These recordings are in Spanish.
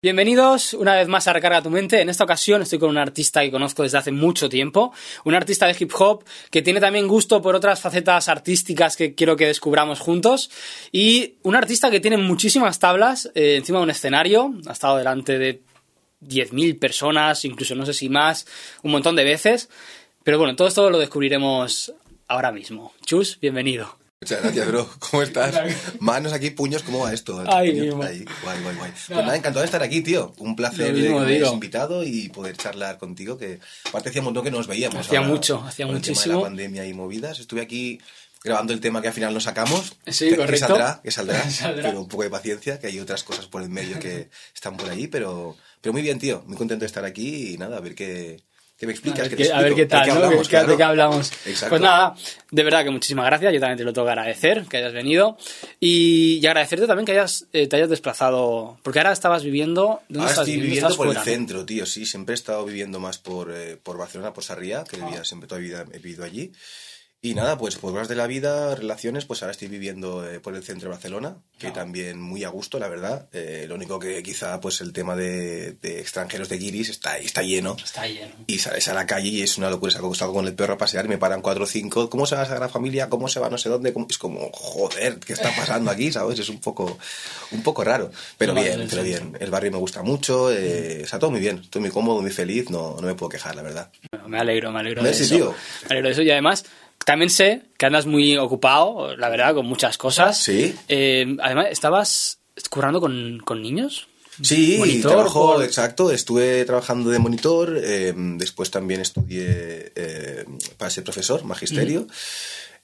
Bienvenidos una vez más a Recarga tu mente. En esta ocasión estoy con un artista que conozco desde hace mucho tiempo, un artista de hip hop que tiene también gusto por otras facetas artísticas que quiero que descubramos juntos y un artista que tiene muchísimas tablas eh, encima de un escenario, ha estado delante de 10.000 personas, incluso no sé si más, un montón de veces, pero bueno, todo esto lo descubriremos ahora mismo. Chus, bienvenido. Muchas gracias, bro. ¿Cómo estás? Manos aquí, puños, ¿cómo va esto? Ay, Puños, ahí. Guay, guay, guay. Pues nada, encantado de estar aquí, tío. Un placer que me hayas digo. invitado y poder charlar contigo, que aparte hacía un montón que no nos veíamos. Hacía ahora, mucho, hacía con el tema muchísimo. de la pandemia y movidas. Estuve aquí grabando el tema que al final no sacamos. Sí, que, correcto. Que saldrá, que saldrá, Saldrá. Pero un poco de paciencia, que hay otras cosas por el medio que están por ahí, pero, pero muy bien, tío. Muy contento de estar aquí y nada, a ver qué, qué me A explicas. ver, qué qué, te a ver qué tal, de ¿no? hablamos, ¿Qué- ¿De qué claro. hablamos? Pues nada, de verdad que muchísimas gracias. Yo también te lo tengo que agradecer que hayas venido y, y agradecerte también que hayas, eh, te hayas desplazado. Porque ahora estabas viviendo. ¿Dónde Ahora estás estoy viviendo? viviendo Estás por el fuera, ¿no? centro, tío, sí. Siempre he estado viviendo más por, eh, por Barcelona, por Sarriá, que vivía siempre toda mi vida he vivido allí. Y nada, pues por cosas de la vida, relaciones, pues ahora estoy viviendo eh, por el centro de Barcelona, que también muy a gusto, la verdad. Eh, lo único que quizá, pues el tema de, de extranjeros de guiris está, está lleno. Está lleno. Y sales a la calle y es una locura. Salgo, salgo con el perro a pasear y me paran cuatro o cinco. ¿Cómo se va a Sagrada Familia? ¿Cómo se va no sé dónde? ¿Cómo? Es como, joder, ¿qué está pasando aquí? ¿Sabes? Es un poco, un poco raro. Pero bien, pero bien. El barrio me gusta mucho. Eh, Está todo muy bien. Estoy muy cómodo, muy feliz. No, no me puedo quejar, la verdad. Bueno, me alegro, me alegro de eso. tío. Me alegro de eso y además también sé que andas muy ocupado, la verdad, con muchas cosas. Sí. Eh, además, ¿estabas currando con, con niños? Sí, Monitor, trabajo, por- exacto. Estuve trabajando de monitor. eh, después también estudié eh, para ser profesor, magisterio.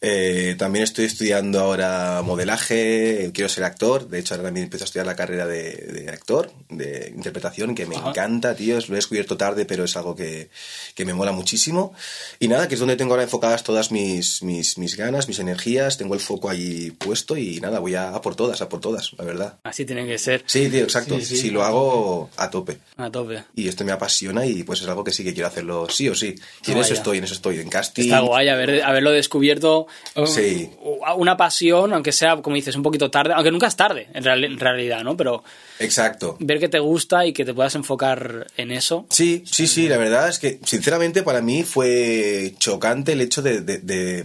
Eh, también estoy estudiando ahora modelaje, quiero ser actor, de hecho ahora también empiezo a estudiar la carrera de, de actor, de interpretación, que me Ajá. encanta, tío, lo he descubierto tarde, pero es algo que, que me mola muchísimo. Y nada, que es donde tengo ahora enfocadas todas mis, mis, mis ganas, mis energías, tengo el foco ahí puesto y nada, voy a, a por todas, a por todas, la verdad. Así tiene que ser. Sí, tío, exacto. Sí, sí. si lo hago a tope. A tope. Y esto me apasiona y pues es algo que sí que quiero hacerlo sí o sí. Y en Ah, eso estoy, en eso estoy, en casting. Está guay haber, haberlo descubierto. Um, Sí. Una pasión, aunque sea, como dices, un poquito tarde, aunque nunca es tarde, en, real- en realidad, ¿no? Pero Exacto. ver que te gusta y que te puedas enfocar en eso. Sí, sí, sí, la verdad es que sinceramente para mí fue chocante el hecho de, de, de-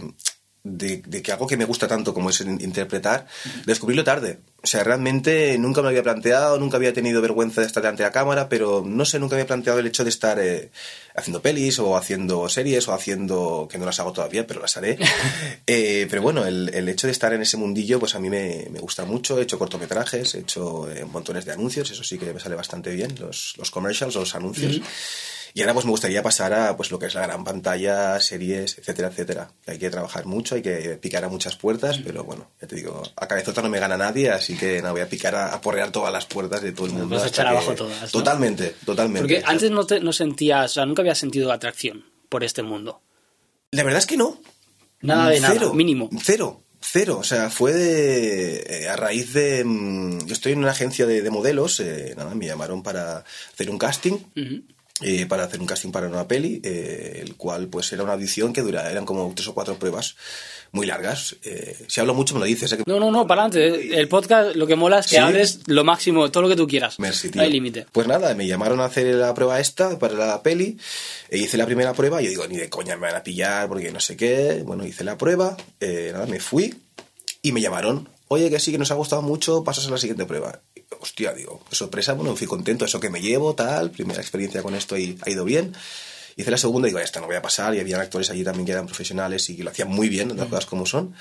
de- de que algo que me gusta tanto como es in- interpretar, descubrirlo tarde. O sea, realmente nunca me lo había planteado, nunca había tenido vergüenza de estar delante de la cámara, pero no sé, nunca había planteado el hecho de estar eh, haciendo pelis o haciendo series o haciendo, que no las hago todavía, pero las haré. Eh, pero bueno, el, el hecho de estar en ese mundillo, pues a mí me, me gusta mucho. He hecho cortometrajes, he hecho eh, montones de anuncios, eso sí que me sale bastante bien, los, los commercials, los anuncios. Y ahora pues me gustaría pasar a pues lo que es la gran pantalla, series, etcétera, etcétera. Hay que trabajar mucho, hay que picar a muchas puertas, pero bueno, ya te digo, a cabezota no me gana nadie, así que nada, voy a picar a, a porrear todas las puertas de todo el mundo. Vas a echar que- abajo todas, ¿no? Totalmente, totalmente. Porque antes no, te, no sentías, o sea, nunca habías sentido atracción por este mundo. La verdad es que no. Nada de nada, mínimo. Cero, cero. O sea, fue de, eh, a raíz de... mm, Yo estoy en una agencia de, de modelos, eh, nada, me llamaron para hacer un casting. Eh, para hacer un casting para una peli, eh, el cual pues era una audición que dura, eran como tres o cuatro pruebas muy largas. Eh, si hablo mucho me lo dices. ¿eh? Que- No, no, no, para adelante. El podcast lo que mola es que Sí. hables lo máximo, todo lo que tú quieras. Merci, no hay límite. Pues nada, me llamaron a hacer la prueba esta para la peli. E hice la primera prueba y yo digo, ni de coña me van a pillar porque no sé qué. Bueno, hice la prueba, eh, nada, me fui y me llamaron. Oye, que sí, que nos ha gustado mucho, pasas a la siguiente prueba. Hostia, digo, sorpresa, bueno, fui contento, eso que me llevo, tal. Primera experiencia con esto y ha ido bien. Hice la segunda y digo, esta no voy a pasar. Y había actores allí también que eran profesionales y lo hacían muy bien, las cosas como son.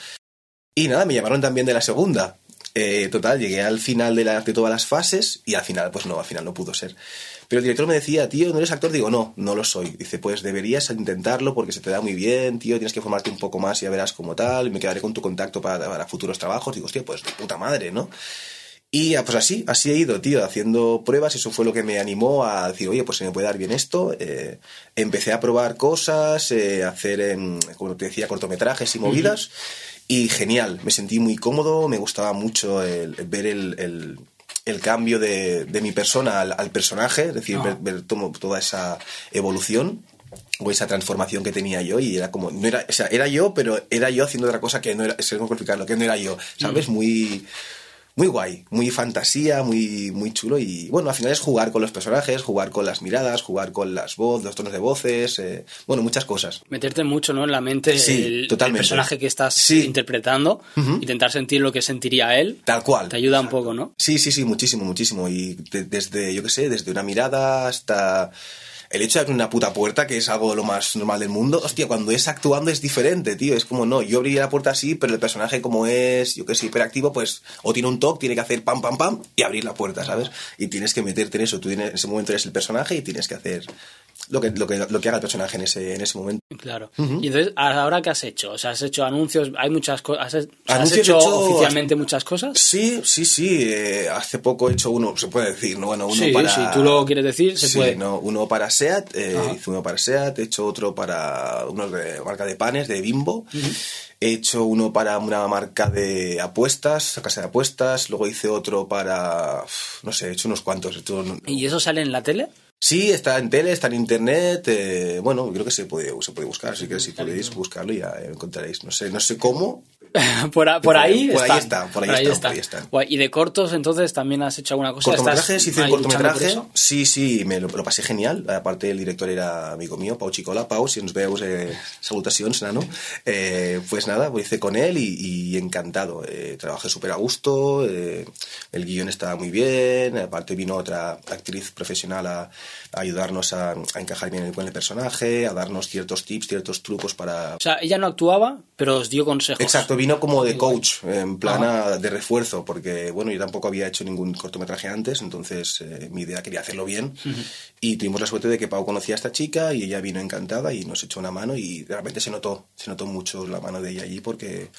Y nada, me llamaron también de la segunda. Eh, total, llegué al final de, la- de todas las fases y al final, pues no, al final no pudo ser. Pero el director me decía, tío, ¿no eres actor? Digo, no, no lo soy. Dice, pues deberías intentarlo porque se te da muy bien, tío, tienes que formarte un poco más y ya verás como tal, y me quedaré con tu contacto para, para futuros trabajos. Digo, hostia, pues de puta madre, ¿no? Y ah, pues así, así he ido, tío, haciendo pruebas. Eso fue lo que me animó a decir, oye, pues se me puede dar bien esto. Eh, empecé a probar cosas, eh, a hacer, como te decía, cortometrajes y movidas. Y genial, me sentí muy cómodo, me gustaba mucho el, el ver el, el- el cambio de, de mi persona al, al personaje, es decir, Ah. ver, ver tomo- toda esa evolución o esa transformación que tenía yo y era como no era o sea era yo pero era yo haciendo otra cosa que no era es cómo explicarlo que no era yo sabes muy muy guay, muy fantasía, muy, muy chulo y bueno, al final es jugar con los personajes, jugar con las miradas, jugar con las voces, los tonos de voces, eh, bueno, muchas cosas. Meterte mucho, ¿no? En la mente Sí, el, personaje que estás Sí. interpretando, intentar sentir lo que sentiría él, Tal cual. te ayuda un poco, ¿no? Sí, sí, sí, muchísimo, muchísimo. Y de- desde, yo qué sé, desde una mirada hasta el hecho de abrir una puta puerta, que es algo lo más normal del mundo. Hostia, cuando es actuando es diferente, tío. Es como, no, yo abriría la puerta así, pero el personaje como es, yo qué sé, hiperactivo, pues o tiene un toque, tiene que hacer pam, pam, pam y abrir la puerta, ¿sabes? Y tienes que meterte en eso. Tú en ese momento eres el personaje y tienes que hacer lo que, lo que, lo que haga el personaje en ese, en ese momento. Claro. Y entonces, ¿ahora qué has hecho? O sea, has hecho anuncios, hay muchas cosas. ¿Has, ¿has hecho, he hecho- oficialmente muchas cosas? Sí, sí, sí. eh, hace poco he hecho uno, se puede decir, ¿no? Bueno, uno Sí, para... si tú lo quieres decir, se sí, puede. no, uno para SEAT, eh, hice uno para SEAT, he hecho otro para una marca de panes, de Bimbo, he hecho uno para una marca de apuestas, casa de apuestas, luego hice otro para, no sé, he hecho unos cuantos. he hecho un- ¿Y eso sale en la tele? Sí, está en tele, está en internet, eh, bueno, creo que se puede, se puede buscar, así que si podéis buscarlo ya encontraréis, no sé, no sé cómo, por, a- por ahí Por ahí está, por ahí por ahí están. Guay, ¿Y de cortos entonces también has hecho alguna cosa? Cortometrajes, ¿Estás hice un ahí cortometraje. Sí, sí, me lo, lo pasé genial. Aparte, el director era amigo mío, Pau Chicola. Pau, si nos veus, eh, salutacions, nano. Eh, pues nada, lo hice con él y, y encantado. Eh, trabajé súper a gusto, eh, el guion estaba muy bien. Aparte, vino otra actriz profesional a, a ayudarnos a, a encajar bien con el personaje, a darnos ciertos tips, ciertos trucos para, O sea, ella no actuaba, pero os dio consejos. Exacto, vino como de coach, en plan a- de refuerzo, porque bueno, yo tampoco había hecho ningún cortometraje antes, entonces eh, mi idea quería hacerlo bien. Y tuvimos la suerte de que Pau conocía a esta chica y ella vino encantada y nos echó una mano y realmente se notó, se notó mucho la mano de ella allí porque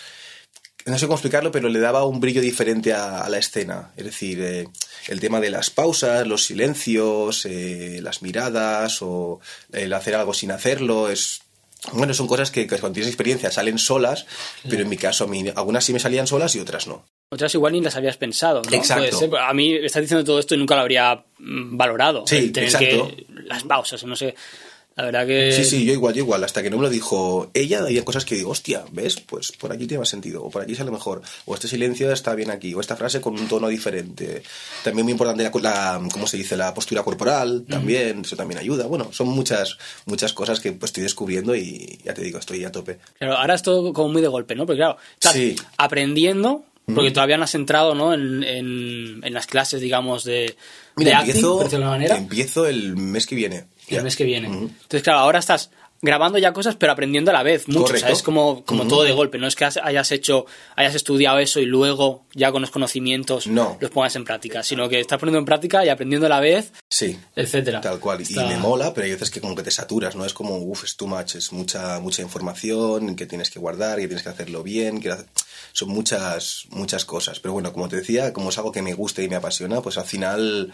no sé cómo explicarlo, pero le daba un brillo diferente a, a la escena. Es decir, eh, el tema de las pausas, los silencios, eh, las miradas o el hacer algo sin hacerlo es... Bueno, son cosas que, que cuando tienes experiencia salen solas, pero en mi caso a mí algunas sí me salían solas y otras no. Otras igual ni las habías pensado, ¿no? Exacto. Puede ser. A mí me estás diciendo todo esto y nunca lo habría mm, valorado. Sí, tener exacto. que- las pausas, no sé. La verdad que... Sí, sí, yo igual, yo igual. Hasta que no me lo dijo ella, había cosas que digo, hostia, ¿ves? Pues por aquí tiene más sentido, o por aquí sale mejor, o este silencio está bien aquí, o esta frase con un tono diferente. También muy importante la, la ¿cómo se dice? La postura corporal, también, eso también ayuda. Bueno, son muchas, muchas cosas que pues, estoy descubriendo y ya te digo, estoy a tope. Claro, ahora es todo como muy de golpe, ¿no? Porque claro, estás Sí. aprendiendo, porque todavía no has entrado, ¿no? En, en- en las clases, digamos, de, Mira, de acting, empiezo, decirlo de manera, empiezo el mes que viene. El Ya. mes que viene. Ujú. Entonces, claro, ahora estás grabando ya cosas, pero aprendiendo a la vez, mucho. Correcto. O sea, es como, como todo de golpe. No es que hayas hecho, hayas estudiado eso y luego, ya con los conocimientos, No. los pongas en práctica, sino que estás poniendo en práctica y aprendiendo a la vez, Sí. etcétera. Tal cual. Está- Y me mola, pero hay veces que como que te saturas, ¿no? Es como, uff, es too much, es mucha, mucha información que tienes que guardar, que tienes que hacerlo bien, que hacer- son muchas, muchas cosas. Pero bueno, como te decía, como es algo que me gusta y me apasiona, pues al final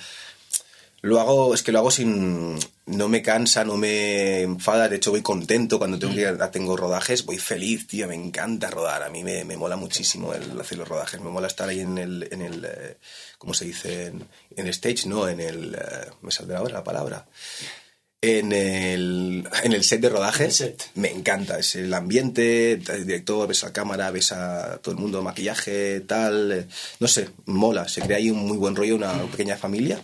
lo hago, es que lo hago sin, no me cansa, no me enfada, de hecho voy contento cuando tengo, que, tengo rodajes, voy feliz, tío, me encanta rodar, a mí me, me mola muchísimo el hacer los rodajes, me mola estar ahí en el, en el eh, ¿cómo se dice? En, stage, no, en el, eh, me saldrá ahora la palabra. En el, en el set de rodaje set. me encanta, es el ambiente, el director, ves a la cámara, ves a todo el mundo, maquillaje, tal, eh, no sé, mola, se crea ahí un muy buen rollo, una pequeña familia.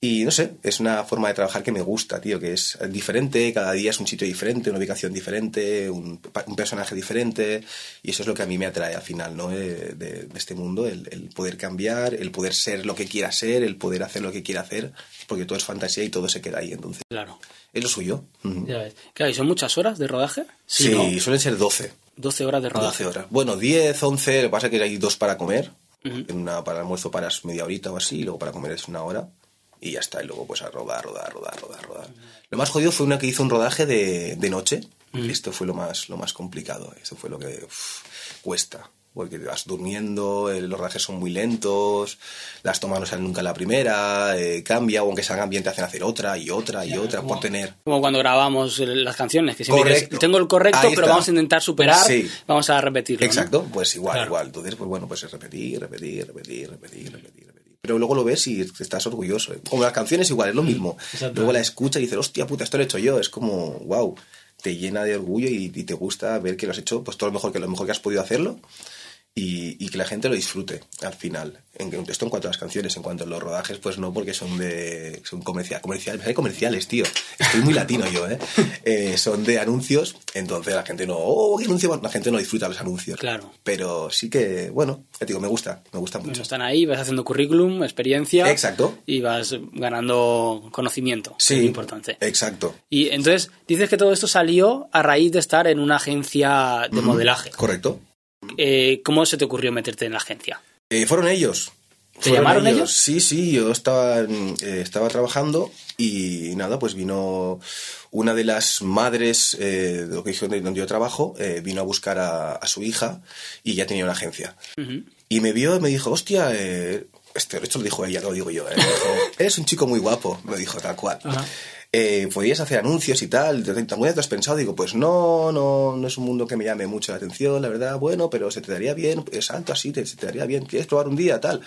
Y no sé, es una forma de trabajar que me gusta, tío, que es diferente, cada día es un sitio diferente, una ubicación diferente, un, un personaje diferente, y eso es lo que a mí me atrae al final, ¿no? De, de- de este mundo, el, el poder cambiar, el poder ser lo que quiera ser, el poder hacer lo que quiera hacer, porque todo es fantasía y todo se queda ahí, entonces Claro. es lo suyo. Ya ves. Claro, ¿y son muchas horas de rodaje? Sí, ¿no? suelen ser 12, 12 horas de rodaje. 12 horas. Bueno, 10, 11, lo que pasa es que hay dos para comer, Ujú. en una para almuerzo paras media horita o así, y luego para comer es una hora. Y ya está, y luego pues a rodar, rodar, rodar, rodar, rodar. Lo más jodido fue una que hizo un rodaje de, de noche. Esto fue lo más, lo más complicado. Esto fue lo que uf, cuesta. Porque vas durmiendo, eh, los rodajes son muy lentos, las tomas no salen nunca la primera, eh, cambia, o aunque salgan bien te hacen hacer otra y otra y otra por tener. Como cuando grabamos el- las canciones, que siempre dices, tengo el correcto, pero vamos a intentar superar, Sí. vamos a repetirlo. ¿no? Exacto, pues igual, Claro. igual. Entonces, pues bueno, pues es repetir, repetir, repetir, repetir, repetir, repetir. Pero luego lo ves y estás orgulloso. ¿eh? Como las canciones igual, es lo mismo. exacto. Luego la escuchas y dices, hostia puta, esto lo he hecho yo. Es como, wow, te llena de orgullo y, y te gusta ver que lo has hecho, pues todo lo mejor que lo mejor que has podido hacerlo. Y, y que la gente lo disfrute al final. En, esto en cuanto a las canciones, en cuanto a los rodajes, pues no, porque son de son comercial, comerciales, hay comerciales, tío. Estoy muy latino yo, ¿eh? Eh, Son de anuncios, entonces la gente no, oh, qué anuncio, la gente no disfruta los anuncios. Claro. Pero sí que, bueno, te digo, me gusta, me gusta mucho. Bueno, están ahí, vas haciendo currículum, experiencia. Exacto. Y vas ganando conocimiento. Sí, es muy importante. Exacto. Y entonces dices que todo esto salió a raíz de estar en una agencia de modelaje. Correcto. Eh, ¿Cómo se te ocurrió meterte en la agencia? Eh, fueron ellos. ¿Te Fueron llamaron ellos? Sí, sí, yo estaba, eh, estaba trabajando y nada, pues vino una de las madres eh, de lo que donde donde yo trabajo, eh, vino a buscar a, a su hija y ya tenía una agencia. Ujú. Y me vio y me dijo, hostia, eh, este, esto lo dijo ella, lo digo yo, eh, me dijo, eres un chico muy guapo, me dijo tal cual. Ajá. Eh, ¿Podrías hacer anuncios y tal? ¿Te- te- ¿Alguna vez te has pensado? Digo, pues no, no, no es un mundo que me llame mucho la atención, la verdad, bueno, pero se te daría bien, es alto así, se te daría bien, ¿quieres probar un día, tal?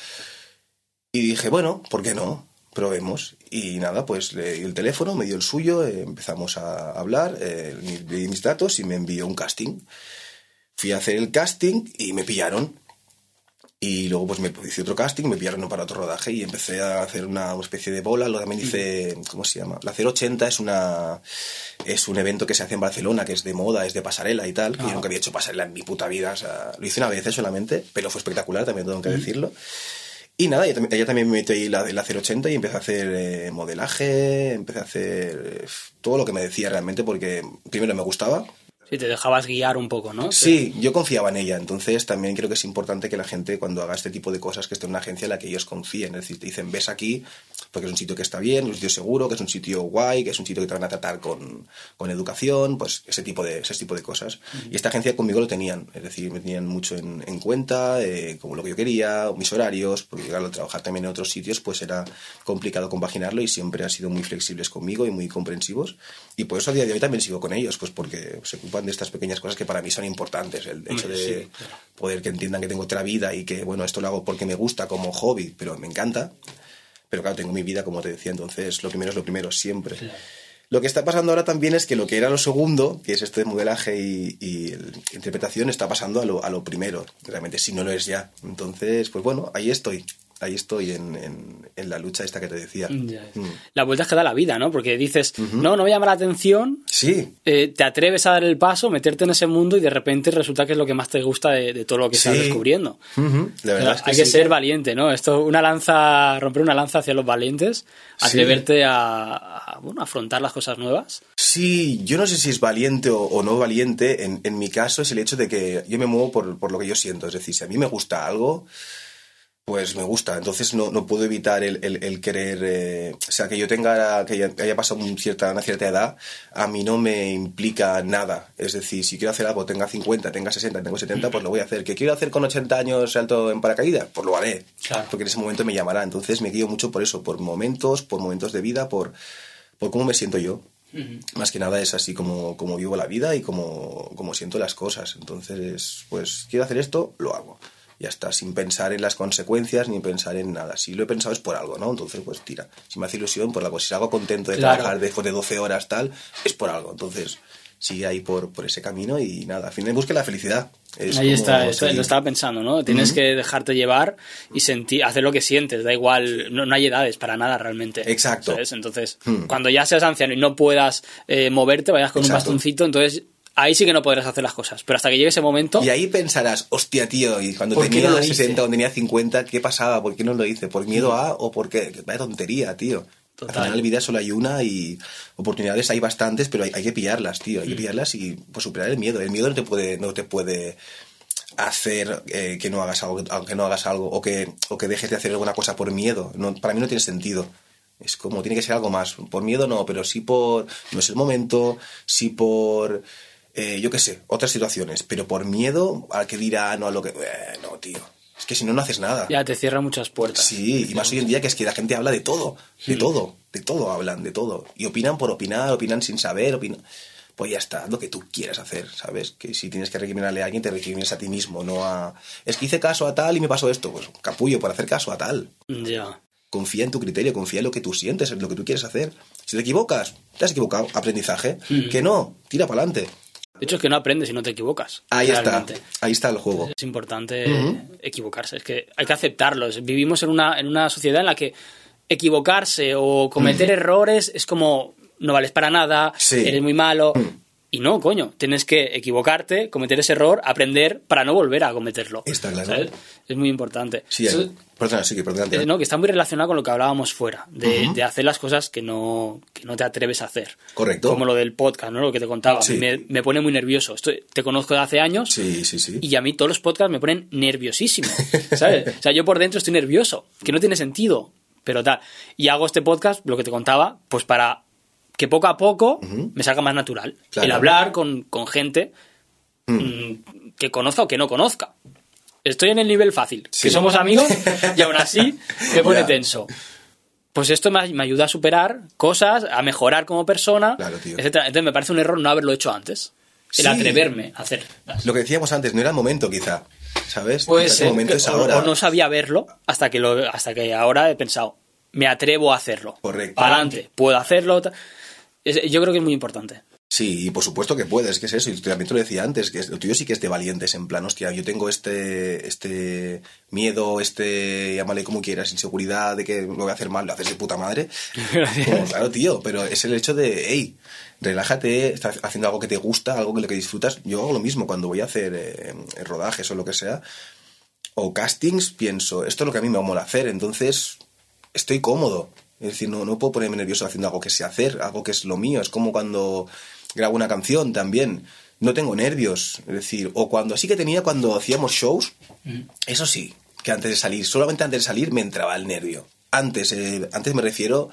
Y dije, bueno, ¿por qué no? Probemos. Y nada, pues le di el teléfono, me dio el suyo, eh, empezamos a hablar, eh, mis datos y me envió un casting. Fui a hacer el casting y me pillaron. Y luego pues me hice otro casting, me pillaron para otro rodaje y empecé a hacer una, especie de bola. Luego también hice, ¿cómo se llama? La 080 es una es un evento que se hace en Barcelona, que es de moda, es de pasarela y tal. que Ah. Yo nunca había hecho pasarela en mi puta vida. O sea, lo hice una vez solamente, pero fue espectacular, también tengo que decirlo. Y nada, ella también me metió ahí la, la 080 y empecé a hacer eh, modelaje, empecé a hacer eh, todo lo que me decía realmente porque primero me gustaba, Sí, te dejabas guiar un poco, ¿no? Sí, yo confiaba en ella, entonces también creo que es importante que la gente cuando haga este tipo de cosas que esté en una agencia en la que ellos confíen, es decir, te dicen ves aquí porque es un sitio que está bien, un sitio seguro, que es un sitio guay, que es un sitio que te van a tratar con, con educación, pues ese tipo de, ese tipo de cosas. Y esta agencia conmigo lo tenían, es decir, me tenían mucho en, en cuenta, eh, como lo que yo quería, mis horarios, porque claro, al trabajar también en otros sitios pues era complicado compaginarlo y siempre han sido muy flexibles conmigo y muy comprensivos. Y por eso a día de hoy también sigo con ellos, pues porque se ocupan de estas pequeñas cosas que para mí son importantes. El hecho de sí, claro. poder que entiendan que tengo otra vida y que, bueno, esto lo hago porque me gusta como hobby, pero me encanta. Pero claro, tengo mi vida, como te decía, entonces lo primero es lo primero, siempre. Lo que está pasando ahora también es que lo que era lo segundo, que es este de modelaje y, y interpretación, está pasando a lo, a lo primero, realmente, si no lo es ya. Entonces, pues bueno, ahí estoy. Ahí estoy en, en- en la lucha esta que te decía. Mm. La vuelta es que da la vida, ¿no? Porque dices, no, no me llama la atención, Sí, eh, te atreves a dar el paso, meterte en ese mundo y de repente resulta que es lo que más te gusta de, de todo lo que estás Sí. descubriendo. Ujú, la verdad es que hay que sí. ser valiente, ¿no? Esto, una lanza, romper una lanza hacia los valientes, Sí. atreverte a, a, bueno, afrontar las cosas nuevas. Sí, yo no sé si es valiente o, o no valiente. En, en mi caso es el hecho de que yo me muevo por, por lo que yo siento. Es decir, si a mí me gusta algo, pues me gusta. Entonces no, no puedo evitar el, el- el querer... eh, o sea, que yo tenga, que haya, haya pasado un cierta, una cierta edad, a mí no me implica nada. Es decir, si quiero hacer algo, tenga 50, tenga 60, tengo 70, pues lo voy a hacer. ¿Que quiero hacer con 80 años salto en paracaídas? Pues lo haré. Claro. Porque en ese momento me llamará. Entonces me guío mucho por eso, por momentos, por momentos de vida, por, por cómo me siento yo. Más que nada es así como, como vivo la vida y como, como siento las cosas. Entonces, pues quiero hacer esto, lo hago. Ya está, sin pensar en las consecuencias ni pensar en nada. Si lo he pensado es por algo, ¿no? Entonces, pues tira. Si me hace ilusión, por algo. Si salgo contento de Claro. trabajar después de 12 horas, tal, es por algo. Entonces, sigue ahí por, por ese camino y nada, al final busque la felicidad. Es Ahí está, lo estaba pensando, ¿no? Tienes que dejarte llevar y sentir, hacer lo que sientes, da igual, no, no hay edades para nada realmente. Exacto. ¿sabes? Entonces, Hmm. cuando ya seas anciano y no puedas eh, moverte, vayas con un bastoncito, entonces ahí sí que no podrás hacer las cosas. Pero hasta que llegue ese momento, Y ahí pensarás, hostia, tío, y cuando ¿Por qué tenía no lo hice? 60 o tenía 50, ¿qué pasaba? ¿Por qué no lo hice? ¿Por miedo a o por qué? Vaya tontería, tío. Total. Al final vida solo hay una y oportunidades hay bastantes, pero hay, hay que pillarlas, tío. Hay que pillarlas y pues, superar el miedo. El miedo no te puede, no te puede hacer eh, que no hagas algo, aunque no hagas algo, o que, o que dejes de hacer alguna cosa por miedo. No, para mí no tiene sentido. Es como, tiene que ser algo más. Por miedo no, pero sí por, no es el momento, sí por, eh, yo qué sé, otras situaciones. Pero por miedo al que dirán o a lo que... eh, no, tío. Es que si no, no haces nada. ya te cierra muchas puertas. Sí, y más hoy en día que es que la gente habla de todo, de todo, de todo hablan, de todo. Y opinan por opinar, opinan sin saber, opinan... Pues ya está, lo que tú quieras hacer, ¿sabes? Que si tienes que recriminarle a alguien, te recrimines a ti mismo, no a... Es que hice caso a tal y me pasó esto. Pues capullo por hacer caso a tal. Ya. Confía en tu criterio, confía en lo que tú sientes, en lo que tú quieres hacer. Si te equivocas, te has equivocado, aprendizaje. Que no, tira para adelante. De hecho, es que no aprendes si no te equivocas. Ahí realmente. está, ahí está el juego. Es importante equivocarse. Es que hay que aceptarlo. Vivimos en una, en una sociedad en la que equivocarse o cometer errores es como no vales para nada, Sí. eres muy malo. Y no, coño, tienes que equivocarte, cometer ese error, aprender para no volver a cometerlo. Está claro. ¿sabes? Es muy importante. Sí, Eso- eh, perdona, sí, que perdona. eh, no, que está muy relacionado con lo que hablábamos fuera, de, de hacer las cosas que no, que no te atreves a hacer. Correcto. Como lo del podcast, ¿no? Lo que te contaba. Sí. Me, me pone muy nervioso. Estoy- te conozco de hace años Sí, sí, sí. y a mí todos los podcasts me ponen nerviosísimo. ¿Sabes? O sea, yo por dentro estoy nervioso, que no tiene sentido, pero tal. Y hago este podcast, lo que te contaba, pues para que poco a poco me salga más natural. Claro. El hablar con, con gente mm, que conozca o que no conozca. Estoy en el nivel fácil, Sí. que somos amigos y aún así me pone tenso. Pues esto me, me ayuda a superar cosas, a mejorar como persona, Claro, etcétera. Entonces me parece un error no haberlo hecho antes. El Sí. atreverme a hacer. Lo que decíamos antes, no era el momento quizá, ¿sabes? Pues Quizá el momento es ahora. o no sabía verlo hasta que lo, hasta que ahora he pensado, me atrevo a hacerlo. Correcto. Adelante, puedo hacerlo. Yo creo que es muy importante. Sí, y por supuesto que puedes, que es eso, y también te lo decía antes, que lo tuyo sí que es de valientes, en plan, hostia, yo tengo este, este miedo, este, llámale como quieras, inseguridad de que lo voy a hacer mal, lo haces de puta madre. Como, claro, tío, pero es el hecho de, hey, relájate, estás haciendo algo que te gusta, algo que lo que disfrutas. Yo hago lo mismo cuando voy a hacer eh, rodajes o lo que sea, o castings, pienso, esto es lo que a mí me mola hacer, entonces estoy cómodo. Es decir, no, no puedo ponerme nervioso haciendo algo que sé hacer, algo que es lo mío. Es como cuando grabo una canción también. No tengo nervios. Es decir, o cuando sí que tenía cuando hacíamos shows, eso sí, que antes de salir, solamente antes de salir me entraba el nervio. Antes, eh, antes me refiero,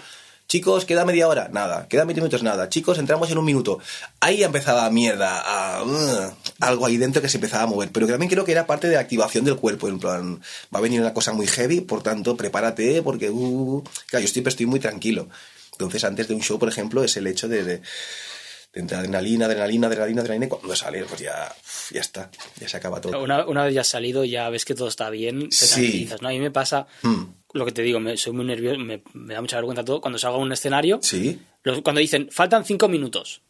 chicos, queda media hora, nada, queda 20 minutos, nada, chicos, entramos en un minuto. Ahí empezaba mierda, a, uh, algo ahí dentro que se empezaba a mover, pero que también creo que era parte de la activación del cuerpo, en plan, va a venir una cosa muy heavy, por tanto, prepárate, porque, uh, claro, yo siempre estoy muy tranquilo. Entonces, antes de un show, por ejemplo, es el hecho de, entrar adrenalina, adrenalina, adrenalina, adrenalina, y cuando sale, pues ya, ya está, ya se acaba todo. Una, una vez ya has salido, ya ves que todo está bien, te Sí. tranquilizas, ¿no? A mí me pasa Mm lo que te digo, me, soy muy nervioso, me, da mucha vergüenza todo. Cuando salgo a un escenario, ¿Sí? cuando dicen, faltan cinco minutos,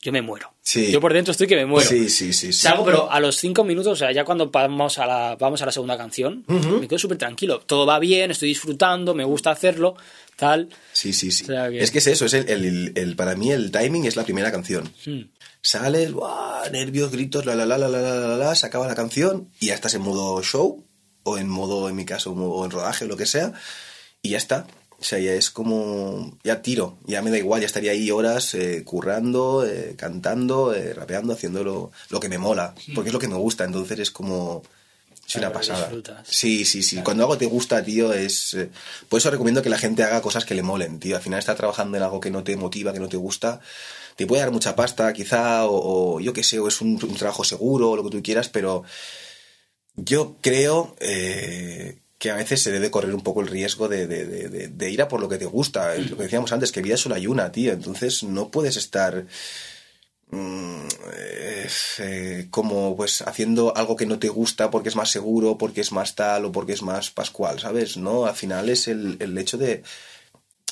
yo me muero. Sí. Yo por dentro estoy que me muero. Sí, sí, sí. Salgo, pero a los cinco minutos, o sea, ya cuando vamos a la, vamos a la segunda canción, me quedo súper tranquilo. Todo va bien, estoy disfrutando, me gusta hacerlo, tal. Sí, sí, sí. Es que es eso, es el, para mí el timing es la primera canción. Mm. Sales, nervios, gritos, la, la, la, la, la, la, la, se acaba la canción y ya estás en modo show o en modo, en mi caso, o en rodaje o lo que sea y ya está. O sea, ya es como, ya tiro, ya me da igual, ya estaría ahí horas eh, currando, eh, cantando, eh, rapeando, haciendo lo, lo que me mola, porque es lo que me gusta, entonces es como, es una Claro, pasada. Sí, sí, sí. Cuando algo te gusta, tío, es... eh, Por eso recomiendo que la gente haga cosas que le molen, tío. Al final estar trabajando en algo que no te motiva, que no te gusta, te puede dar mucha pasta, quizá, o, o yo qué sé, o es un, un trabajo seguro, o lo que tú quieras, pero yo creo eh, que a veces se debe correr un poco el riesgo de, de- de- de- ir a por lo que te gusta. Lo que decíamos antes, que vida hay una, tío. Entonces no puedes estar mm, eh, eh, como pues haciendo algo que no te gusta porque es más seguro, porque es más tal o porque es más pascual, ¿sabes? No, al final es el, el hecho de,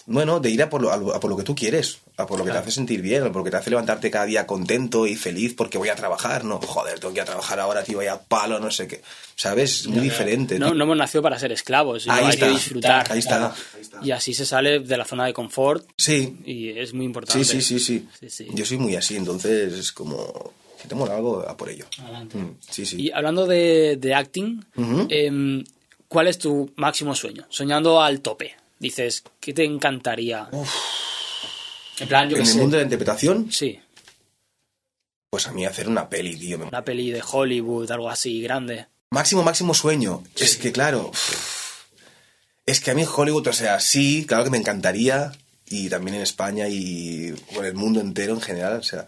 bueno, de ir a por lo- a por lo que tú quieres, a por lo que te hace sentir bien, a por lo que te hace levantarte cada día contento y feliz porque voy a trabajar, no, joder, tengo que ir a trabajar ahora, tío, voy a palo, no sé qué, ¿sabes? Es muy diferente. No, no hemos nacido para ser esclavos, sino Ahí hay está, que disfrutar. ahí está, ahí está. Y así se sale de la zona de confort Sí, y es muy importante. sí, sí, sí, sí, Sí, sí. Yo soy muy así, entonces es como, si te mola algo, a por ello. Adelante. Mm, sí, sí. Y hablando de, de acting, em, ¿cuál es tu máximo sueño? Soñando al tope. Dices, ¿qué te encantaría? En plan, yo en qué el sé. mundo de la interpretación, Sí, pues a mí hacer una peli, tío. me- una peli de Hollywood, algo así grande. Máximo, máximo sueño. Es que, claro, es que a mí Hollywood, o sea, sí, claro que me encantaría, y también en España y por el mundo entero en general, o sea,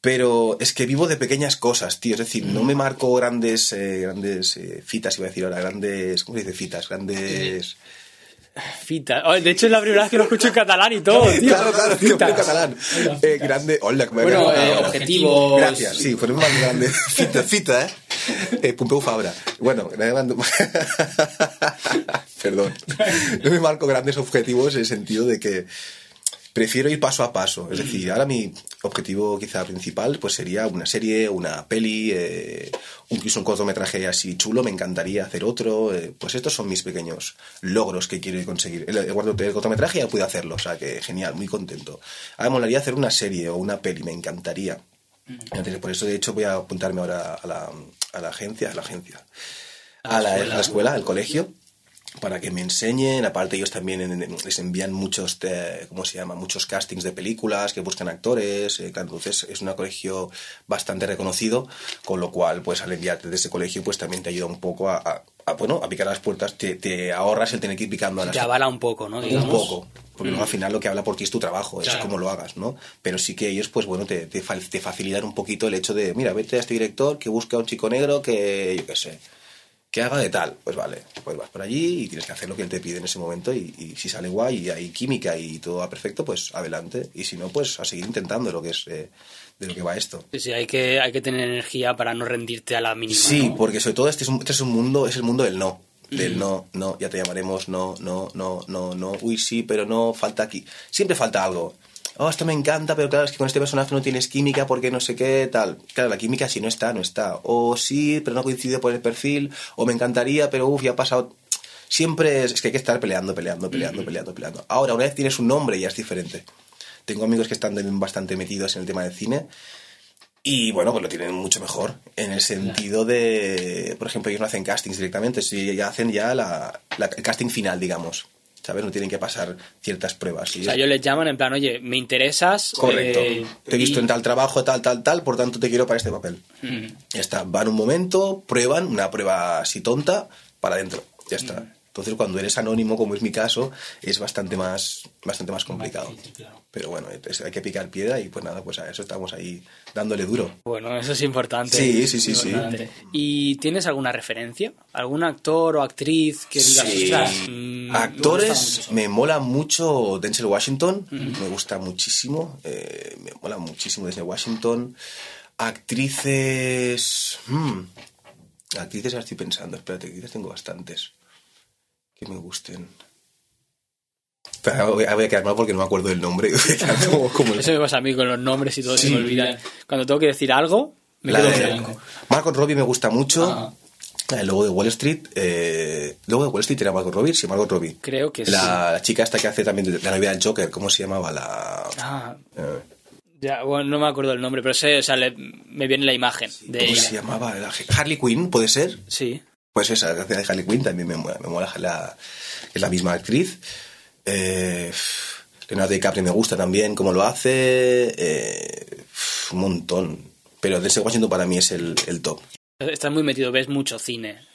pero es que vivo de pequeñas cosas, tío, es decir, no me marco grandes, eh, grandes eh, fitas, iba a decir ahora, grandes, ¿cómo se dice fitas? Grandes... Fita. Oh, de hecho, es la primera vez que lo escucho en catalán y todo, tío. Claro, claro, tío, en catalán. Eh, grande, hola, que me Bueno, había eh, objetivos. Gracias, sí, fue más grande. Fita, fita, ¿eh? eh Pompeu Fabra. Bueno, me mando- Perdón. No me marco grandes objetivos en el sentido de que prefiero ir paso a paso. Es decir, ahora mi objetivo quizá principal pues sería una serie, una peli, eh, incluso un cortometraje así chulo, me encantaría hacer otro. eh, pues estos son mis pequeños logros que quiero conseguir. El, el, el cortometraje ya pude hacerlo, o sea que genial, muy contento. Ahora me molaría hacer una serie o una peli, me encantaría. Entonces, por eso, de hecho, voy a apuntarme ahora a la, a la agencia, a la agencia, a la, a la escuela, al colegio, para que me enseñen. Aparte, ellos también les envían muchos, eh, ¿cómo se llama? Muchos castings de películas que buscan actores. eh, entonces, es un colegio bastante reconocido, con lo cual, pues al enviarte de ese colegio, pues también te ayuda un poco a, a- a, bueno, a picar las puertas. Te, te ahorras el tener que ir picando a las Te avala un poco, ¿no? un Digamos. poco. Porque luego al final lo que habla por ti es tu trabajo, es Claro. como lo hagas, ¿no? Pero sí que ellos, pues bueno, te, te, te facilitan un poquito el hecho de, mira, vete a este director que busca a un chico negro que, yo qué sé, que haga de tal. Pues vale, pues vas por allí y tienes que hacer lo que él te pide en ese momento y, y si sale guay y hay química y todo va perfecto, pues adelante. Y si no, pues a seguir intentando lo que es, eh, de lo que va esto. Sí, sí, hay que, hay que tener energía para no rendirte a la mínima. Sí, ¿no? porque sobre todo este es un, este es un mundo, es el mundo del no. Del no, no, ya te llamaremos, no, no, no, no, no, uy, sí, pero no, falta aquí. Siempre falta algo. Oh, esto me encanta, pero claro, es que con este personaje no tienes química porque no sé qué, tal. Claro, la química si no está, no está. O sí, pero no coincide por el perfil. O me encantaría, pero uff, ya ha pasado. Siempre es, es que hay que estar peleando, peleando, peleando, peleando, peleando. Ahora, una vez tienes un nombre, ya es diferente. Tengo amigos que están bastante metidos en el tema del cine y bueno, pues lo tienen mucho mejor. En el sentido de, por ejemplo, ellos no hacen castings directamente, si ya hacen ya la, la- el casting final, digamos. ¿Sabes? No tienen que pasar ciertas pruebas. O sea, ellos les llaman en plan, oye, me interesas. Correcto. eh, Te he visto y- en tal trabajo, tal, tal, tal, por tanto te quiero para este papel. Ya está. Van un momento, prueban, una prueba así tonta, para adentro. Ya está. Entonces, cuando eres anónimo, como es mi caso, es bastante más, bastante más complicado. difícil, claro. Pero bueno, es- hay que picar piedra y pues nada, pues a eso estamos ahí dándole duro. Bueno, eso es importante. Sí, sí, sí, sí. ¿Y tienes alguna referencia? ¿Algún actor o actriz que digas, Sí. ostras, mm, Actores, me mola mucho Denzel Washington, me gusta muchísimo, eh, me mola muchísimo Denzel Washington. Actrices... hmm, actrices ahora estoy pensando, espérate, actrices tengo bastantes que me gusten. Pero voy, a quedar mal porque no me acuerdo del nombre. Como- como el- Eso me pasa a mí con los nombres y todo, se Sí. me olvida. Cuando tengo que decir algo, me la quedo de- blanco. Margot Robbie me gusta mucho. Ah. El logo de Wall Street. Eh, luego de Wall Street era Margot Robbie, sí, Margot Robbie. Creo que sí. La, la chica esta que hace también de- la novia del Joker, ¿cómo se llamaba? La. Ah, eh, ya, bueno, no me acuerdo el nombre, pero sé, o sea, le- me viene la imagen de ¿Cómo ella. se llamaba? La- Harley Quinn, ¿puede ser? Sí. Pues esa, la de Harley Quinn también me mola, me la, es la misma actriz. Eh, Leonardo DiCaprio me gusta también cómo lo hace. eh, un montón. Pero Denzel Washington para mí es el top. Estás muy metido, ves mucho cine.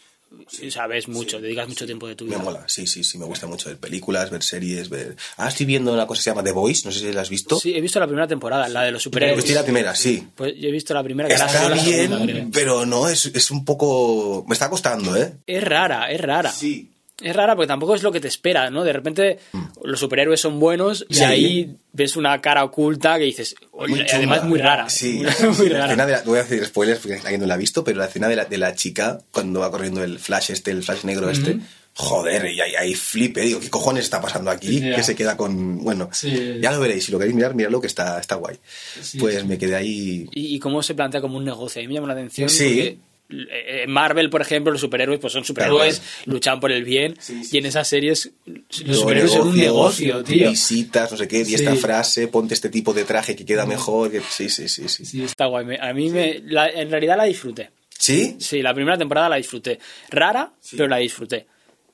Ves mucho, dedicas mucho tiempo de tu Me vida. mola, sí, sí, sí, me gusta mucho ver películas, ver series, ver... Ah, estoy viendo una cosa que se llama The Voice, no sé si la has visto. Sí, he visto la primera temporada, la de los superhéroes. Estoy la primera, sí. Pues yo he visto la primera, que Está la segunda, bien, pero no, es, es un poco... Me está costando, ¿eh? Es rara, es rara. Sí. Es rara porque tampoco es lo que te espera, ¿no? De repente los superhéroes son buenos y Mm. Sí. ahí ves una cara oculta que dices, "Oye", Muy además muy rara. Sí. muy La rara. escena de la- voy a hacer spoilers porque alguien no la ha visto, pero la escena de la, de la chica cuando va corriendo el flash este, el flash negro este, joder, y ahí, ahí flipe, digo, ¿qué cojones está pasando aquí? Ya. Que se queda con, bueno, Sí. ya lo veréis, si lo queréis mirar, miradlo que está, está guay. Sí, pues sí. me quedé ahí... Y, y cómo se plantea como un negocio. A mí me llama la atención. Sí. Porque, eh, En Marvel, por ejemplo, los superhéroes pues son superhéroes, luchan por el bien. Sí, sí. Y en esas series, los superhéroes son un negocio, tío. Visitas, no sé qué, Sí. esta frase, ponte este tipo de traje que queda mejor. que- Sí, sí, sí, sí. Sí, Está guay. A mí, me, la- en realidad, la disfruté. ¿Sí? Sí, la primera temporada la disfruté. Rara, pero la disfruté.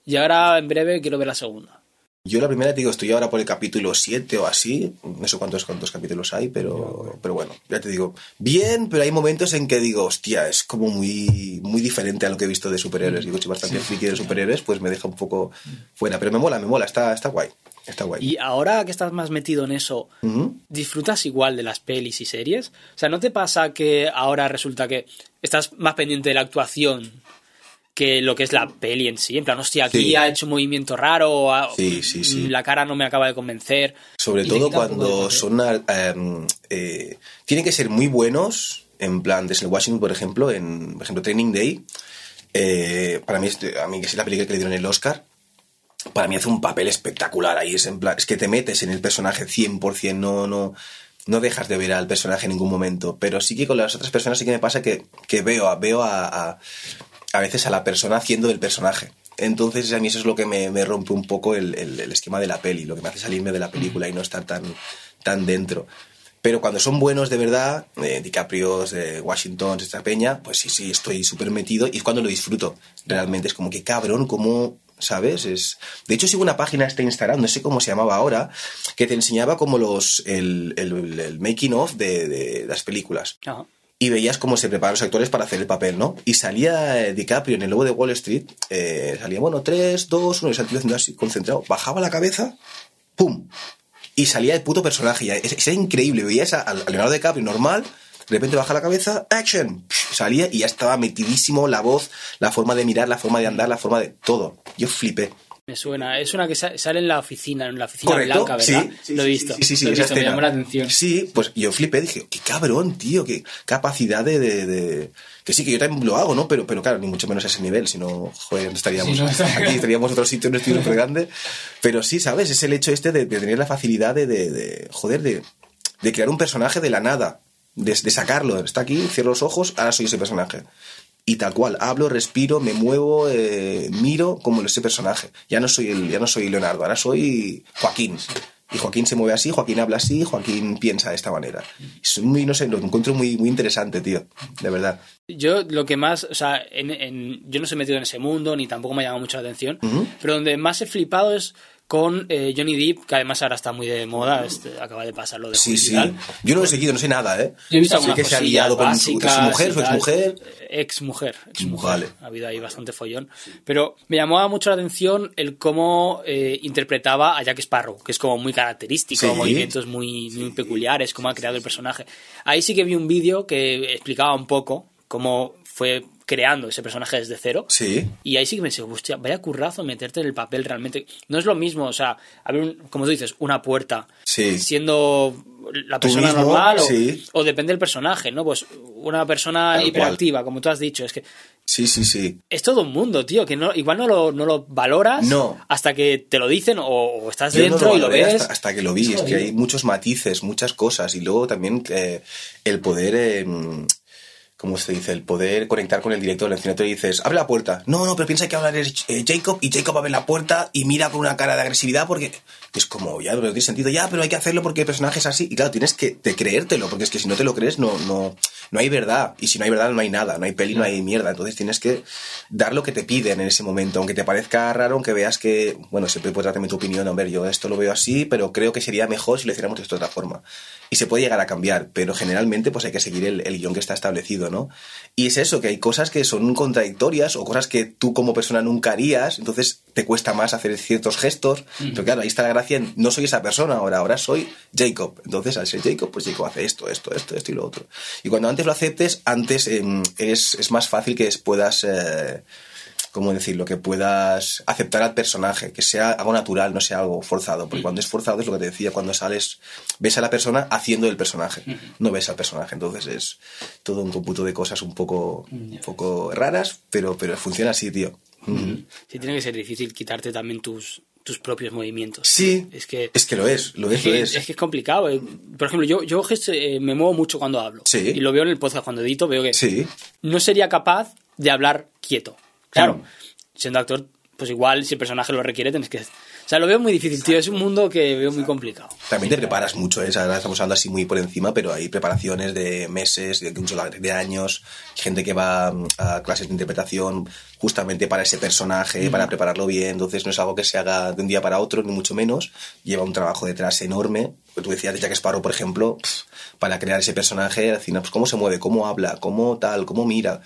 Y ahora, en breve, quiero ver la segunda. Yo la primera, te digo, estoy ahora por el capítulo 7 o así. No sé cuántos, cuántos capítulos hay, pero, pero bueno, ya te digo. Bien, pero hay momentos en que digo, hostia, es como muy, muy diferente a lo que he visto de superhéroes. Digo, soy bastante friki de superhéroes, pues me deja un poco fuera. Pero me mola, me mola, está, está guay. Está guay. Y ahora que estás más metido en eso. ¿disfrutas igual de las pelis y series? O sea, ¿no te pasa que ahora resulta que estás más pendiente de la actuación que lo que es la peli en sí? En plan, hostia, aquí Sí. ha hecho un movimiento raro, Sí, sí, sí. la cara no me acaba de convencer. Sobre todo cuando son. eh, eh, tienen que ser muy buenos. En plan, desde Washington, por ejemplo, en por ejemplo, Training Day. eh, para mí, es- a mí que es la película que le dieron el Oscar. para mí hace un papel espectacular ahí. Es, en plan, es que te metes en el personaje 100%, no, no, no dejas de ver al personaje en ningún momento. Pero sí que con las otras personas sí que me pasa que, que veo, a- veo a, a, a veces a la persona haciendo del personaje. Entonces a mí eso es lo que me, me rompe un poco el, el- el esquema de la peli, lo que me hace salirme de la película y no estar tan, tan dentro. Pero cuando son buenos de verdad, eh, DiCaprio, eh, Washington, esta peña, pues sí, sí, estoy súper metido y es cuando lo disfruto. Realmente es como que cabrón, como, ¿sabes? Es... De hecho, sigo una página este Instagram, no sé cómo se llamaba ahora, que te enseñaba como los, el, el- making of de, de las películas Ajá. Y veías cómo se preparan los actores para hacer el papel, ¿no? Y salía eh, DiCaprio en el lobo de Wall Street, eh, salía, bueno, 3, 2, 1, y salía así, concentrado, bajaba la cabeza, ¡pum! Y salía el puto personaje, ya, es- era increíble, veías a- Leonardo DiCaprio normal, de repente baja la cabeza, ¡action! Salía y ya estaba metidísimo la voz, la forma de mirar, la forma de andar, la forma de todo. Yo flipé. Me suena. Es una que sa- sale en la oficina, en la oficina Correcto, blanca, sí, ¿verdad? sí, lo he sí, visto. Sí, sí, sí, lo he visto, me llamó la atención. Sí, pues yo flipé, dije, qué cabrón, tío, qué capacidad de, de- de- Que sí, que yo también lo hago, ¿no? Pero, pero claro, ni mucho menos a ese nivel, si no, joder, no estaríamos Sí, no, está- aquí, estaríamos en otro sitio, en un estudio súper grande. Pero sí, ¿sabes? Es el hecho este de, de tener la facilidad de, de- de- joder, de, de crear un personaje de la nada, de, de sacarlo. Está aquí, cierro los ojos, ahora soy ese personaje. Y tal cual, hablo, respiro, me muevo, eh, miro como ese personaje. Ya no soy el, ya no soy Leonardo, ahora soy Joaquín. Y Joaquín se mueve así, Joaquín habla así, Joaquín piensa de esta manera. Es muy, no sé, lo encuentro muy, muy interesante, tío. De verdad. Yo lo que más, o sea, en, en- yo no soy metido en ese mundo, ni tampoco me ha llamado mucho la atención, pero donde más he flipado es con eh, Johnny Depp, que además ahora está muy de moda, este, acaba de pasar lo de Sí, sí. Yo no lo he seguido, no sé nada, ¿eh? Yo he visto Sé que se ha liado con su, mujer, su exmujer. Ex mujer, ex mujer. Vale. Ha habido ahí bastante follón. Pero me llamaba mucho la atención el cómo eh, interpretaba a Jack Sparrow, que es como muy característico, Sí. movimientos muy, muy peculiares, cómo ha creado el personaje. Ahí sí que vi un vídeo que explicaba un poco cómo fue creando ese personaje desde cero. Sí. Y ahí sí que me decía, hostia, vaya currazo meterte en el papel realmente. No es lo mismo, o sea, abrir, un- como tú dices, una puerta Sí. siendo la persona mismo, normal o, sí. o depende del personaje, ¿no? Pues una persona Tal hiperactiva, como tú has dicho, es que Sí, sí, sí. es todo un mundo, tío, que no, igual no lo, no lo valoras No. hasta que te lo dicen o, o estás Yo no dentro y lo ves. Hasta, hasta que lo vi. Es que hay muchos matices, muchas cosas. Y luego también eh, el poder. eh, ¿Cómo se dice? El poder conectar con el director. En el cine te dices, abre la puerta. No, no, pero piensa que hablar es eh, Jacob y Jacob abre la puerta y mira con una cara de agresividad porque es como, ya, pero no tiene sentido. Ya, pero hay que hacerlo porque el personaje es así. Y claro, tienes que de creértelo porque es que si no te lo crees, no, no, no hay verdad. Y si no hay verdad, no hay nada. No hay peli, no hay mierda. Entonces tienes que dar lo que te piden en ese momento. Aunque te parezca raro, aunque veas que, bueno, siempre puedes dar también tu opinión. Hombre, yo esto lo veo así, pero creo que sería mejor si lo hiciéramos de esta otra forma. Y se puede llegar a cambiar, pero generalmente pues hay que seguir el, el guion que está establecido, ¿no? Y es eso, que hay cosas que son contradictorias o cosas que tú como persona nunca harías, entonces te cuesta más hacer ciertos gestos. Pero claro, ahí está la gracia, no soy esa persona ahora, ahora soy Jacob. Entonces al ser Jacob, pues Jacob hace esto, esto, esto, esto y lo otro. Y cuando antes lo aceptes, antes em, es, es más fácil que puedas... eh, ¿cómo decirlo? Que puedas aceptar al personaje, que sea algo natural, no sea algo forzado. Porque cuando es forzado es lo que te decía, cuando sales, ves a la persona haciendo el personaje, no ves al personaje. Entonces es todo un cómputo de cosas un poco, un poco raras, pero, pero funciona así, tío. Ujú. Sí, tiene que ser difícil quitarte también tus, tus propios movimientos. Sí, Es que, es que lo es, lo es, es lo es. es que es complicado. eh. Por ejemplo, yo, yo eh, me muevo mucho cuando hablo. Sí. Y lo veo en el podcast cuando edito, veo que Sí, no sería capaz de hablar quieto. Claro, Mm. siendo actor, pues igual si el personaje lo requiere, tienes que... Sea, lo veo muy difícil, tío. Es un mundo que veo muy complicado. También te preparas mucho, ¿eh? ahora estamos hablando así muy por encima, pero hay preparaciones de meses, de, de años, gente que va mm, a clases de interpretación justamente para ese personaje, para prepararlo bien, entonces no es algo que se haga de un día para otro, ni mucho menos, lleva un trabajo detrás enorme. Tú decías de Jack Sparrow, por ejemplo, para crear ese personaje, al final, pues, cómo se mueve, cómo habla, cómo tal, cómo mira,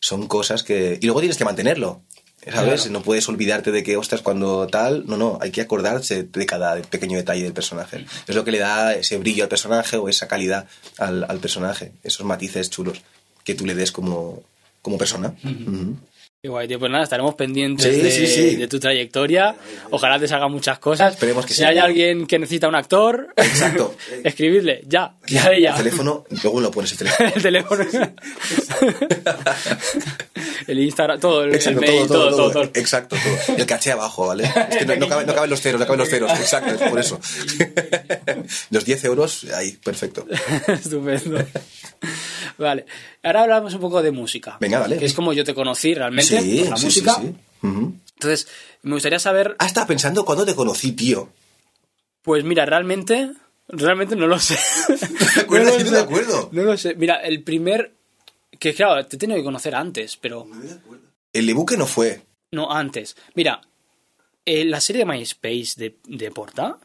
son cosas que... Y luego tienes que mantenerlo, ¿Sabes? Claro. No puedes olvidarte de que, ostras, cuando tal. No, no, hay que acordarse de cada pequeño detalle del personaje. Es lo que le da ese brillo al personaje o esa calidad al, al personaje. Esos matices chulos que tú le des como, como persona. Ujú. Qué guay, tío. Pues nada, estaremos pendientes Sí, de, sí, sí. de tu trayectoria. Ojalá te salgan muchas cosas. Esperemos que si hay alguien que necesita un actor, Exacto. escribirle, ya, ya de El ya. teléfono, luego lo pones el teléfono. el teléfono. el Instagram, todo, el, Exacto, mail, todo, todo, todo. Exacto, todo. El caché abajo, ¿vale? Es que no, no caben, no caben los ceros, no caben los ceros. Exacto, es por eso. los 10 euros, ahí, perfecto. Estupendo. Vale, ahora hablamos un poco de música. Venga, dale. Que es como yo te conocí realmente, Sí, por la sí, música. sí, sí. Ujú. Entonces, me gustaría saber, Ah, estaba pensando cuando te conocí, tío. pues mira, realmente, realmente no lo sé. ¿Te acuerdas? No lo no me acuerdo. No lo sé. Mira, el primer, que claro, te he tenido que conocer antes, pero El ebuque no fue. no antes. Mira, eh, la serie de MySpace de, de Porta,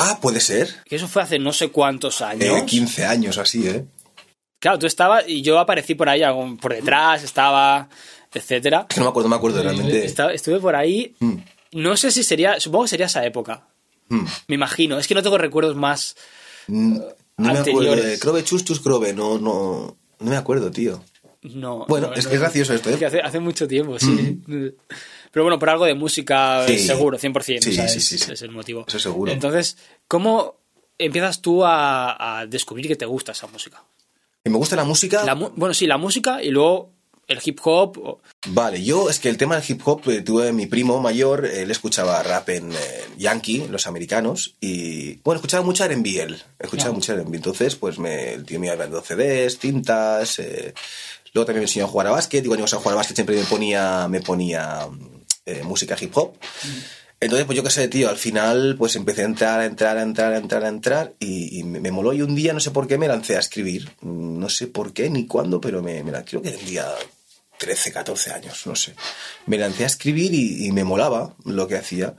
Ah, puede ser. que eso fue hace no sé cuántos años. Eh, 15 años así, ¿eh? Claro, tú estabas y yo aparecí por ahí, por detrás, estaba, etcétera. Es que no me acuerdo, no me acuerdo realmente. Estaba- estuve por ahí. Mm, No sé si sería, supongo que sería esa época. mm. Me imagino. Es que no tengo recuerdos más. Mm, No me acuerdo Crove Chustus Crove, no, no, no me acuerdo, tío. No. Bueno, no, es no. que es gracioso esto, Es que ¿eh? hace, hace mucho tiempo, sí. Pero bueno, por algo de música, Sí. seguro, 100%. Sí, o sea, sí, es, sí, sí. es el motivo. Eso seguro. Entonces, ¿cómo empiezas tú a, a descubrir que te gusta esa música? Me gusta la música. La mu- bueno, sí, la música y luego el hip hop. o- Vale, yo es que el tema del hip hop eh, tuve mi primo mayor, él escuchaba rap en eh, Yankee, los americanos, y bueno, escuchaba mucho R&B él, escuchaba mucho R&B, entonces pues me, el tío me iba dando CDs, tintas, eh, luego también me enseñó a jugar a básquet, y cuando íbamos a jugar a básquet siempre me ponía, me ponía eh, música hip hop. Entonces, pues yo qué sé, tío, al final pues empecé a entrar, a entrar, a entrar, a entrar, a entrar y, y me, me moló y un día, no sé por qué, me lancé a escribir. No sé por qué ni cuándo, pero me, me creo que tendría 13, 14 años, no sé. Me lancé a escribir y, y me molaba lo que hacía.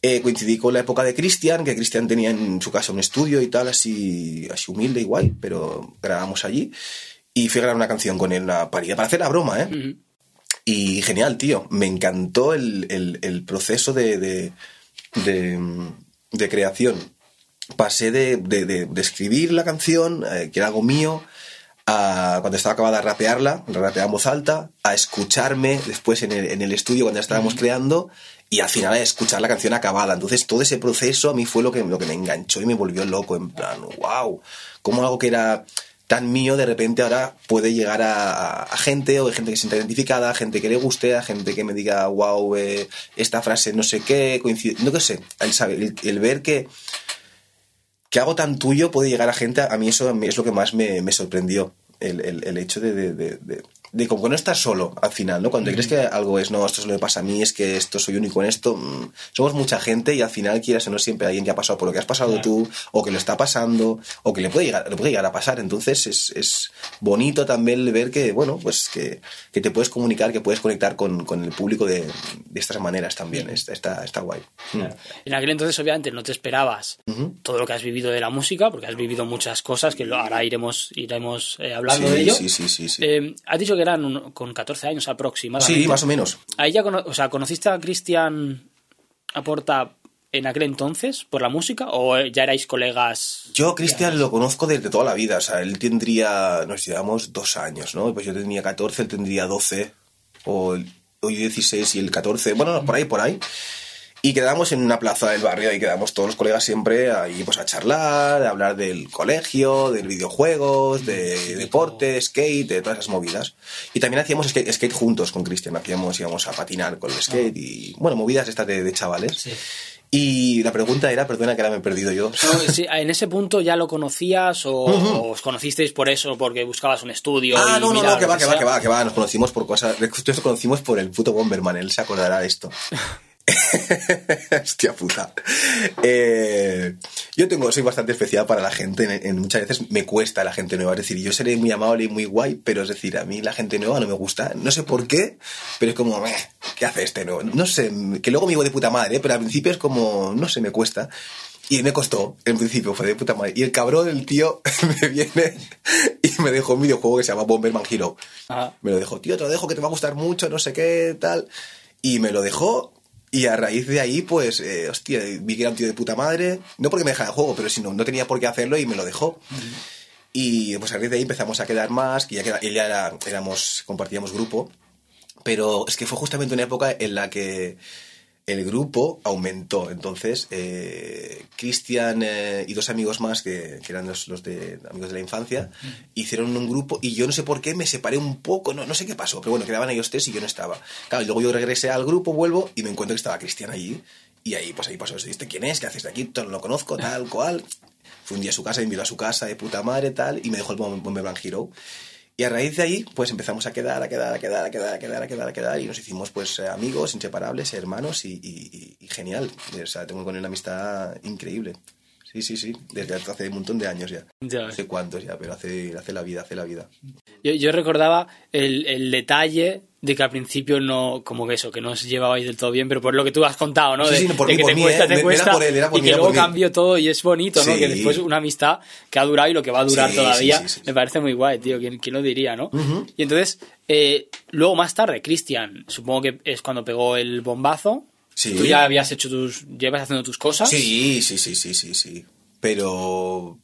Eh, coincidí con la época de Cristian, que Cristian tenía en su casa un estudio y tal, así, así humilde y guay, pero grabamos allí. Y fui a grabar una canción con él, una parida, para hacer la broma, ¿eh? Ujú. Y genial, tío. Me encantó el, el- el proceso de, de, de, de creación. Pasé de, escribir la canción, eh, que era algo mío, a cuando estaba acabada de rapearla, rapeaba en voz alta, a escucharme después en el, en el estudio cuando ya estábamos creando y al final a escuchar la canción acabada. Entonces todo ese proceso a mí fue lo que, lo que me enganchó y me volvió loco, en plan, wow, como algo que era tan mío de repente ahora puede llegar a, a- a gente o hay gente que se sienta identificada, a gente que le guste, a gente que me diga, wow, eh, esta frase no sé qué, coincide, no que sé, el, ver que, que algo tan tuyo puede llegar a gente, a mí eso es lo que más me, me sorprendió, el, el- hecho de- de- como que no estás solo al final, ¿no? Cuando crees que algo es, no, esto solo me pasa a mí, es que esto soy único en esto, mm, somos mucha gente y al final quieras o no siempre hay alguien que ha pasado por lo que has pasado Claro. tú, o que lo está pasando, o que le puede llegar, le puede llegar a pasar, entonces es, es bonito también ver que, bueno, pues que, que te puedes comunicar, que puedes conectar con, con el público de, de estas maneras también, está, está, está guay. Mm. En aquel entonces, obviamente, no te esperabas todo lo que has vivido de la música, porque has vivido muchas cosas que ahora iremos, iremos eh, hablando Sí, de ello. sí, sí, sí, sí. Eh, has dicho que eran un- con 14 años aproximadamente. Sí, más o menos. Ahí ya o sea, ¿conociste a Cristian Aporta en aquel entonces por la música o eh, ya erais colegas? Yo, Cristian, lo conozco desde toda la vida. O sea, él tendría, nos llevamos dos años, ¿no? Pues yo tenía 14, él tendría 12, o, o yo 16 y él 14. Bueno, no, por ahí, por ahí. Y quedamos en una plaza del barrio, ahí quedamos todos los colegas siempre ahí pues a charlar, a hablar del colegio, de videojuegos, de deporte, skate, de todas esas movidas. Y también hacíamos skate, skate juntos con Cristian, hacíamos, íbamos a patinar con el skate y, bueno, movidas estas de, de chavales. Sí. Y la pregunta era, perdona que ahora me he perdido yo. No, sí, ¿En ese punto ya lo conocías o, o os conocisteis por eso, porque buscabas un estudio? Ah, y no, no, no, que va, que va, que va, que va. Nos conocimos por cosas. Nos conocimos por el puto Bomberman, él se acordará de esto. Hostia puta. Eh, yo tengo, soy bastante especial para la gente. En, en muchas veces me cuesta la gente nueva. Es decir, yo seré muy amable y muy guay, pero es decir, a mí la gente nueva no me gusta. No sé por qué, pero es como, "Meh, ¿qué hace este nuevo? No sé, que luego me digo de puta madre, pero al principio es como, no sé, me cuesta. Y me costó, en principio, fue de puta madre. Y el cabrón, el tío, me viene y me dejó un videojuego que se llama Bomberman Hero. Ajá. Me lo dejó, tío, te lo dejo que te va a gustar mucho, no sé qué, tal. Y me lo dejó. Y a raíz de ahí, pues, eh, hostia, vi que era un tío de puta madre. No porque me dejara el juego, pero sino no tenía por qué hacerlo y me lo dejó. Y pues a raíz de ahí empezamos a quedar más, que ya queda, ya era, éramos, compartíamos grupo. Pero es que fue justamente una época en la que el grupo aumentó. Entonces, eh, Cristian eh, y dos amigos más, que, que eran los, los de amigos de la infancia, hicieron un grupo y yo no sé por qué me separé un poco, no, no sé qué pasó, pero bueno, quedaban ellos tres y yo no estaba. Claro, y luego yo regresé al grupo, vuelvo y me encuentro que estaba Cristian allí. Y ahí, pues ahí pasó. ¿Este quién es? ¿Qué haces de aquí? No lo conozco, tal, cual. Fui un día a su casa, me invitó a su casa de puta madre, tal, y me dejó el Bomber Blanc Hero. Y a raíz de ahí, pues empezamos a quedar, a quedar, a quedar, a quedar, a quedar, a quedar, a quedar, y nos hicimos, pues, eh, amigos, inseparables, hermanos, y, genial. O sea, tengo con él una amistad increíble. Sí, sí, sí, desde hace un montón de años ya. Ya No sé cuántos ya, pero hace, hace la vida, hace la vida. Yo, yo recordaba el, el detalle de que al principio no, como que eso, que no os llevabais del todo bien, pero por lo que tú has contado, ¿no? Sí, sí, por de mí, que por te mí, cuesta, ¿eh? te cuesta, por él, por y mí, que luego cambió todo y es bonito, ¿no? Sí. Que después una amistad que ha durado y lo que va a durar todavía, me parece muy guay, tío, ¿quién, quién lo diría, no? Y entonces, eh, luego más tarde, Cristian, supongo que es cuando pegó el bombazo, Sí. tú ya habías hecho tus, llevas haciendo tus cosas. Sí, sí, sí, sí, sí, sí. Pero,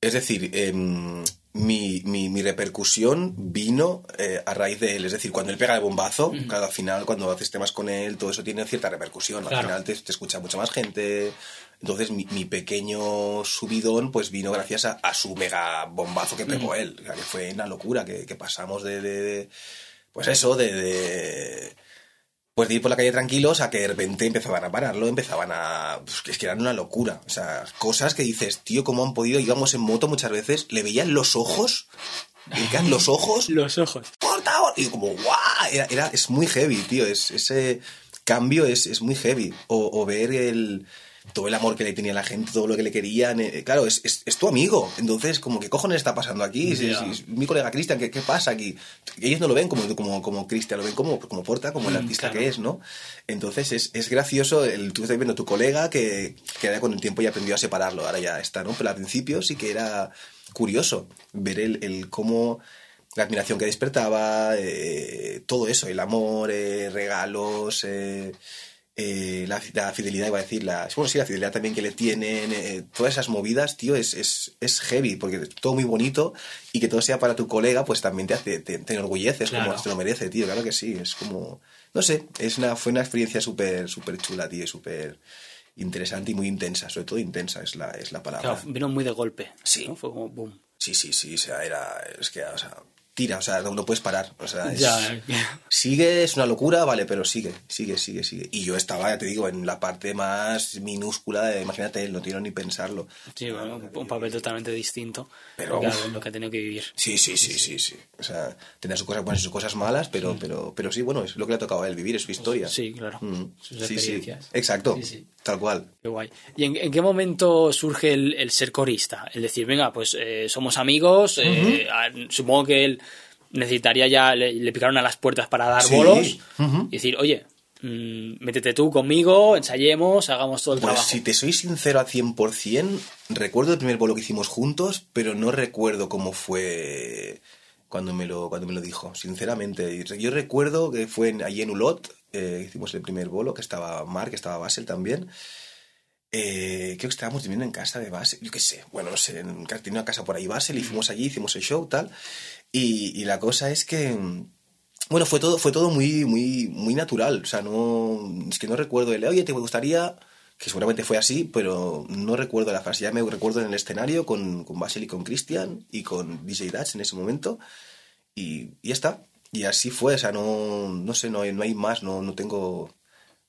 es decir, em, mi, mi, mi repercusión vino eh, a raíz de él. Es decir, cuando él pega el bombazo, claro, al final, cuando haces temas con él, todo eso tiene cierta repercusión. Al Claro. final te, te escucha mucha más gente. Entonces, mi, mi pequeño subidón, pues vino gracias a, a su mega bombazo que pegó él. O sea, que fue una locura, que, que pasamos de, de- de- pues eso, de- de pues de ir por la calle tranquilos a que de repente empezaban a pararlo, empezaban a... Pues es que eran una locura. O sea, cosas que dices, tío, ¿cómo han podido? Íbamos en moto muchas veces, le veían los ojos, le veían los ojos, Los ojos. ¡corta! ahora! Y como, ¡guau! Era, era- es muy heavy, tío. Es, ese cambio es, es muy heavy. O, o ver el todo el amor que le tenía la gente, todo lo que le querían. eh, claro, es, es, es tu amigo. Entonces, como, ¿qué cojones está pasando aquí? Si- Ya. si- si- mi colega Cristian, ¿qué, ¿qué pasa aquí? Ellos no lo ven como, como, como Cristian, lo ven como, como Porta, como el Mm, artista claro. que es, ¿no? Entonces, es, es gracioso. El, tú estás viendo a tu colega que, que ahora con el tiempo ya aprendió a separarlo, ahora ya está, ¿no? Pero al principio sí que era curioso ver el, el cómo la admiración que despertaba, eh, todo eso, el amor, eh, regalos, eh, eh, la, la fidelidad, iba a decir, la, bueno, sí, la fidelidad también que le tienen, eh, todas esas movidas, tío, es, es, es heavy, porque es todo muy bonito y que todo sea para tu colega, pues también te hace, te, te enorgulleces, Claro. como te lo merece, tío, claro que sí, es como, no sé, es una, fue una experiencia súper, súper chula, tío, súper interesante y muy intensa, sobre todo intensa es la, es la palabra. Claro, vino muy de golpe. Sí. ¿no? Fue como boom. Sí, sí, sí, o sea, era, es que, o sea, tira, o sea, no, no puedes parar, o sea, es- Ya. sigue, es una locura, vale, pero sigue, sigue, sigue, sigue. Y yo estaba, ya te digo, en la parte más minúscula, de, imagínate, no quiero ni pensarlo. Sí, bueno, un- papel totalmente distinto. Pero, Claro, uf. lo que ha tenido que vivir. Sí, sí, sí, sí, sí. O sea, tenía sus cosas buenas y sus cosas malas, pero, pero, pero sí, bueno, es lo que le ha tocado a él vivir, es su historia. Sí, claro. Mm. Sus Sí, sí, experiencias. exacto, Sí, sí. tal cual. Qué guay. ¿Y en, en qué momento surge el, el ser corista? El decir, venga, pues eh, somos amigos, eh, a- supongo que él necesitaría ya, le, le picaron a las puertas para dar Sí. bolos y decir, oye, mm, métete tú conmigo, ensayemos, hagamos todo el Pues trabajo. si te soy sincero al 100%, recuerdo el primer bolo que hicimos juntos, pero no recuerdo cómo fue cuando me lo, cuando me lo dijo, sinceramente. Yo recuerdo que fue en- allí en Ulot, eh, hicimos el primer bolo, que estaba Mark, que estaba Basel también. Eh, creo que estábamos viviendo en casa de Basel, yo qué sé, bueno, no sé, en, tenía una casa por ahí Basel y fuimos allí, hicimos el show, tal. Y, y la cosa es que, bueno, fue todo, fue todo muy, muy, muy natural. O sea, no. Es que no recuerdo el, oye, te gustaría. Que seguramente fue así, pero no recuerdo la frase. Ya me recuerdo en el escenario con, con Basil y con Christian y con DJ Dutch en ese momento. Y, y ya está. Y así fue. O sea, no, no sé, no no hay más. No, no tengo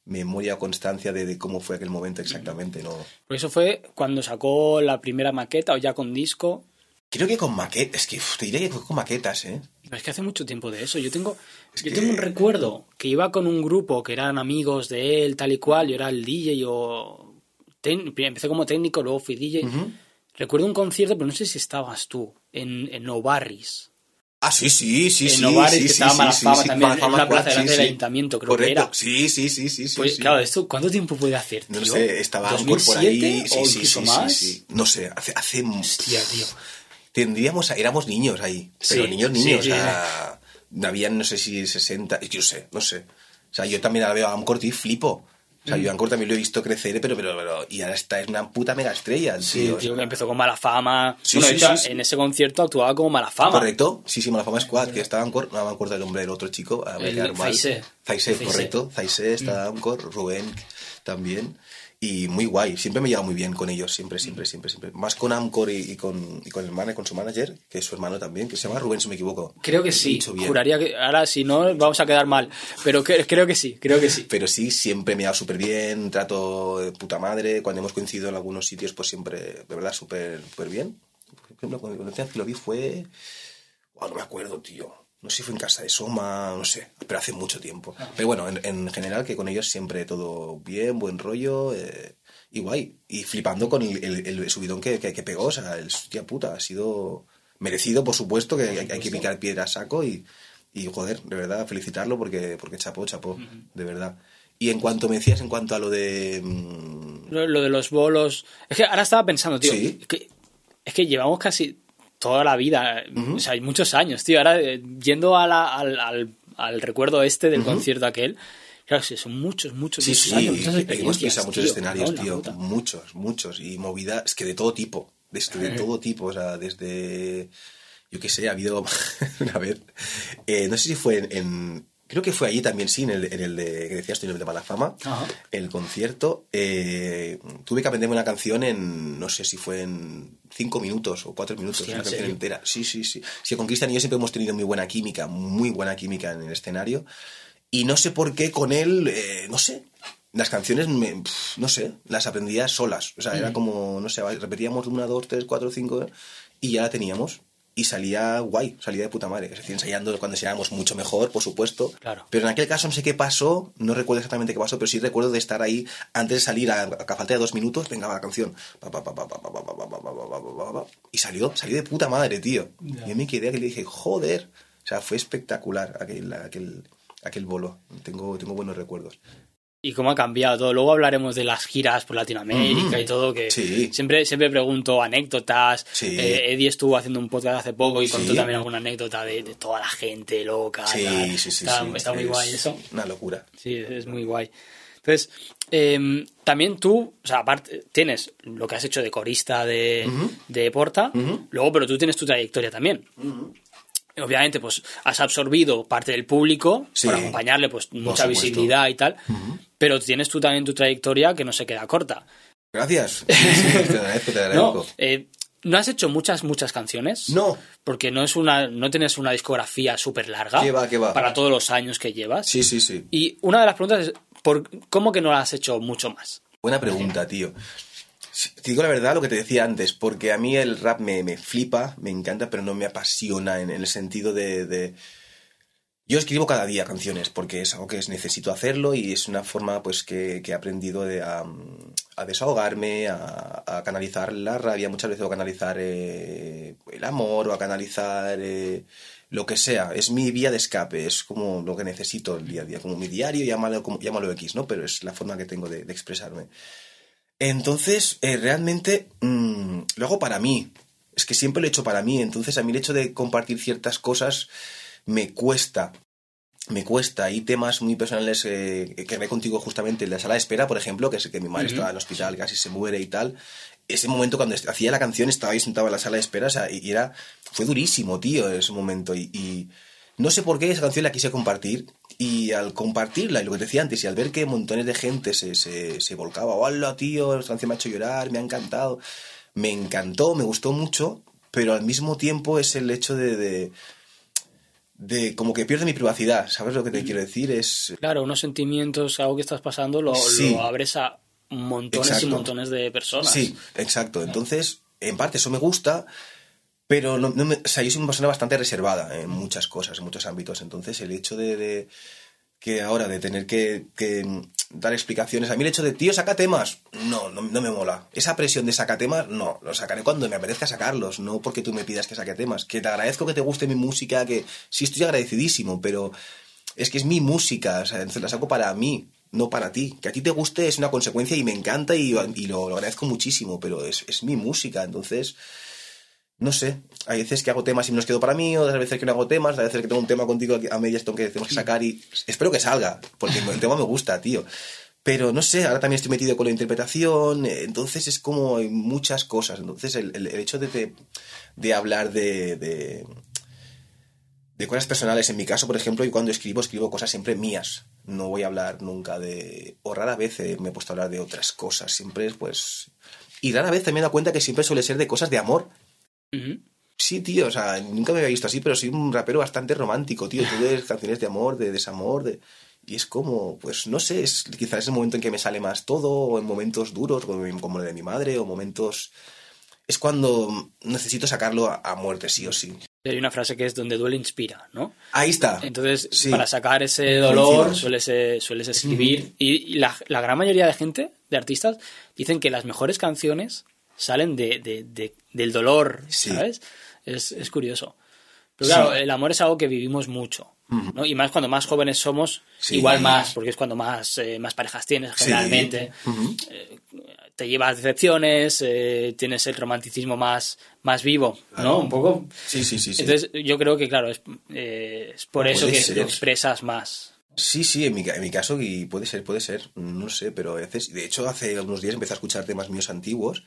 memoria o constancia de, de cómo fue aquel momento exactamente. No. Porque eso fue cuando sacó la primera maqueta o ya con disco. Creo que con maquetas. Es que uf, te diría que con maquetas, ¿eh? Es que hace mucho tiempo de eso. Yo tengo, Es yo que- tengo un recuerdo que iba con un grupo que eran amigos de él, tal y cual. Yo era el DJ o... ten- empecé como técnico, luego fui DJ. Recuerdo un concierto, pero no sé si estabas tú, en, en Novarris. Ah, sí, sí, sí, En sí. Que sí, estaba sí, Malafama también, en una plaza delante del ayuntamiento, creo que era. Sí, sí, sí, sí. Pues claro, esto ¿cuánto tiempo puede hacer, No tío? sé, estaba por ahí. ¿2007 Sí, o sí, sí, más? sí. No sé, hace, hace Hostia, tío. Tendríamos, éramos niños ahí, pero Sí, niños, sí, niños, sí, o sea, habían, no sé si 60, yo sé, no sé. O sea, yo también ahora veo a Amcort y flipo. O sea, Joan Cor también lo he visto crecer, pero, pero, pero, y ahora está, es una puta mega estrella, el Sí, tío. que empezó con mala fama. Sí, Bueno, sí, hecho, sí, sí. en ese concierto actuaba como mala fama. Correcto, sí, sí, Malafama Squad, que estaba Ancor, no me acuerdo el nombre del otro chico, a ver. Zaise. Zaise, correcto, Zaise está Ancor, Rubén también, y muy guay, siempre me he llevado muy bien con ellos, siempre, siempre, siempre, siempre. Más con Amcor y, y con, y con el manager, con su manager, que es su hermano también, que se llama Rubén, si me equivoco. Creo que he sí. Juraría que ahora si no vamos a quedar mal. Pero que- creo que sí, creo que sí. Pero sí, siempre me ha dado súper bien, trato de puta madre. Cuando hemos coincidido en algunos sitios, pues siempre, de verdad, súper súper bien. Por ejemplo, cuando que lo vi fue. Buah, no me acuerdo, tío. No sé si fue en casa de Soma, no sé, pero hace mucho tiempo. Pero bueno, en, en general, que con ellos siempre todo bien, buen rollo eh, y guay. Y flipando con el, el- el subidón que, que, que pegó, o sea, el tía puta, ha sido merecido, por supuesto, que hay, hay que picar piedra a saco y, y, joder, de verdad, felicitarlo porque, porque chapó, chapó, de verdad. Y en cuanto me decías, en cuanto a lo de... mm, Lo, lo de los bolos. Es que ahora estaba pensando, tío. Sí. que- es que llevamos casi toda la vida, o sea, hay muchos años, tío. Ahora, eh, yendo a la- al, al- al recuerdo este del concierto aquel, claro, sí, son muchos, muchos, Sí, muchos sí, años. muchas hemos pisado muchos tío. escenarios, tío. Muchos, muchos. Y movida, es que de todo tipo. Desde, de Eh. todo tipo, o sea, desde. Yo qué sé, ha habido. una vez. eh, no sé si fue en. en- creo que fue allí también, sí, en el, en el de. que decías tú, en el de Malafama. Ajá. El concierto. eh, tuve que aprenderme una canción en. No sé si fue en cinco minutos o cuatro minutos. Hostia, una ¿en canción serio? entera. Sí, sí, sí. Sí, con Cristian y yo siempre hemos tenido muy buena química, muy buena química en el escenario. Y no sé por qué con él, eh, no sé. Las canciones, me- pf, no sé, las aprendía solas. O sea, Mm. era como, no sé, repetíamos una, dos, tres, cuatro, cinco, y ya la teníamos y salía guay, salía de puta madre. Es decir, ensayando cuando ensayábamos mucho mejor, por supuesto. Claro. Pero en aquel caso no sé qué pasó, no recuerdo exactamente qué pasó, pero sí recuerdo de estar ahí antes de salir, a, a falta de dos minutos, venga, la canción. Y salió, salió de puta madre, tío. Yeah. Yo me quedé que le dije, joder. O sea, fue espectacular aquel, aquel, aquel bolo. Tengo, tengo buenos recuerdos y cómo ha cambiado todo. Luego hablaremos de las giras por Latinoamérica Mm. y todo, que Sí. siempre, siempre pregunto anécdotas. Sí. Eh, Eddie estuvo haciendo un podcast hace poco y contó Sí. también alguna anécdota de, de toda la gente loca. Sí, tal. sí, sí. Está, sí. está muy Es guay eso. Una locura. Sí, es muy guay. Entonces, eh, también tú, o sea, aparte, tienes lo que has hecho de corista de, de Porta, luego, pero tú tienes tu trayectoria también. Obviamente, pues has absorbido parte del público Sí. para acompañarle, pues mucha supuesto. visibilidad y tal, pero tienes tú también tu trayectoria que no se queda corta. Gracias. Sí, sí, te agradezco, te ¿No? Eh, ¿No has hecho muchas, muchas canciones? No. Porque no es una, no tienes una discografía súper larga. ¿Qué va, qué va? Para todos los años que llevas. Sí, sí, sí. Y una de las preguntas es, ¿por, ¿cómo que no la has hecho mucho más? Buena pregunta, tío. Te digo la verdad lo que te decía antes, porque a mí el rap me, me flipa, me encanta, pero no me apasiona en, el sentido de, de- Yo escribo cada día canciones, porque es algo que es- necesito hacerlo y es una forma pues que, que he aprendido de, a, desahogarme, a, canalizar la rabia, muchas veces o a canalizar eh, el amor o a canalizar eh, lo que sea. Es mi vía de escape, es como lo que necesito el día a día, como mi diario, llámalo, como, llámalo X, ¿no? Pero es la forma que tengo de expresarme. Entonces, eh, realmente mm, lo hago para mí. Es que siempre lo he hecho para mí. Entonces, a mí el hecho de compartir ciertas cosas me cuesta. Me cuesta. Hay temas muy personales eh, que hablé contigo justamente en la sala de espera, por ejemplo, que es que mi madre Ujú. estaba en el hospital, casi se muere y tal. Ese momento cuando hacía la canción estaba ahí sentado en la sala de espera, o sea, y y era, fue durísimo, tío, ese momento. Y, y no sé por qué esa canción la quise compartir. Y al compartirla, y lo que te decía antes, y al ver que montones de gente se, se, se volcaba, hola, tío, esta canción me ha hecho llorar, me ha encantado. Me encantó, me gustó mucho, pero al mismo tiempo es el hecho de, de, de como que pierde mi privacidad, ¿sabes lo que te quiero decir? Es, Claro, unos sentimientos, algo que estás pasando, lo, Sí. lo abres a montones y montones de personas. Sí, exacto. Entonces, en parte eso me gusta, pero no, no me- o sea, yo soy una persona bastante reservada en muchas cosas, en muchos ámbitos. Entonces, el hecho de, de que ahora de tener que, que dar explicaciones, a mí el hecho de, tío, saca temas, no, no, no me mola. Esa presión de saca temas, no, los sacaré cuando me apetezca sacarlos, no porque tú me pidas que saque temas. Que te agradezco que te guste mi música, que sí estoy agradecidísimo, pero es que es mi música, o sea, la saco para mí, no para ti. Que a ti te guste es una consecuencia y me encanta y, y lo, lo agradezco muchísimo, pero es, es mi música, entonces, no sé, hay veces que hago temas y me los quedo para mí, otras veces que no hago temas, otras veces que tengo un tema contigo a medias tengo que, tenemos que sacar y espero que salga, porque el tema me gusta, tío. Pero no sé, ahora también estoy metido con la interpretación, eh, entonces es como hay muchas cosas. Entonces el, el- el hecho de, de, de hablar de, de, de cosas personales, en mi caso, por ejemplo, yo cuando escribo, escribo cosas siempre mías. No voy a hablar nunca de... O rara vez eh, me he puesto a hablar de otras cosas, siempre es pues... Y rara vez también me he dado cuenta que siempre suele ser de cosas de amor. Sí, tío, o sea, nunca me había visto así, pero soy un rapero bastante romántico, tío. Tú ves canciones de amor, de desamor, de... Y es como, pues no sé, es, quizás es el momento en que me sale más todo, o en momentos duros, como, el de mi madre, o momentos... Es cuando necesito sacarlo a, a muerte, sí o sí. Hay una frase que es donde duele inspira, ¿no? Ahí está. Entonces, Sí. para sacar ese dolor sueles, sueles escribir. Y, y la, la gran mayoría de gente, de artistas, dicen que las mejores canciones salen de, de- de- del dolor, Sí. ¿sabes? Es, es curioso. Pero Sí. claro, el amor es algo que vivimos mucho. ¿no? Y más cuando más jóvenes somos, Sí. igual más, porque es cuando más, eh, más parejas tienes Sí. generalmente. Ujú. Te llevas decepciones, eh, tienes el romanticismo más, más vivo, ¿no? Claro. Un poco. Sí, sí, sí. sí. Entonces, yo creo que, claro, es, eh, es por eso que ser. expresas más. Sí, sí, en mi, en mi caso, y puede ser, puede ser, no sé, pero a veces, de hecho, hace unos días empecé a escuchar temas míos antiguos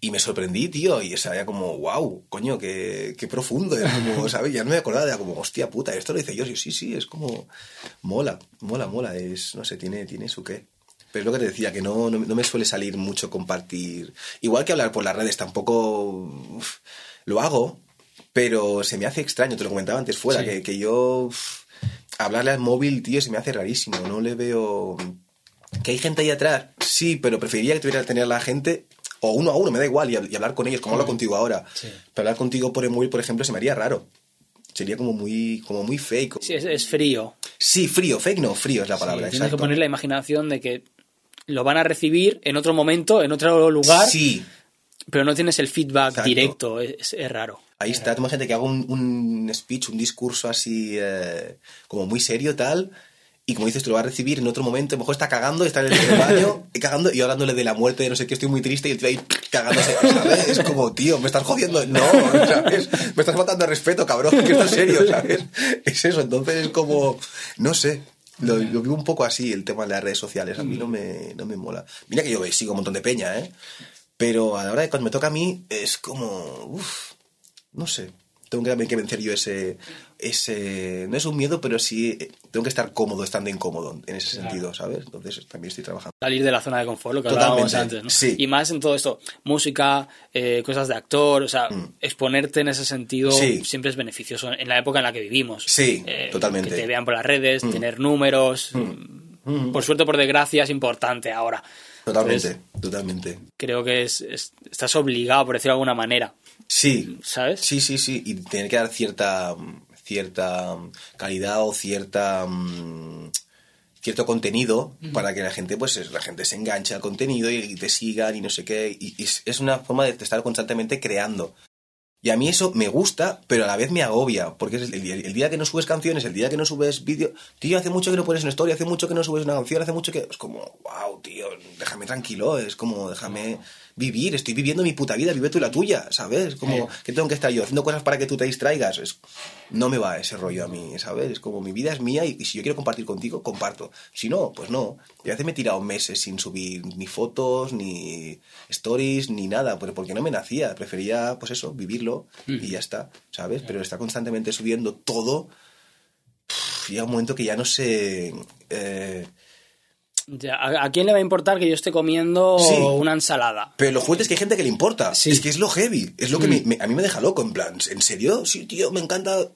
y me sorprendí, tío, y o sea, era como, wow, coño, qué, qué profundo, era como, ¿sabes? Ya no me acordaba, era como, hostia puta, esto lo hice yo, sí, sí, sí, es como, mola, mola, mola, es, no sé, tiene, tiene su qué. Pero es lo que te decía, que no, no, no me suele salir mucho compartir, igual que hablar por las redes, tampoco uf, lo hago, pero se me hace extraño, te lo comentaba antes fuera, Sí. que, que yo uf, hablarle al móvil, tío, se me hace rarísimo, no le veo... ¿Que hay gente ahí atrás? Sí, pero preferiría que tuviera que tener a la gente, o uno a uno, me da igual, y, hab- y hablar con ellos, como hablo contigo ahora. Sí. Pero hablar contigo por el móvil, por ejemplo, se me haría raro. Sería como muy, como muy fake. Sí, es, es frío. Sí, frío, fake no, frío es la palabra, Sí, tienes que poner la imaginación de que lo van a recibir en otro momento, en otro lugar, Sí, pero no tienes el feedback Exacto. directo. Es, es raro. Ahí está, tú imagínate que hago un, un speech, un discurso así eh, como muy serio tal, y como dices, tú lo vas a recibir en otro momento, a lo mejor está cagando, está en el, baño, y cagando, y hablándole de la muerte, de no sé qué, estoy muy triste, y el tío ahí cagándose, ¿sabes? Es como, tío, me estás jodiendo, no, ¿sabes? Me estás faltando al respeto, cabrón, que esto es serio, ¿sabes? Es eso, entonces es como, no sé, lo, lo vivo un poco así, el tema de las redes sociales, a mí no me, no me mola. Mira que yo sigo un montón de peña, ¿eh? Pero a la hora de cuando me toca a mí, es como, uff, no sé. Tengo que que vencer yo ese, ese. No es un miedo, pero sí eh, tengo que estar cómodo estando incómodo en ese Claro. sentido, ¿sabes? Entonces también estoy trabajando. Salir de la zona de confort, lo que hablábamos Totalmente, antes. ¿no? sí. Y más en todo esto, música, eh, cosas de actor, o sea, exponerte en ese sentido Mm. Sí. siempre es beneficioso en la época en la que vivimos. Sí, Eh, totalmente. Mm. Que te vean por las redes, tener números. Por suerte o por desgracia es importante ahora. Totalmente, Entonces, totalmente. creo que es, es- estás obligado, por decirlo de alguna manera. Sí, ¿Sabes? sí, sí, sí. Y tener que dar cierta, cierta calidad o cierta. mm, cierto contenido para que la gente pues es- la gente se enganche al contenido y, y te sigan y no sé qué. Y, y es, una forma de estar constantemente creando. Y a mí eso me gusta pero a la vez me agobia porque es el, el- el día que no subes canciones el día que no subes vídeo tío hace mucho que no pones una historia hace mucho que no subes una canción hace mucho que es como wow tío déjame tranquilo es como déjame vivir estoy viviendo mi puta vida vive tú la tuya sabes como que tengo que estar yo haciendo cosas para que tú te distraigas es, no me va ese rollo a mí, ¿sabes? Es como mi vida es mía y, y si yo quiero compartir contigo, comparto. Si no, pues no. Y a veces me he tirado meses sin subir ni fotos, ni stories, ni nada, porque no me nacía. Prefería, pues eso, vivirlo y ya está, ¿sabes? Pero estar constantemente subiendo todo, pff, llega un momento que ya no sé... eh, Ya, ¿A, a quién le va a importar que yo esté comiendo Sí. una ensalada? Pero lo fuerte es que hay gente que le importa. Sí. Es que es lo heavy. Es lo que me- me- a mí me deja loco. En plan, ¿en serio? Sí, tío, me encanta.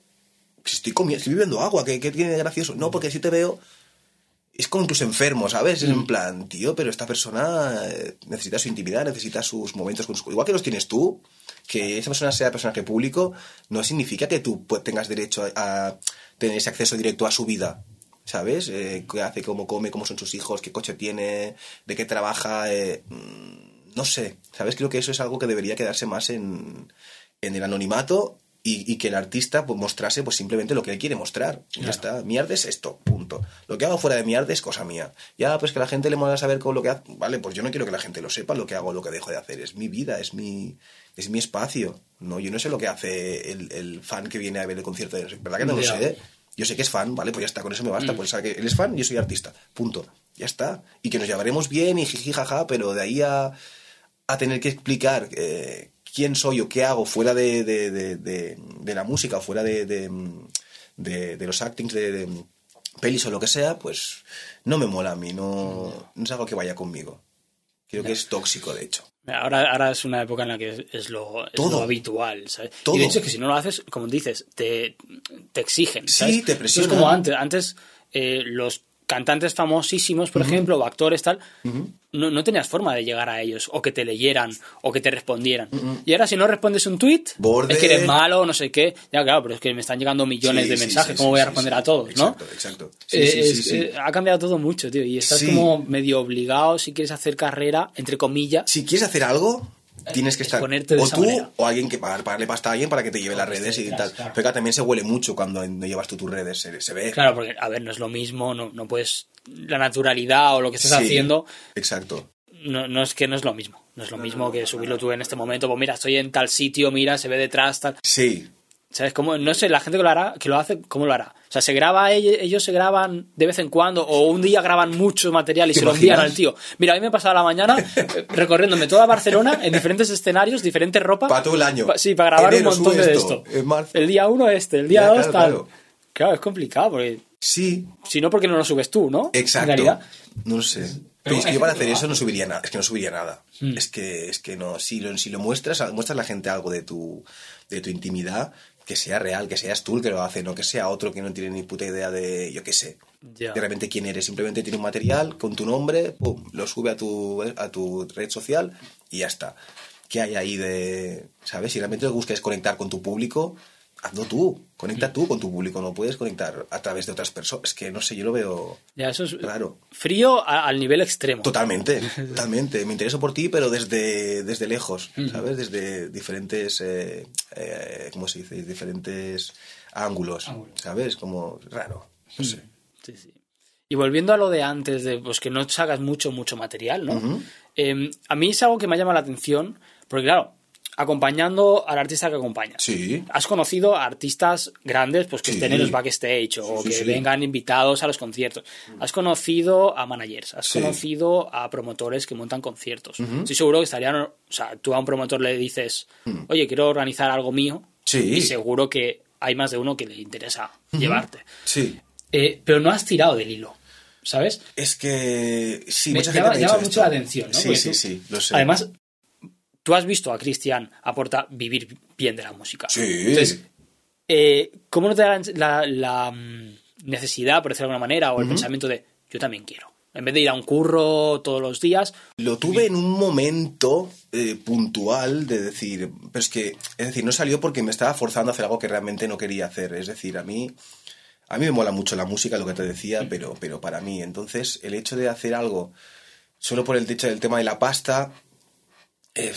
Si Estoy comiendo, estoy bebiendo agua, ¿qué, qué tiene de gracioso? No, porque si te veo. Es como incluso enfermo, ¿sabes? Es en plan, tío, pero esta persona eh, necesita su intimidad, necesita sus momentos con su... Igual que los tienes tú, que esa persona sea personaje público, no significa que tú pues, tengas derecho a tener ese acceso directo a su vida. ¿Sabes? Eh, qué hace, cómo come, cómo son sus hijos, qué coche tiene, de qué trabaja. eh, mm, no sé. ¿Sabes? Creo que eso es algo que debería quedarse más en, en el anonimato y, y que el artista pues, mostrase pues, simplemente lo que él quiere mostrar. Ya está. Mi arte es esto, punto. Lo que hago fuera de mi arte es cosa mía. Ya, pues que la gente le mola saber con lo que hace. Vale, pues yo no quiero que la gente lo sepa, lo que hago, lo que dejo de hacer. Es mi vida, es mi, es mi espacio. No, yo no sé lo que hace el, el fan que viene a ver el concierto. de- ¿Verdad que no lo sé? Yo sé que es fan, ¿vale? Pues ya está, con eso me basta. Pues sabe que él es fan, yo soy artista. Punto. Ya está. Y que nos llevaremos bien y jiji jaja, pero de ahí a, a tener que explicar eh, quién soy o qué hago fuera de, de, de, de- de la música, o fuera de, de, los actings de, pelis o lo que sea, pues no me mola a mí, no, no es algo que vaya conmigo. Creo que es tóxico, de hecho. Ahora, ahora es una época en la que es, es lo, es Todo. lo habitual, ¿sabes? Todo. Y de hecho es que si no lo haces, como dices, te, te exigen, Sí, te presionan. Es como antes. Antes eh, los cantantes famosísimos, por ejemplo, o actores tal, no, no tenías forma de llegar a ellos, o que te leyeran, o que te respondieran. Y ahora si no respondes un tweet, Borde. es que eres malo, no sé qué. Ya, claro, pero es que me están llegando millones Sí, de mensajes, sí, ¿cómo sí, voy a responder a todos, no? Exacto, exacto. Sí, Eh, es- eh, ha cambiado todo mucho, tío, y estás como medio obligado si quieres hacer carrera, entre comillas. Si quieres hacer algo, tienes que estar. o tú manera. o alguien que pagar, pagarle pasta a alguien para que te lleve las redes y tal. claro. Pero claro, también se huele mucho cuando no llevas tú tus redes, se, se ve. Claro, porque, a ver, no es lo mismo, no, no puedes. La naturalidad o lo que estés Sí, haciendo, Exacto. no, no es que no es lo mismo. No es lo mismo que subirlo tú en este momento. Pues mira, estoy en tal sitio, mira, se ve detrás, tal. Sí, ¿Sabes cómo? No sé, la gente que lo hará, que lo hace, ¿cómo lo hará? O sea, se graba, ellos, se graban de vez en cuando, o un día graban mucho material y ¿Te se lo envían al tío. Mira, a mí me he pasado la mañana eh, recorriéndome toda Barcelona en diferentes escenarios, diferente ropa. Para todo el año. Pa- sí, para grabar Enero un montón de esto. El día uno este, el día Ya, dos claro, tal. claro. Claro, es complicado, porque sí, si no, porque no lo subes tú, ¿no? exacto. En realidad. No sé. Pero Pero es que yo para hacer eso no subiría nada. Es que no subiría nada. Mm. Es que es que no. Si lo, si lo muestras, muestras a la gente algo de tu, de tu intimidad, que sea real, que seas tú el que lo hace, no que sea otro que no tiene ni puta idea de, yo qué sé, Ya. de repente quién eres. Simplemente tiene un material con tu nombre, pum, lo sube a tu, a tu red social y ya está. ¿Qué hay ahí de, sabes? Si realmente buscas conectar con tu público, hazlo tú. Conecta tú con tu público. No puedes conectar a través de otras personas. Es que no sé, yo lo veo Ya, eso es raro. frío a- al nivel extremo. Totalmente, totalmente. Me intereso por ti, pero desde, desde lejos, ¿sabes? Desde diferentes, eh, eh, ¿cómo se dice? Diferentes ángulos. ¿sabes? Como raro, no sé. Sí, sí. Y volviendo a lo de antes, de pues que no sacas mucho, mucho material, ¿no? Eh, a mí es algo que me ha llamado la atención, porque claro, acompañando al artista que acompañas. Sí. Has conocido a artistas grandes pues que Sí. estén en los backstage o Sí, que sí. vengan invitados a los conciertos. Has conocido a managers, has conocido a promotores que montan conciertos. Estoy seguro que estarían, o sea, tú a un promotor le dices, oye, quiero organizar algo mío, Sí. y seguro que hay más de uno que le interesa llevarte. Sí. Eh, pero no has tirado del hilo, ¿sabes? Es que sí, Me mucha gente llama, me llama mucho la atención, ¿no? Sí, Porque sí, tú- sí, lo sé. Además, tú has visto a Cristian aporta vivir bien de la música. Sí. Entonces, eh, ¿cómo no te da la, la, mm, necesidad, por decirlo de alguna manera, o el pensamiento de yo también quiero? En vez de ir a un curro todos los días, Lo tuve en un momento eh, puntual de decir, pero es que, es decir, no salió porque me estaba forzando a hacer algo que realmente no quería hacer. Es decir, a mí, a mí me mola mucho la música, lo que te decía, pero, pero para mí. Entonces, el hecho de hacer algo solo por el hecho del tema de la pasta, eh,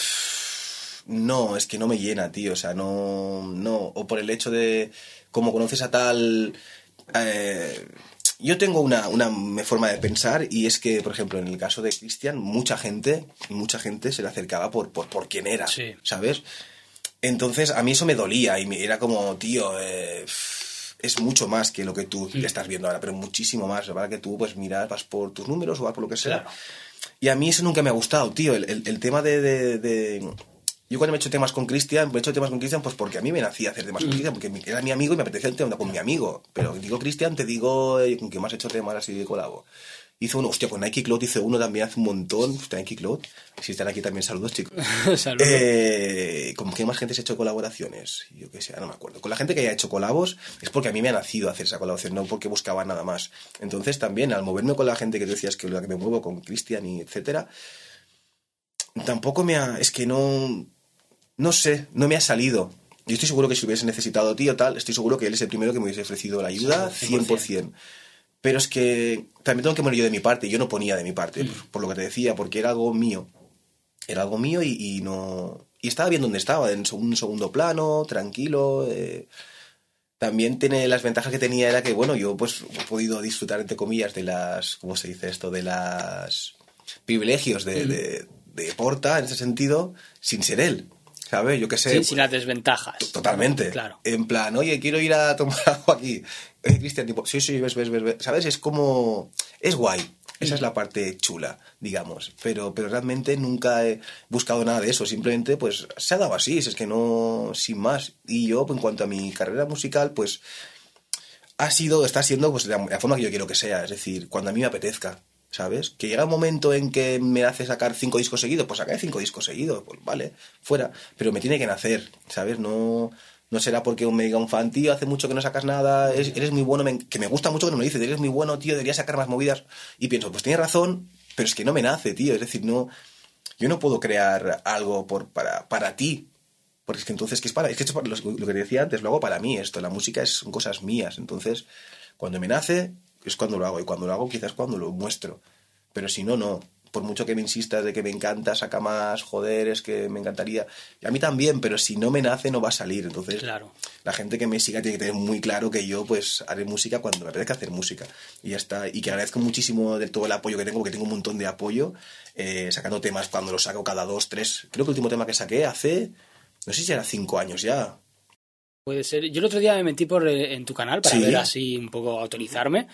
no, es que no me llena, tío. O sea, no, no. O por el hecho de, como conoces a tal... eh, yo tengo una, una forma de pensar y es que, por ejemplo, en el caso de Cristian, mucha gente, mucha gente se le acercaba por, por, por quién era, Sí. ¿sabes? Entonces a mí eso me dolía y me, era como, tío, eh, es mucho más que lo que tú estás viendo ahora, pero muchísimo más. Para que tú, pues, miras, vas por tus números o vas por lo que sea. Claro. Y a mí eso nunca me ha gustado, tío. El, el- el tema de, de- de- Yo cuando me he hecho temas con Cristian, me he hecho temas con Cristian pues porque a mí me nacía hacer temas con Cristian, porque era mi amigo y me apetecía el tema con mi amigo. Pero digo Cristian, te digo eh, con que me has hecho temas así de colabo. Hizo uno, hostia, con Nike Cloud hice uno también hace un montón. Hostia, Nike Cloud. Si están aquí también, saludos, chicos. Saludos. Eh, ¿Con qué más gente se ha hecho colaboraciones? Yo qué sé, no me acuerdo. Con la gente que haya hecho colabos es porque a mí me ha nacido hacer esa colaboración, no porque buscaba nada más. Entonces también, al moverme con la gente que tú decías que la que me muevo, con Cristian y etcétera, tampoco me ha... Es que no... No sé, no me ha salido. Yo estoy seguro que si hubiese necesitado tío tal, estoy seguro que él es el primero que me hubiese ofrecido la ayuda, Sí, 100%. 100%. Pero es que también tengo que poner yo de mi parte. Yo no ponía de mi parte, por, por lo que te decía, porque era algo mío. Era algo mío y, y no. Y estaba bien donde estaba, en un segundo plano, tranquilo. eh. También tiene las ventajas que tenía era que, bueno, yo pues he podido disfrutar, entre comillas, de las. ¿Cómo se dice esto? De las privilegios de, de, de Porta, en ese sentido, sin ser él. ¿sabes? Yo qué sé. Sí, sin las desventajas. Totalmente. Claro. En plan, oye, quiero ir a tomar agua aquí. Eh, Cristian, tipo, sí, sí, ves, ves, ves, ves. ¿Sabes? Es como. Es guay. Esa es la parte chula, digamos. Pero, pero realmente nunca he buscado nada de eso. Simplemente, pues, se ha dado así. Es que no. Sin más. Y yo, en cuanto a mi carrera musical, pues. Ha sido, está siendo, pues, de la forma que yo quiero que sea. Es decir, cuando a mí me apetezca. ¿Sabes? Que llega un momento en que me hace sacar cinco discos seguidos, pues sacaré cinco discos seguidos, pues vale, fuera. Pero me tiene que nacer, ¿sabes? No, no será porque me diga un fan, tío, hace mucho que no sacas nada, eres, muy bueno, me- que me gusta mucho que me lo dices, eres muy bueno, tío, deberías sacar más movidas. Y pienso, pues tienes razón, pero es que no me nace, tío. Es decir, no, yo no puedo crear algo por, para, para ti. Porque es que entonces, ¿qué es para? Es que esto lo, lo que decía antes, lo hago para mí esto. La música es, son cosas mías. Entonces, cuando me nace, es cuando lo hago. Y cuando lo hago, quizás cuando lo muestro. Pero si no, no. Por mucho que me insistas de que me encanta, saca más, joder, es que me encantaría. Y a mí también, pero si no me nace, no va a salir. Entonces, Claro. la gente que me siga tiene que tener muy claro que yo, pues, haré música cuando me apetezca hacer música. Y ya está. Y que agradezco muchísimo de todo el apoyo que tengo, porque tengo un montón de apoyo, eh, sacando temas cuando los saco cada dos, tres. Creo que el último tema que saqué hace, no sé si era cinco años ya. Puede ser. Yo el otro día me metí por eh, en tu canal para Sí. ver así un poco autorizarme.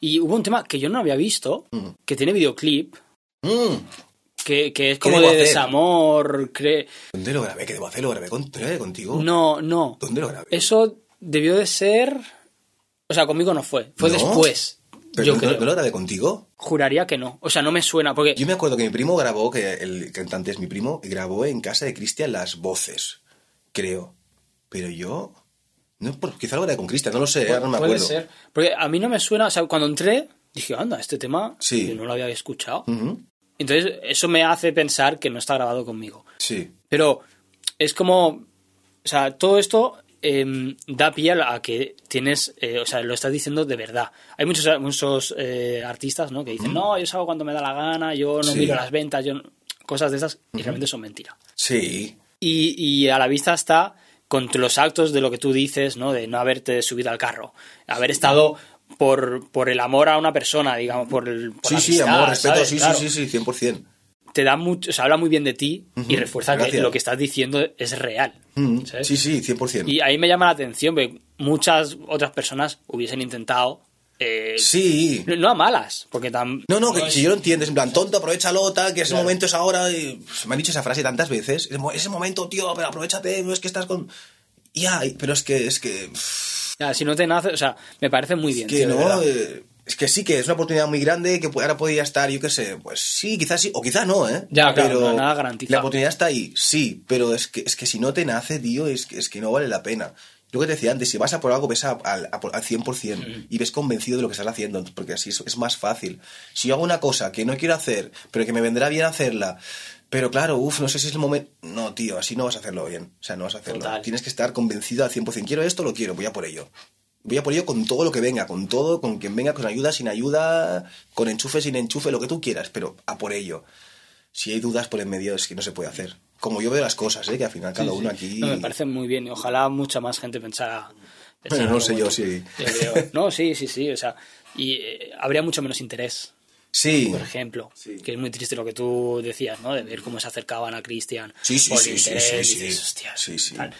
Y hubo un tema que yo no había visto, Ujú. que tiene videoclip, Mm, que, que es ¿Qué como de hacer? desamor. cre- ¿Dónde lo grabé? ¿Qué debo hacer? ¿Lo grabé, con- ¿lo grabé contigo? No, no. ¿Dónde lo grabé? Eso debió de ser. O sea, conmigo no fue. Fue ¿No? después. ¿Pero yo no, creo. ¿no lo grabé contigo? Juraría que no. O sea, no me suena. Porque. Yo me acuerdo que mi primo grabó, que el cantante es mi primo, grabó en casa de Cristian las voces, creo. Pero yo... No, quizá lo grabé con Cristian, no lo sé, no me puede acuerdo. ser. Porque a mí no me suena. O sea, cuando entré, dije, anda, este tema. Sí. Yo no lo había escuchado. Ujú, Entonces, eso me hace pensar que no está grabado conmigo. Sí. Pero es como. O sea, todo esto em, da pie a que tienes. eh, o sea, lo estás diciendo de verdad. Hay muchos, muchos eh, artistas, ¿no? Que dicen, no, yo salgo cuando me da la gana, yo no Sí. miro las ventas, yo. no-". Cosas de esas, y realmente son mentiras. Sí. Y, y a la vista está con los actos de lo que tú dices, ¿no? De no haberte subido al carro, haber estado por, por el amor a una persona, digamos, por el. por Sí, la sí, amistad, amor, respeto, ¿sabes? sí, Claro. sí, sí, sí, 100%. Te da mucho, o sea, habla muy bien de ti y Ujú, refuerza que gracias. lo que estás diciendo es real. Mm, ¿sabes? Sí, sí, 100%. Y ahí me llama la atención, porque muchas otras personas hubiesen intentado. eh, Sí. no, no a malas, porque tan. No, no, que es- si yo lo entiendes, en plan, tonto, aprovechalo, tal, que ese momento es ahora. y, pff, me han dicho esa frase tantas veces. Ese mo- Ese momento, tío, pero aprovechate, no es que estás con. Ya, y- pero es que, es que. Si no te nace, o sea, me parece muy bien. que tío, de no. eh, es que sí, que es una oportunidad muy grande, que ahora podría estar, yo qué sé, pues sí, quizás sí, o quizás no, ¿eh? Ya, pero nada garantizado. La oportunidad está ahí, sí, pero es que, es que si no te nace, tío, es que, es que no vale la pena. Lo que te decía antes, si vas a por algo, ves a- al, a al 100% y ves convencido de lo que estás haciendo, porque así es, es más fácil. Si yo hago una cosa que no quiero hacer, pero que me vendrá bien hacerla, pero claro, uff, no sé si es el momento... No, tío, así no vas a hacerlo bien. O sea, no vas a hacerlo. Total. Tienes que estar convencido al 100%. Quiero esto, lo quiero, voy a por ello. Voy a por ello con todo lo que venga, con todo, con quien venga, con ayuda, sin ayuda, con enchufe, sin enchufe, lo que tú quieras, pero a por ello. Si hay dudas por en medio es que no se puede hacer. Como yo veo las cosas, ¿eh? que al final cada Sí, uno sí. aquí... No, me parece muy bien. y Ojalá mucha más gente pensara. pensara Bueno, no sé yo si- creo. No, sí, sí, sí. O sea, y eh, habría mucho menos interés, Sí, por ejemplo. Sí. Que es muy triste lo que tú decías, ¿no? De ver cómo se acercaban a Cristian. Sí, sí, por sí, interés, sí, y sí. dices, "Hostia", Sí, sí. tal.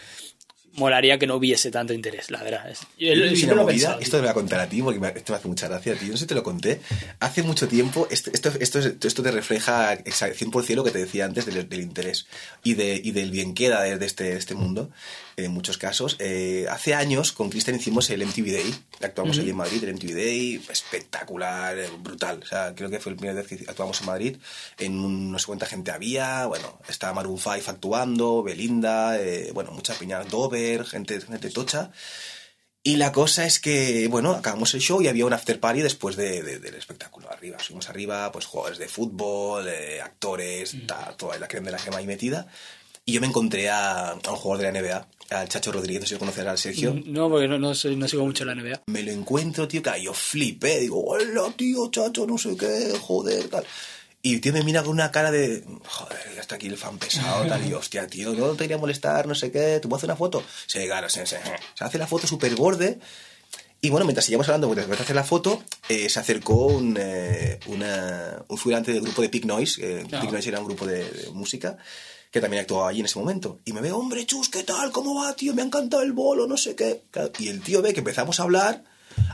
Molaría que no hubiese tanto interés, la verdad. Es- yo- lo movida, pensado, esto te lo voy a contar a ti porque me, esto me hace mucha gracia, tío. No sé si te lo conté. Hace mucho tiempo, esto, esto, esto, es- esto te refleja exa- 100% lo que te decía antes del, del interés y, de, y del bien queda de, de este, de este mundo, en muchos casos. Eh, hace años con Cristian hicimos el MTV Day, actuamos allí en Madrid, el MTV Day, espectacular, brutal. O sea, creo que fue la primera vez que actuamos en Madrid. En un- no sé cuánta gente había, bueno, estaba Maroon 5 actuando, Belinda, eh, bueno, mucha piña, Dover, gente, gente tocha. Y la cosa es que, bueno, acabamos el show y había un after party después de- de- del espectáculo. Arriba, subimos arriba, pues jugadores de fútbol, eh, actores, ta- toda la crema de la gema ahí metida. Y yo me encontré a, a un jugador de la NBA, al Chacho Rodríguez, no sé si conocerás, al Sergio. No, porque no, no, no sigo mucho la NBA. Me lo encuentro, tío, que yo flipé. Digo, hola, tío, chacho, no sé qué, joder, tal. Y tío me mira con una cara de, joder, ya está aquí el fan pesado, tal. Y hostia, tío, no te quería molestar, no sé qué. ¿Te puedo hacer una foto? Claro, sí, sí. Se hace la foto súper borde. Y bueno, mientras seguíamos hablando, de hacer la foto, eh, se acercó un, eh, una- un figurante del grupo de Pig Noise. eh. Pig Noise era un grupo de, de música. Que también actuaba allí en ese momento. Y me ve, hombre, chus, ¿qué tal? ¿Cómo va, tío? Me ha encantado el bolo, no sé qué. Y el tío ve que empezamos a hablar.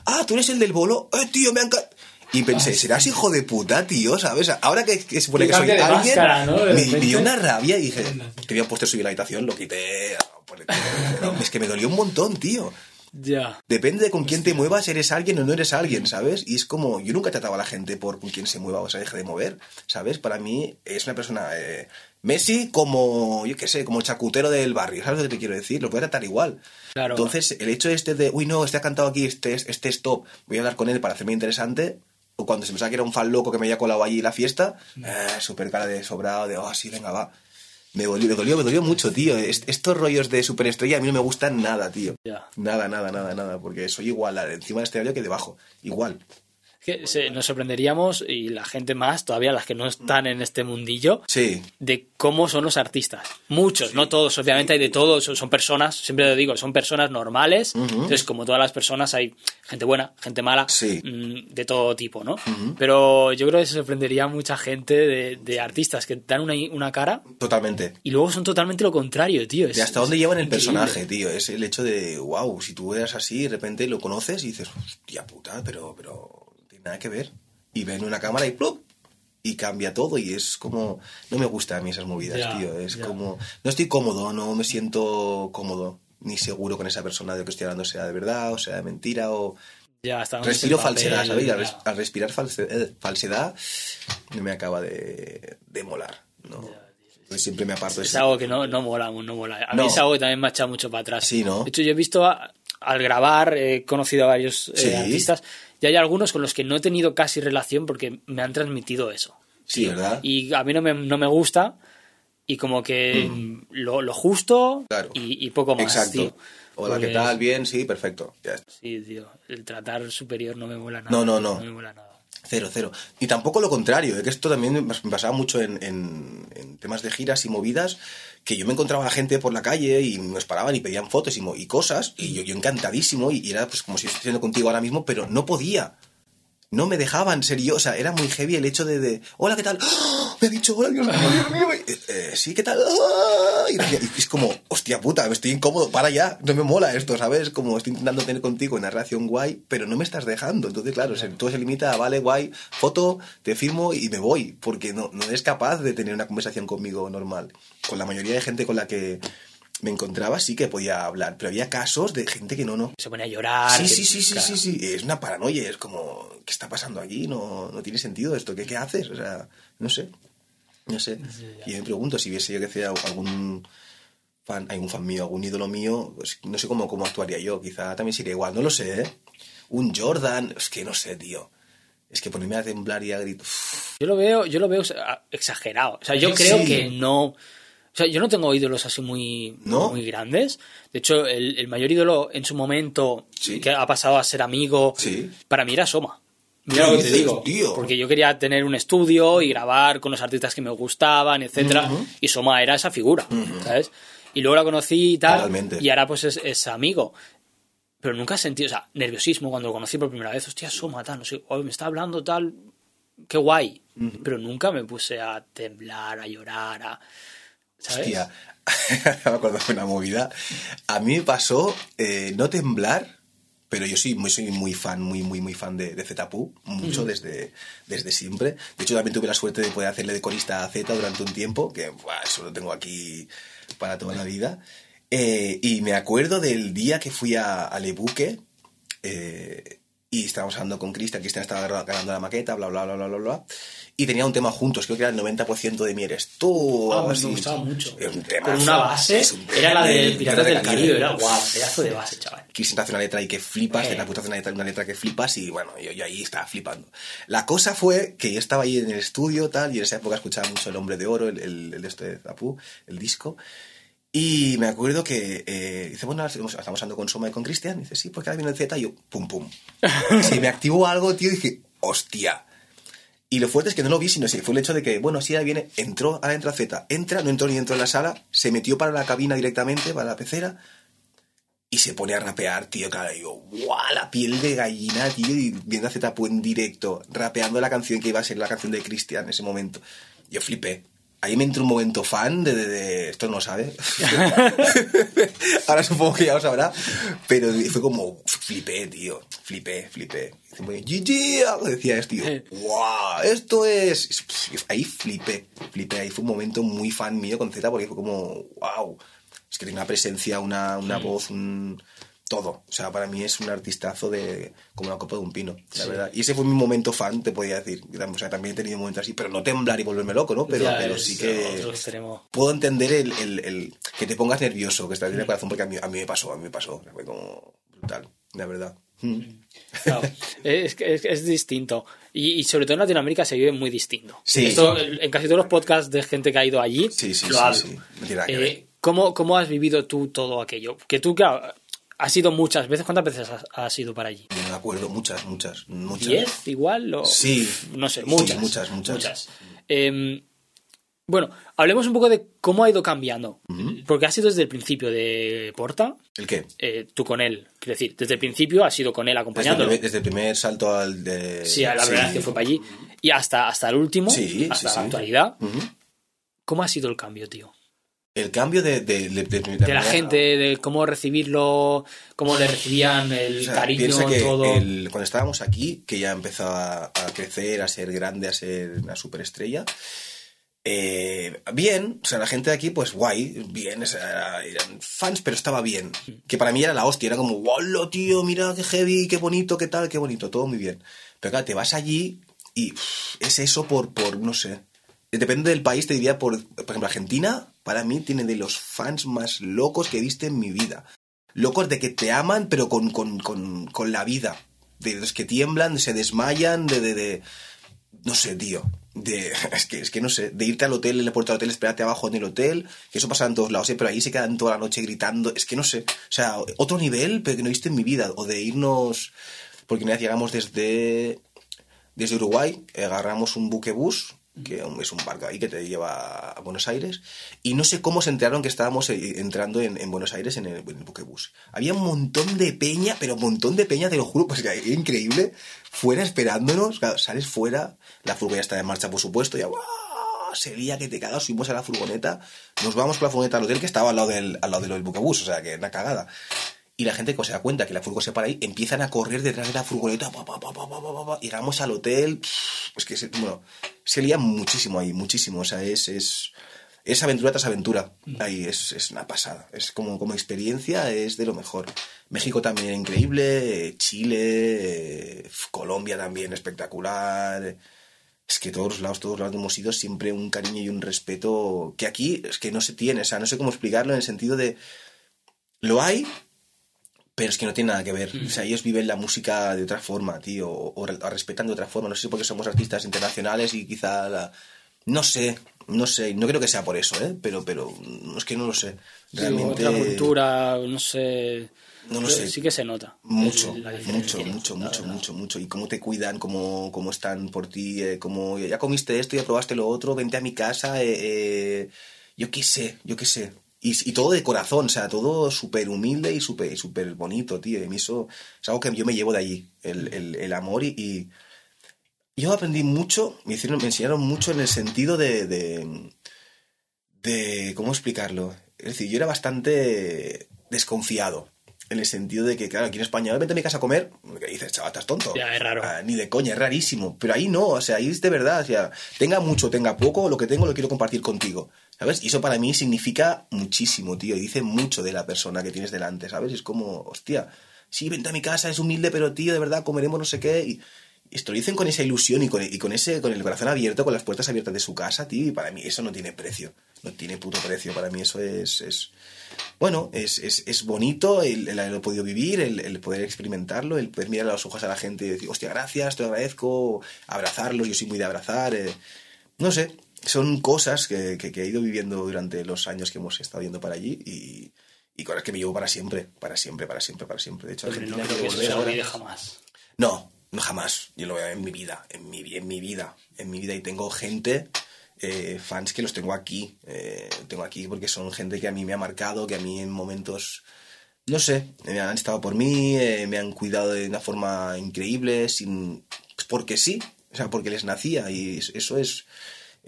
Ah, tú eres el del bolo. Eh, tío, me ha encantado. Y pensé, serás hijo de puta, tío, ¿sabes? Ahora que, se supone que soy alguien, máscara, ¿no? Me, dio una rabia y dije, te había puesto subir la habitación, lo quité. pero Es que me dolió un montón, tío. Ya. Depende de con quién te muevas, eres alguien o no eres alguien, ¿sabes? Y es como, yo nunca he tratado a la gente por con quién se mueva o se deje de mover, ¿sabes? Para mí es una persona... eh, Messi como, yo qué sé, como el chacutero del barrio, ¿sabes lo que te quiero decir? Lo puede tratar igual. Claro. Entonces, el hecho este de, uy, no, este ha cantado aquí, este, es- este es top, voy a hablar con él para hacerme interesante, o cuando se pensaba que era un fan loco que me había colado allí la fiesta, eh, súper cara de sobrado, de, oh, sí, venga, va. Me dolió, me dolió, me dolió mucho, tío. Est- Estos rollos de superestrella a mí no me gustan nada, tío. Ya. Nada, nada, nada, nada, porque soy igual encima del escenario que debajo. Igual. Que se- nos sorprenderíamos, y la gente más, todavía las que no están en este mundillo, Sí, de cómo son los artistas. Muchos, no todos, obviamente hay de todos, son, son personas, siempre lo digo, son personas normales. Entonces, como todas las personas, hay gente buena, gente mala, Sí. mm, de todo tipo, ¿no? Pero yo creo que se sorprendería a mucha gente de, de artistas que dan una, una cara totalmente. y luego son totalmente lo contrario, tío. Es- De hasta dónde llevan el personaje, tío. Es el hecho de, wow, si tú eras así, de repente lo conoces y dices, hostia puta, pero, pero tiene nada que ver. Y ven una cámara y ¡plup! Y cambia todo y es como... No me gustan a mí esas movidas, tío. Es como... No estoy cómodo, no me siento cómodo ni seguro con esa persona de lo que estoy hablando, sea de verdad o sea de mentira o... Dónde Respiro papel, falsedad, ¿sabes? Y al, res- al respirar eh, falsedad no me acaba de, de molar, ¿no? Siempre me aparto de Es algo que no, no mola, no mola. A mí No. es algo que también me ha echado mucho para atrás. Sí, ¿no? De hecho, yo he visto, a- al grabar, he conocido a varios eh, Sí. artistas, y hay algunos con los que no he tenido casi relación porque me han transmitido eso. Sí, ¿verdad? Y a mí no me, no me gusta, y como que lo, lo justo Mm. Claro. y, y poco más, Exacto. tío. Hola, Porque- ¿qué tal? Bien, sí, perfecto. Ya está. Sí, tío. El tratar superior no me mola nada. No, no, no. No me mola nada. Cero, cero. Y tampoco lo contrario, es que esto también me pasaba mucho en, temas de giras y movidas, que yo me encontraba a la gente por la calle y nos paraban y pedían fotos y, cosas, y yo, encantadísimo, y, y era pues como si estuviera contigo ahora mismo, pero no podía. No me dejaban ser yo, o sea, era muy heavy el hecho de, de hola, ¿qué tal? ¡Ah! Me ha dicho, hola, Dios mío. Eh, sí, ¿qué tal? ¡Ah! Y, y es como, hostia puta, me estoy incómodo, para ya, no me mola esto, ¿sabes? Como estoy intentando tener contigo una relación guay, pero no me estás dejando. Entonces, claro, se- todo se limita a, vale, guay, foto, te firmo y me voy, porque no, no eres capaz de tener una conversación conmigo normal. Con la mayoría de gente con la que me encontraba sí que podía hablar, pero había casos de gente que no, no. Se pone a llorar. Sí, que- sí, sí, sí, claro. sí, sí. Es una paranoia, es como, ¿qué está pasando aquí? No, no tiene sentido esto, ¿qué, qué haces? O sea, no sé. No sé. Y yo me pregunto si hubiese yo que sea algún fan, algún fan mío, algún ídolo mío, pues no sé cómo, cómo actuaría yo. Quizá también sería igual, no lo sé, ¿eh? Un Jordan, es que no sé, tío. Es que ponerme a temblar y a gritar. Yo lo veo, yo lo veo exagerado. O sea, yo Sí. creo que no. O sea, yo no tengo ídolos así muy, ¿No? muy grandes. De hecho, el, el mayor ídolo en su momento Sí. que ha pasado a ser amigo, Sí. para mí era Soma. Mira ¿Qué lo que te digo. tío? Porque yo quería tener un estudio y grabar con los artistas que me gustaban, etcétera. Y Soma era esa figura, ¿sabes? Y luego la conocí y tal. Totalmente. Y ahora pues es, es amigo. Pero nunca he sentido, o sea, nerviosismo cuando lo conocí por primera vez. Hostia, Soma, tal, no sé, oh, me está hablando tal. Qué guay. Pero nunca me puse a temblar, a llorar, a. ¿Sabes? Hostia, me acuerdo de una movida. A mí me pasó eh, no temblar, pero yo sí, muy, soy muy fan, muy, muy, muy fan de, de Zetapu, mucho desde, desde siempre. De hecho, también tuve la suerte de poder hacerle de corista a Z durante un tiempo, que buah, eso lo tengo aquí para toda la vida. Eh, y me acuerdo del día que fui a, a Lebuque eh, y estábamos hablando con Cristian, Cristian estaba gra- grabando la maqueta, bla, bla, bla, bla, bla, bla. Y tenía un tema juntos, creo que era el 90% de mi eres tú. Ah, pues me gustaba mucho. Es un tema. Con una base, un era la de Piratas del Caribe, era guau, pedazo de base, chaval. Cristian hace una letra y que flipas, Eh. de la puta hace una letra, una letra que flipas y bueno, yo, yo ahí estaba flipando. La cosa fue que yo estaba ahí en el estudio tal y en esa época escuchaba mucho El Hombre de Oro, el, el, el este de Zapú, el disco. Y me acuerdo que eh, dice, bueno, estamos hablando con Soma y con Cristian. Dice, sí, porque ahora viene el Z y yo, pum, pum. Se me activó algo, tío, dije, hostia. Y lo fuerte es que no lo vi, sino que fue el hecho de que, bueno, sí, ahí viene, entró, ahora entra Z, entra, no entró ni entró en la sala, se metió para la cabina directamente, para la pecera, y se pone a rapear, tío, claro, yo, ¡guau! La piel de gallina, tío, y viendo a Z en directo, rapeando la canción que iba a ser la canción de Cristian en ese momento. Yo flipé. Ahí me entró un momento fan de, de, de- esto no lo sabe. Ahora supongo que ya lo sabrá. Pero fue como, flipé, tío. Flipé, flipé. GG, decía esto, tío. ¡Wow! Esto es. Ahí flipé, flipé. Ahí fue un momento muy fan mío con Z porque fue como, wow. Es que tiene una presencia, una, una voz, un. Todo. O sea, para mí es un artistazo de como la copa de un pino, la verdad. Y ese fue mi momento fan, te podía decir. O sea, también he tenido momentos así, pero no temblar y volverme loco, ¿no? Pero, Ya, pero es sí que puedo entender el, el- el que te pongas nervioso, que estás en el corazón, porque a mí, a mí me pasó, a mí me pasó. Fue como brutal, la verdad. Mm. Claro, es, es, es distinto. Y, y sobre todo en Latinoamérica se vive muy distinto. Sí. Esto, en casi todos los podcasts de gente que ha ido allí, Sí, sí, lo sí, hablo. Eh. ¿cómo, ¿Cómo has vivido tú todo aquello? Que tú, claro, has ido muchas veces. ¿Cuántas veces has, has ido para allí? No me acuerdo, muchas, muchas, muchas. ¿Diez igual? O, Sí. No sé, Sí, muchas. muchas, muchas. Em, bueno, hablemos un poco de cómo ha ido cambiando. Porque has ido desde el principio de Porta, ¿El qué? eh, tú con él. Quiero decir, desde el principio has ido con él acompañándolo. desde el primer salto al de... Sí, a la primera vez que fue para allí. Y hasta, hasta el último, Sí, hasta sí, la sí. actualidad. ¿Cómo ha sido el cambio, tío? El cambio de... De, de- de- De la gente, de cómo recibirlo, cómo le recibían el O sea, cariño, que todo. el- cuando estábamos aquí, que ya empezaba a crecer, a ser grande, a ser una superestrella, eh, bien, o sea, la gente de aquí, pues guay, bien, o sea, eran fans, pero estaba bien. Que para mí era la hostia, era como, wow, tío, mira qué heavy, qué bonito, qué tal, qué bonito, todo muy bien. Pero claro, te vas allí y pff, es eso por, por, no sé. Depende del país, te diría, por, por ejemplo, Argentina, para mí tiene de los fans más locos que he visto en mi vida locos de que te aman, pero con, con, con, con la vida. De los que tiemblan, se desmayan, de, de, no sé, tío. De, es, que, es que no sé, de irte al hotel, en la puerta del hotel, esperarte abajo en el hotel, que eso pasa en todos lados, ¿eh? pero ahí se quedan toda la noche gritando, es que no sé, o sea, otro nivel, pero que no he visto en mi vida, o de irnos, porque una vez llegamos desde, desde Uruguay, agarramos un buque bus, que es un barco ahí que te lleva a Buenos Aires, y no sé cómo se enteraron que estábamos eh, entrando en, en Buenos Aires en el, en el buque bus. Había un montón de peña, pero un montón de peña, te lo juro, pues que increíble, fuera esperándonos, claro, sales fuera, la furgoneta está en marcha, por supuesto, ya ¡guau! se lía que te cagas, subimos a la furgoneta, nos vamos con la furgoneta al hotel que estaba al lado del, al lado del buquebús, o sea, que una cagada. Y la gente, cuando se da cuenta que la furgo se para ahí, empiezan a correr detrás de la furgoneta. Pa, pa. Llegamos al hotel. Es que, se, bueno, se lía muchísimo ahí, muchísimo. O sea, es, es, es aventura tras aventura. Ahí es, es una pasada. Es como, como experiencia, es de lo mejor. México también increíble. eh, Chile. Colombia también espectacular. Es que todos los lados, todos los lados hemos ido siempre un cariño y un respeto que aquí es que no se tiene. O sea, no sé cómo explicarlo en el sentido de. Lo hay, pero es que no tiene nada que ver. O sea, ellos viven la música de otra forma, tío, o, o re- o respetan de otra forma. No sé si porque somos artistas internacionales y quizá la... No sé, no sé, no creo que sea por eso, ¿eh? Pero, pero es que no lo sé. Sí, Realmente... Otra cultura, no sé. No lo sé. Sí que se nota. Mucho, mucho, mucho, mucho, mucho, mucho. Y cómo te cuidan, cómo, cómo están por ti, eh, cómo ya comiste esto, ya probaste lo otro, vente a mi casa, eh, eh, yo qué sé, yo qué sé. Y, y todo de corazón, o sea, todo súper humilde y súper súper bonito, tío. Y eso es algo que yo me llevo de allí, el, el, el amor y, y yo aprendí mucho, me, hicieron, me enseñaron mucho en el sentido de, de, de, ¿cómo explicarlo? Es decir, yo era bastante desconfiado. En el sentido de que, claro, aquí en España, vente a mi casa a comer, ¿qué dices, chaval, estás tonto? Ya, es raro. Ah, ni de coña, es rarísimo. Pero ahí no, o sea, ahí es de verdad, o sea, tenga mucho, tenga poco, lo que tengo lo quiero compartir contigo, ¿sabes? Y eso para mí significa muchísimo, tío, y dice mucho de la persona que tienes delante, ¿sabes? Es como, hostia, sí, vente a mi casa, es humilde, pero tío, de verdad, comeremos no sé qué, y esto lo dicen con esa ilusión y con, y con ese, con el corazón abierto, con las puertas abiertas de su casa, tío, y para mí eso no tiene precio, no tiene puto precio, para mí eso es... es bueno, es, es, es bonito el, haberlo podido vivir, el, el poder experimentarlo, el poder mirar a los ojos a la gente y decir, hostia, gracias, te lo agradezco, abrazarlos, yo soy muy de abrazar. eh. No sé, son cosas que, que- que he ido viviendo durante los años que hemos estado yendo para allí y, y cosas que me llevo para siempre, para siempre, para siempre, para siempre. De hecho, no Argentina creo que eso se olvide jamás. No, no jamás. Yo lo veo en mi vida, en mi, en mi vida, en mi vida. Y tengo gente, eh, fans que los tengo aquí. eh, tengo aquí porque son gente que a mí me ha marcado, que a mí en momentos, no sé, eh, han estado por mí, eh, me han cuidado de una forma increíble, sin, porque sí, o sea, porque les nacía. Y eso es,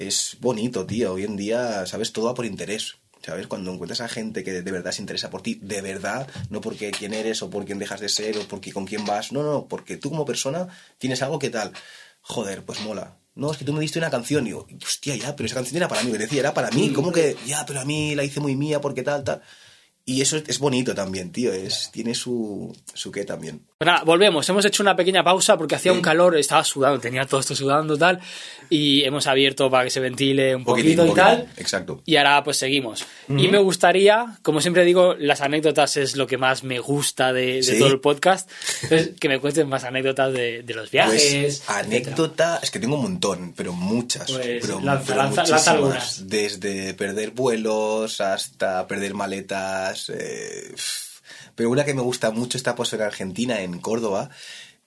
es bonito, tío. Hoy en día, ¿sabes? Todo va por interés. ¿Sabes? Cuando encuentras a gente que de verdad se interesa por ti, de verdad, no porque quién eres o por quién dejas de ser o porque con quién vas, no, no, porque tú como persona tienes algo que tal. Joder, pues mola. No, es que tú me diste una canción y digo, hostia, ya, pero esa canción era para mí, me decía, era para mí, ¿cómo que? Ya, pero a mí la hice muy mía porque tal, tal. Y eso es bonito también, tío, es, tiene su, su qué también. Pues nada, volvemos. Hemos hecho una pequeña pausa porque hacía un calor, estaba sudando, tenía todo esto sudando tal. Y hemos abierto para que se ventile un poquito y tal. Exacto. Y ahora pues seguimos. Y me gustaría, como siempre digo, las anécdotas es lo que más me gusta de, de Sí. todo el podcast. Entonces, que me cuenten más anécdotas de, de los viajes. Pues anécdota, es que tengo un montón, pero muchas. Pues, pero, lanza- pero lanza- lanza muchísimas. algunas. Desde perder vuelos hasta perder maletas. eh, pero una que me gusta mucho está pues en Argentina, en Córdoba.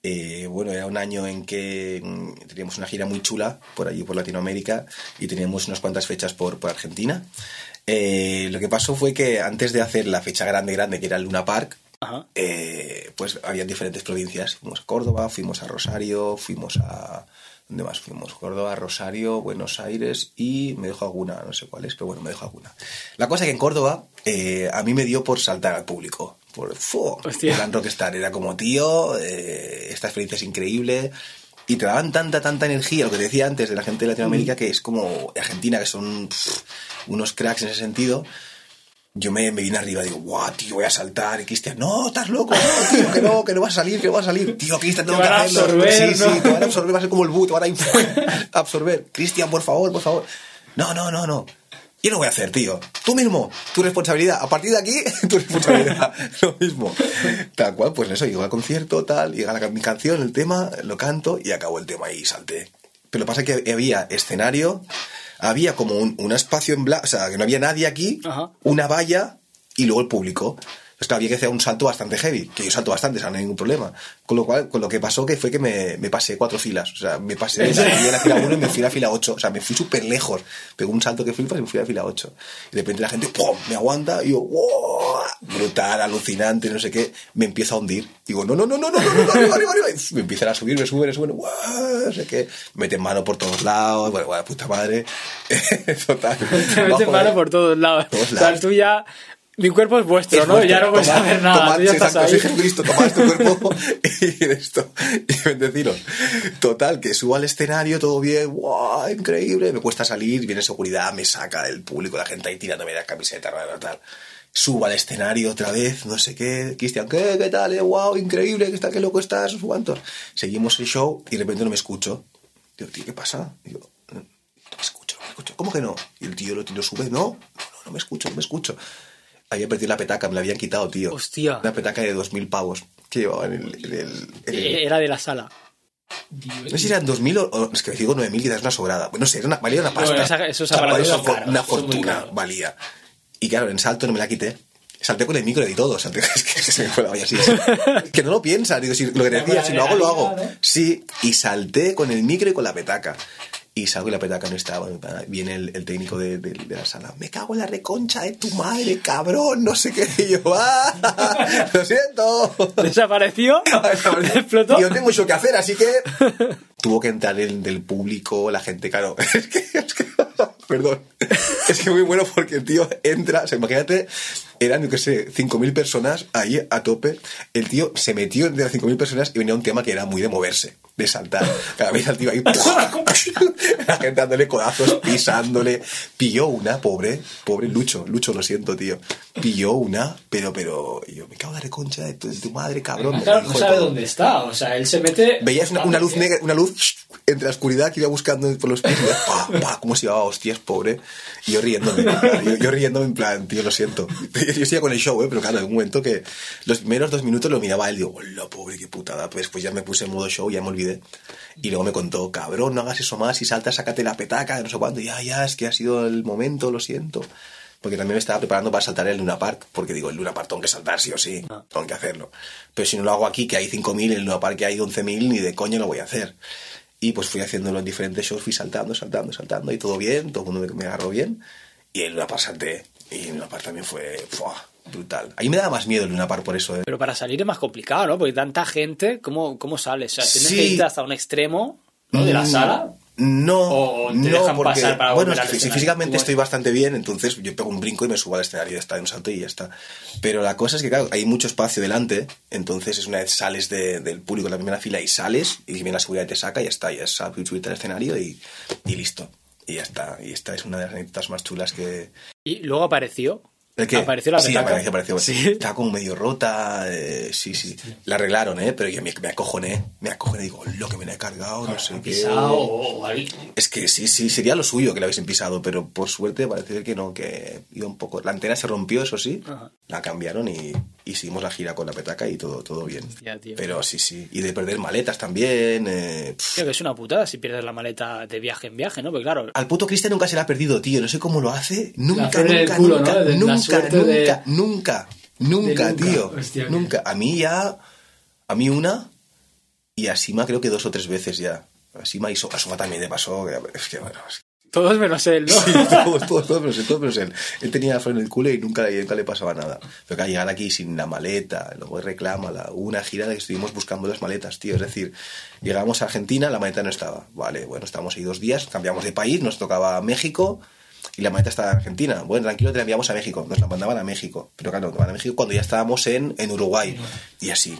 Eh, bueno, era un año en que mm, teníamos una gira muy chula por allí, por Latinoamérica, y teníamos unas cuantas fechas por, por Argentina. Eh, lo que pasó fue que antes de hacer la fecha grande, grande, que era el Luna Park, Ajá. eh, pues había diferentes provincias. Fuimos a Córdoba, fuimos a Rosario, fuimos a... ¿Dónde más fuimos? Córdoba, Rosario, Buenos Aires y me dejo alguna, no sé cuál es, pero bueno, me dejo alguna. La cosa es que en Córdoba a mí me dio por saltar al público. Por. Hostia. Plan rockstar. Era como, tío, eh, esta experiencia es increíble. Y te daban tanta, tanta energía, lo que te decía antes de la gente de Latinoamérica, que es como Argentina, que son pff, unos cracks en ese sentido yo me, me vine arriba y digo, guau, tío, voy a saltar. Y Cristian, no, estás loco, no, tío, que no, que no vas a salir, que no vas a salir. Tío, Cristian, tengo Te que hacerlo. absorber, sí, ¿no? sí, te van a absorber, va a ser como el boot, te van a absorber. Cristian, por favor, por favor. No, no, no, no. Yo no voy a hacer, tío. Tú mismo, tu responsabilidad. A partir de aquí, tu responsabilidad. Lo mismo. Tal cual, pues eso, llego al concierto, tal, llega la, mi canción, el tema, lo canto y acabó el tema y salté. Pero lo que pasa es que había escenario, había como un, un espacio en blanco, o sea, que no había nadie aquí, Ajá. una valla y luego el público. Pues claro, había que hacer un salto bastante heavy, que yo salto bastante, o sea, no hay ningún problema. Con lo cual, con lo que pasó que fue que me, me pasé cuatro filas. O sea, me pasé de la, de la fila 1 y me fui a la fila 8. O sea, me fui súper lejos. Pegó un salto que flipas y me fui a la fila 8. Y de repente la gente, ¡pum! me aguanta y yo, ¡wow! Brutal, alucinante, no sé qué. Me empiezo a hundir. Digo, no, no, no, no, no, no, no, arriba, arriba, arriba. Me empiezan a subir, me suben, me suben, ¡wow! No sé qué. Me meten mano por todos lados. Bueno, bueno, puta madre. Total. Te meten mano por todos lados. Todos O sea, lados. tú ya. Mi cuerpo es vuestro, Es ¿no? vuestro. Ya no puedes Tomad- hacer nada. tomad, tú ya estás ahí. Jesucristo, tomad tu cuerpo y esto. Y bendeciros. Total, que subo al escenario, todo bien, ¡guau! Increíble. Me cuesta salir, viene seguridad, me saca el público, la gente ahí tirándome la camiseta, rara, tal. Subo al escenario otra vez, no sé qué. Cristian, ¿qué? ¿Qué tal? Eh, ¡Wow! Increíble, ¿qué, está, qué loco estás? Cuántos. Seguimos el show y de repente no me escucho. Digo, tío, ¿qué pasa? Digo, no me escucho, no me escucho. ¿Cómo que no? Y el tío lo, lo sube, no, no, no, no me escucho, no me escucho. Había perdido la petaca, me la habían quitado, tío. Hostia. Una petaca de 2.000 pavos que llevaba en el... en el- en el- Eh, Era de la sala. no sé si eran 2.000 o, o- es que digo 9.000 quizás una sobrada. No sé, era una, valía una pasta. esa- esos O sea, valía una, caros, una fortuna, valía. Y claro, en salto no me la quité. Salté con el micro y todo. Salté, es que se me fue la olla así. que no lo piensas. Digo, si, lo que te decía, si lo hago, lo hago. Sí, y salté con el micro y con la petaca. Y salgo y la petaca no estaba. Viene el, el técnico de, de- de la sala. Me cago en la reconcha de tu madre, cabrón. No sé qué. Y yo, ¡ah! Lo siento. ¿Desapareció? ¿Explotó? Y yo tengo mucho que hacer, así que tuvo que entrar el del público, la gente, claro. Es que, es que- perdón. Es que muy bueno porque el tío entra, o sea, imagínate, eran, yo qué sé, 5.000 personas ahí a tope. El tío se metió entre las 5.000 personas y venía un tema que era muy de moverse, de saltar. Cada vez al tío ahí, la gente dándole codazos, pisándole. Pilló una, pobre, pobre Lucho, Lucho, lo siento, tío. Pilló una, pero, pero, yo me cago en la reconcha de tu, de madre, cabrón. Claro, no de sabe todo. dónde está. O sea, él se mete. Veías una, una luz negra, una luz entre la oscuridad que iba buscando por los pies pa, pa, cómo se llevaba hostias, pobre. Y yo riéndome, yo, yo riéndome en plan, tío, lo siento. Yo seguía con el show, ¿eh? pero claro, en un momento que los primeros dos minutos lo miraba él digo, hola, pobre, qué putada. Pues, pues ya me puse en modo show, ya me olvidé. Y luego me contó, cabrón, no hagas eso más, si saltas, sácate la petaca, no sé cuándo. Ya, ya, es que ha sido el momento, lo siento. Porque también me estaba preparando para saltar el Luna Park, porque digo, el Luna Park tengo que saltar sí o sí, tengo que hacerlo. Pero si no lo hago aquí, que hay 5.000, en el Luna Park que hay 11.000, ni de coña lo voy a hacer. Y pues fui haciéndolo en diferentes shows, fui saltando, saltando, saltando, y todo bien, todo el mundo me, me agarró bien. Y el Luna Park salté, y el Luna Park también fue ¡fua! Brutal. Ahí me daba más miedo el Luna Park por eso, ¿eh? Pero para salir es más complicado, ¿no? Porque tanta gente, ¿cómo, cómo sales? O sea, tienes Sí. que irte hasta un extremo ¿no? de la Mm. sala. No, O te no, dejan porque, pasar para bueno, si físicamente estoy bastante bien, entonces yo pego un brinco y me subo al escenario, ya está, de un salto y ya está. Pero la cosa es que, claro, hay mucho espacio delante, entonces es una vez sales de- del público en la primera fila y sales, y viene la seguridad y te saca y ya está, ya es subirte al escenario y, y listo. Y ya está. Y esta es una de las anécdotas más chulas que, Y luego apareció. ¿El qué? Apareció la sí, petaca. apareció, apareció. Sí. Estaba como medio rota. eh, sí, sí. La arreglaron, ¿eh? Pero yo me, me acojoné. Me acojoné. Digo, lo que me la he cargado, no sé qué. Pisado o, o algo. Es que sí, sí, sería lo suyo que la hubiesen pisado, pero por suerte parece que no, que iba un poco... La antena se rompió, eso sí, Ajá. la cambiaron y, y seguimos la gira con la petaca y todo, todo bien. Hostia, tío. Pero sí, sí. Y de perder maletas también. eh. Tío, que es una putada si pierdes la maleta de viaje en viaje, ¿no? Porque claro, Al puto Cristian nunca se la ha perdido, tío. No sé cómo lo hace. Nunca, nunca, culo, nunca, nunca, nunca, de- nunca, nunca, de nunca. tío. Hostia, nunca. A mí ya... A mí una y a Sima creo que dos o tres veces ya. A Sima y a Soma también le pasó. que- Es que, bueno, es todos menos él, ¿no? Sí, todos, todos, todos, menos él, todos menos él. Él tenía la flor en el culo y nunca, nunca le pasaba nada. Pero que al llegar aquí sin la maleta, luego reclámala, hubo una gira de que estuvimos buscando las maletas, tío. Es decir, llegamos a Argentina, la maleta no estaba. Vale, bueno, estábamos ahí dos días, cambiamos de país, nos tocaba México y la maleta estaba en Argentina. Bueno, tranquilo, te la enviamos a México. Nos la mandaban a México. Pero claro, nos mandaban a México cuando ya estábamos en, en Uruguay. Y así,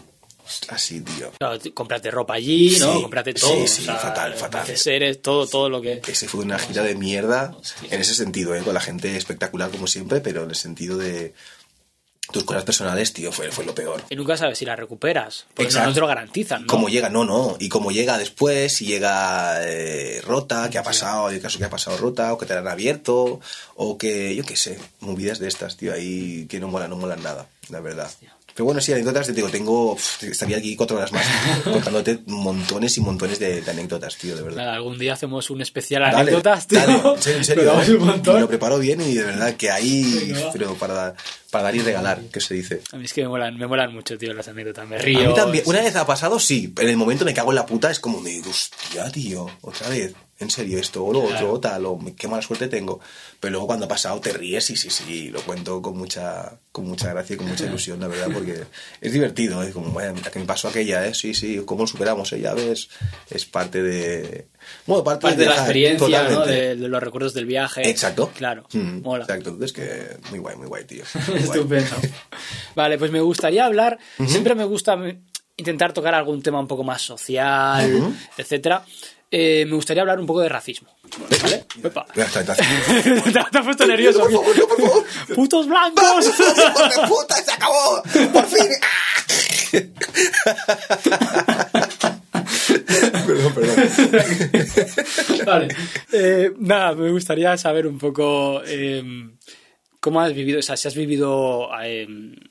así, tío. Claro, cómprate ropa allí, ¿no? Sí, cómprate sí, todo. sí, fatal, fatal. Neceseres, todo, todo lo que... Ese fue una gira de mierda en ese sentido, ¿eh? con la gente espectacular como siempre, pero en el sentido de tus cosas personales, tío, fue, fue lo peor. Y nunca sabes si la recuperas. Porque no, Exacto. no te lo garantizan, ¿no? Cómo llega, no, no. Y cómo llega después, si llega eh, rota, qué ha pasado, hay caso que ha pasado rota, o que te la han abierto, o que, yo qué sé, movidas de estas, tío, ahí que no molan, no molan nada, la verdad. Pero bueno, sí, anécdotas, te digo, tengo, estaría aquí cuatro horas más contándote montones y montones de, de anécdotas, tío, de verdad. Nada, algún día hacemos un especial Dale, anécdotas, tío. dale, en serio. Me lo preparo bien y de verdad que va. pero para, para dar y regalar, que se dice. A mí es que me molan, me molan mucho, tío, las anécdotas. Me río. A mí también, una vez ha pasado, sí, pero en el momento me cago en la puta, es como, me digo, hostia, tío, otra vez, en serio, esto, o lo Claro. otro, o tal, o qué mala suerte tengo. Pero luego cuando ha pasado te ríes y sí, sí, lo cuento con mucha, con mucha gracia y con mucha ilusión, la verdad, porque es divertido, es como, bueno, que me pasó aquella, ¿eh? Sí, sí, cómo lo superamos, ¿eh? Ya ves, es parte de... Bueno, parte, Parte de la experiencia, ¿no? De, de los recuerdos del viaje. Exacto. Claro. Mm, Mola. Exacto, entonces que muy guay, muy guay, tío. Muy guay. Estupendo. Vale, pues me gustaría hablar. Siempre me gusta intentar tocar algún tema un poco más social, etcétera. Eh, me gustaría hablar un poco de racismo. ¿Vale? Ya está, está. te, te has puesto nervioso. Por favor, no, por favor. ¡Putos blancos! ¡Hijos de puta! ¡Se acabó! ¡Por fin! perdón, perdón. vale. Eh, nada, me gustaría saber un poco eh, cómo has vivido, o sea, si has vivido eh,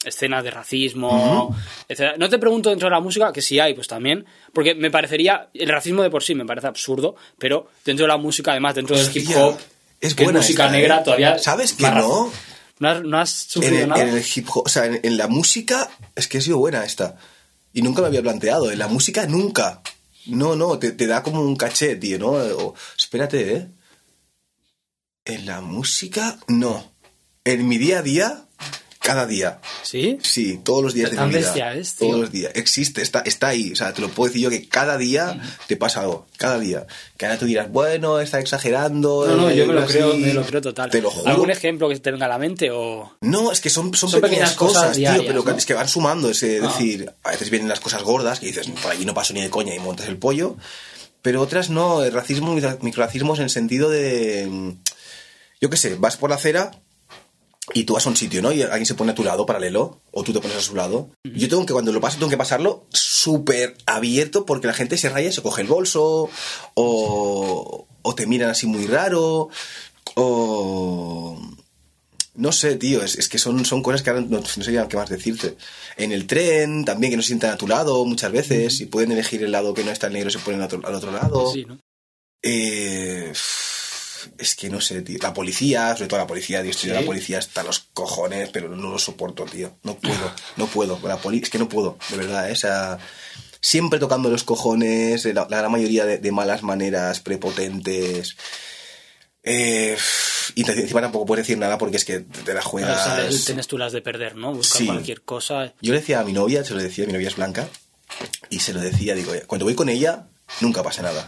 escenas de racismo, etcétera. No te pregunto dentro de la música, que si hay, pues también, porque me parecería, el racismo de por sí me parece absurdo, pero dentro de la música, además, dentro del hip hop, es que buena es música esta, ¿eh? negra, todavía... ¿Sabes que no? ¿No has, no has En sufrido el, nada? en el hip hop, o sea, en, en la música, es que ha sido buena esta. Y nunca me había planteado. En la música, nunca. No, no, te, te da como un caché, tío, ¿no? O, espérate, ¿eh? En la música, no. En mi día a día, cada día. ¿Sí? Sí, todos los días de mi vida. bestia es, tío. todos los días. Existe, está, está ahí. O sea, te lo puedo decir yo que cada día te pasa algo. Cada día. Que ahora tú dirás, bueno, está exagerando. No, no, eh, yo me lo así. creo, me lo creo total. Te lo juro. ¿Algún ejemplo que te venga a la mente o...? No, es que son, son, Son pequeñas, pequeñas cosas cosas, tío, diarias, pero que- ¿no? es que van sumando. Es eh, Ah. decir, a veces vienen las cosas gordas que dices, por allí no paso ni de coña y montas el pollo. Pero otras no, el racismo, microracismos en sentido de. mm, Yo qué sé, vas por la acera y tú vas a un sitio, ¿no? Y alguien se pone a tu lado paralelo, o tú te pones a su lado. Yo tengo que, cuando lo paso, tengo que pasarlo súper abierto porque la gente se raya y se coge el bolso, o, o te miran así muy raro, o. No sé, tío, es, es que son, son cosas que ahora no, no sé qué más decirte. En el tren también, que no se sientan a tu lado muchas veces, y pueden elegir el lado que no está el negro, se ponen al otro, al otro lado. Sí, ¿no? Eh, es que no sé, tío. La policía, sobre todo la policía, de Sí. la policía hasta los cojones, pero no lo soporto, tío. No puedo, no puedo. La poli es que no puedo, de verdad, ¿eh? O sea, siempre tocando los cojones, la, la gran mayoría de, de malas maneras, prepotentes. Eh, y encima tampoco puedes decir nada porque es que te la Claro, juegas. o sea, tienes tú las de perder, ¿no? Buscar Sí. cualquier cosa. Yo le decía a mi novia, se lo decía, mi novia es blanca, y se lo decía, digo, cuando voy con ella, nunca pasa nada.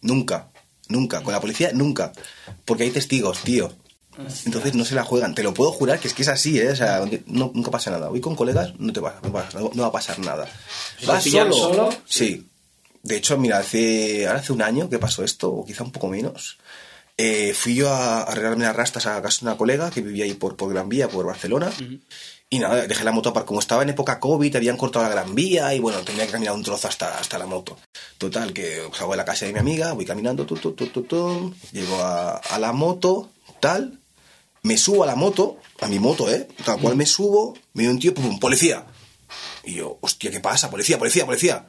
Nunca. Nunca. Con la policía, nunca. Porque hay testigos, tío. Entonces no se la juegan. Te lo puedo jurar que es que es así, ¿eh? O sea, no- nunca pasa nada. Voy con colegas, no te va, no va, no va a pasar nada. ¿Vas solo? solo, Sí. De hecho, mira, hace, ahora hace un año que pasó esto, o quizá un poco menos. Eh, fui yo a, arreglarme las rastas a casa de una colega que vivía ahí por, por Gran Vía, por Barcelona. Y nada, dejé la moto aparte. Como estaba en época COVID, habían cortado la Gran Vía y bueno, tenía que caminar un trozo hasta, hasta la moto. Total, que salgo de la casa de mi amiga, voy caminando, tu, tu, tu, llego a, a la moto, tal, me subo a la moto, a mi moto, ¿eh? Tal cual me subo, me viene un tío, pum, policía. Y yo, hostia, ¿qué pasa? Policía, policía, policía.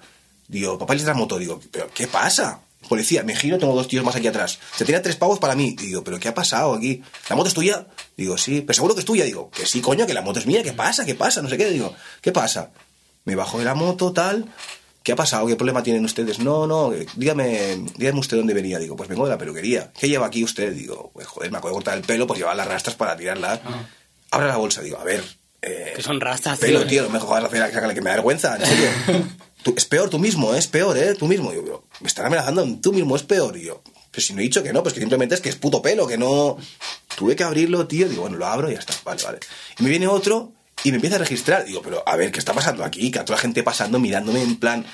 Digo, papá, de la moto. Digo, ¿pero qué pasa? Policía, me giro, tengo dos tíos más aquí atrás. Se tenía tres pavos para mí. Digo, ¿pero qué ha pasado aquí? ¿La moto es tuya? Digo, sí, pero seguro que es tuya. Digo, que sí, coño, que la moto es mía. ¿Qué pasa? ¿Qué pasa? No sé qué. Digo, ¿qué pasa? Me bajo de la moto, tal. ¿Qué ha pasado? ¿Qué problema tienen ustedes? No, no, eh, dígame, dígame usted dónde venía. Digo, pues vengo de la peluquería. ¿Qué lleva aquí usted? Digo, pues joder, me acabo de cortar el pelo, pues llevar las rastras para tirarlas. Abre la bolsa. Digo, a ver. eh, Que son rastas, pelo, tío. tío, no me jodas la que me da vergüenza, en serio. Es peor tú mismo, ¿eh? es peor, ¿eh? Tú mismo. Yo, pero me están amenazando, tú mismo es peor. Y yo, pero si no he dicho que no, pues que simplemente es que es puto pelo, que no. Tuve que abrirlo, tío. Digo, bueno, lo abro y ya está, vale, vale. Y me viene otro y me empieza a registrar. Digo, pero a ver, ¿qué está pasando aquí? Que a toda la gente pasando, mirándome en plan.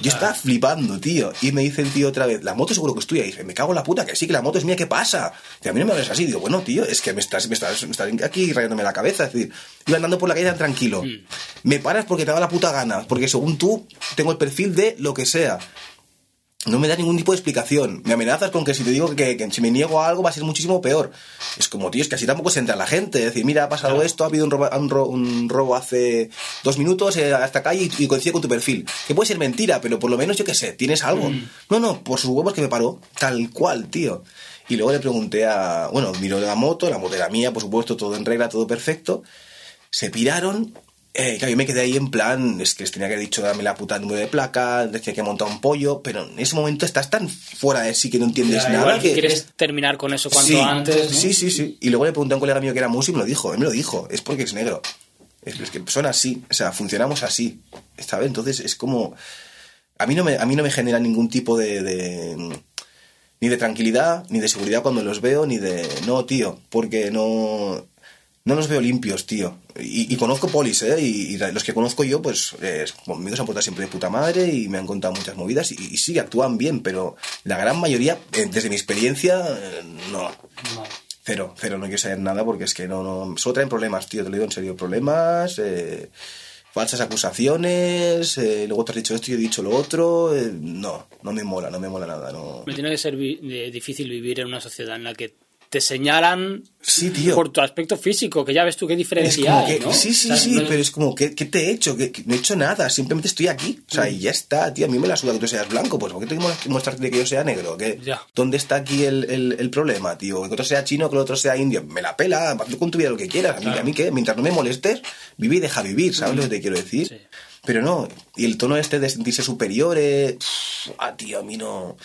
Yo estaba flipando, tío. Y me dice el tío otra vez, la moto seguro que es tuya. Y dice, me cago en la puta, que sí, que la moto es mía, ¿qué pasa? Que a mí no me hables así. Digo, bueno, tío, es que me estás, me estás, me estás aquí rayándome la cabeza. Es decir, iba andando por la calle tan tranquilo. Me paras porque te da la puta gana. Porque según tú, tengo el perfil de lo que sea. No me da ningún tipo de explicación. Me amenazas con que si te digo que, que si me niego a algo va a ser muchísimo peor. Es como, tío, es que así tampoco se entra la gente. Es decir, mira, ha pasado esto, ha habido un robo, un ro- un robo hace dos minutos eh, a esta calle y, y coincide con tu perfil. Que puede ser mentira, pero por lo menos yo qué sé, tienes algo. No, no, por sus huevos que me paró. Tal cual, tío. Y luego le pregunté a. Bueno, miró la moto, la moto era mía, por supuesto, todo en regla, todo perfecto. Se piraron. Eh, claro, yo me quedé ahí en plan, es que les tenía que haber dicho dame la puta número de placa, decía que montar un pollo, pero en ese momento estás tan fuera de sí que no entiendes Ya, nada igual que... quieres terminar con eso cuanto sí, antes. ¿no? Sí, sí, sí. Y luego le pregunté a un colega mío que era músico y me lo dijo, él me lo dijo, es porque es negro. Es, es que son así, o sea, funcionamos así, ¿sabes? Entonces es como... A mí no me, a mí no me genera ningún tipo de, de- Ni de tranquilidad, ni de seguridad cuando los veo, ni de... No, tío, porque no... No los veo limpios, tío. Y, y conozco polis, ¿eh? Y, y los que conozco yo, pues, eh, conmigo se han portado siempre de puta madre y me han contado muchas movidas. Y, y sí, actúan bien, pero la gran mayoría, eh, desde mi experiencia, eh, no. No. Cero, cero, no quiero saber nada porque es que no, no. Solo traen problemas, tío, te lo digo en serio. Problemas, eh, falsas acusaciones, eh, luego te has dicho esto y yo he dicho lo otro. eh, no, no me mola, no me mola nada. No. Me tiene que ser vi- difícil vivir en una sociedad en la que te señalan Sí, tío. por tu aspecto físico, que ya ves tú qué diferencia hay, que, ¿no? sí, sí, O sea, sí, no- pero es como, ¿qué, qué te he hecho? Que, no he hecho nada, simplemente estoy aquí. O sea, y ya está, tío. A mí me la suda que tú seas blanco, pues ¿por qué tengo que mostrarte que yo sea negro? ¿Qué? Ya. ¿Dónde está aquí el, el- el problema, tío? Que otro sea chino, que el otro sea indio. Me la pela, tú con tu vida lo que quieras. A mí, a mí qué, mientras no me molestes, vive y deja vivir, ¿sabes lo que te quiero decir? Sí. Pero no, y el tono este de sentirse superior, eh, pff, ah, tío, a mí no...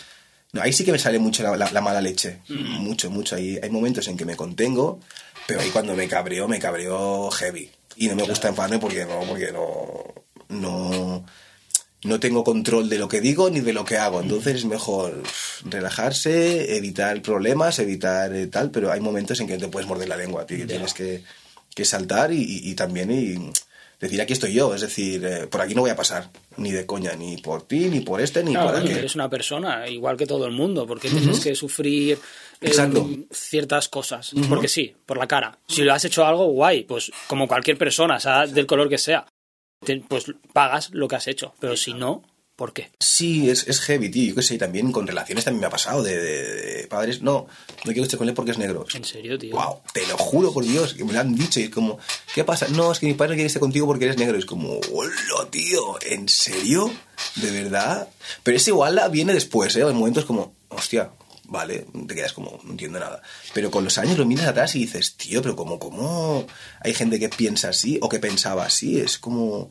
No, ahí sí que me sale mucho la, la- la mala leche. Mucho, mucho. Ahí hay momentos en que me contengo, pero ahí cuando me cabreo, me cabreo heavy. Y no me gusta enfadarme porque no, porque no, no, no tengo control de lo que digo ni de lo que hago. Entonces es mejor relajarse, evitar problemas, evitar eh, tal, pero hay momentos en que te puedes morder la lengua, tío, que tienes que, que saltar y, y- y también y decir aquí estoy yo, es decir, eh, por aquí no voy a pasar, ni de coña, ni por ti, ni por este, ni Claro, por aquel. eres una persona, igual que todo el mundo, porque tienes que sufrir eh, ciertas cosas. Porque sí, por la cara. Si lo has hecho algo, guay, pues como cualquier persona, sea del color que sea, te- pues pagas lo que has hecho. Pero si no, ¿por qué? Sí, es, es heavy, tío. Yo qué sé, también con relaciones también me ha pasado de, de- de padres. No, no quiero estar con él porque es negro. En serio, tío. Wow, te lo juro por Dios, que me lo han dicho y es como, ¿qué pasa? No, es que mi padre no quiere estar contigo porque eres negro. Y es como, hola, tío, ¿en serio? ¿De verdad? Pero esa igualdad viene después, ¿eh? En momentos como, hostia, vale, te quedas como, no entiendo nada. Pero con los años lo miras atrás y dices, tío, pero como, ¿cómo hay gente que piensa así o que pensaba así? Es como...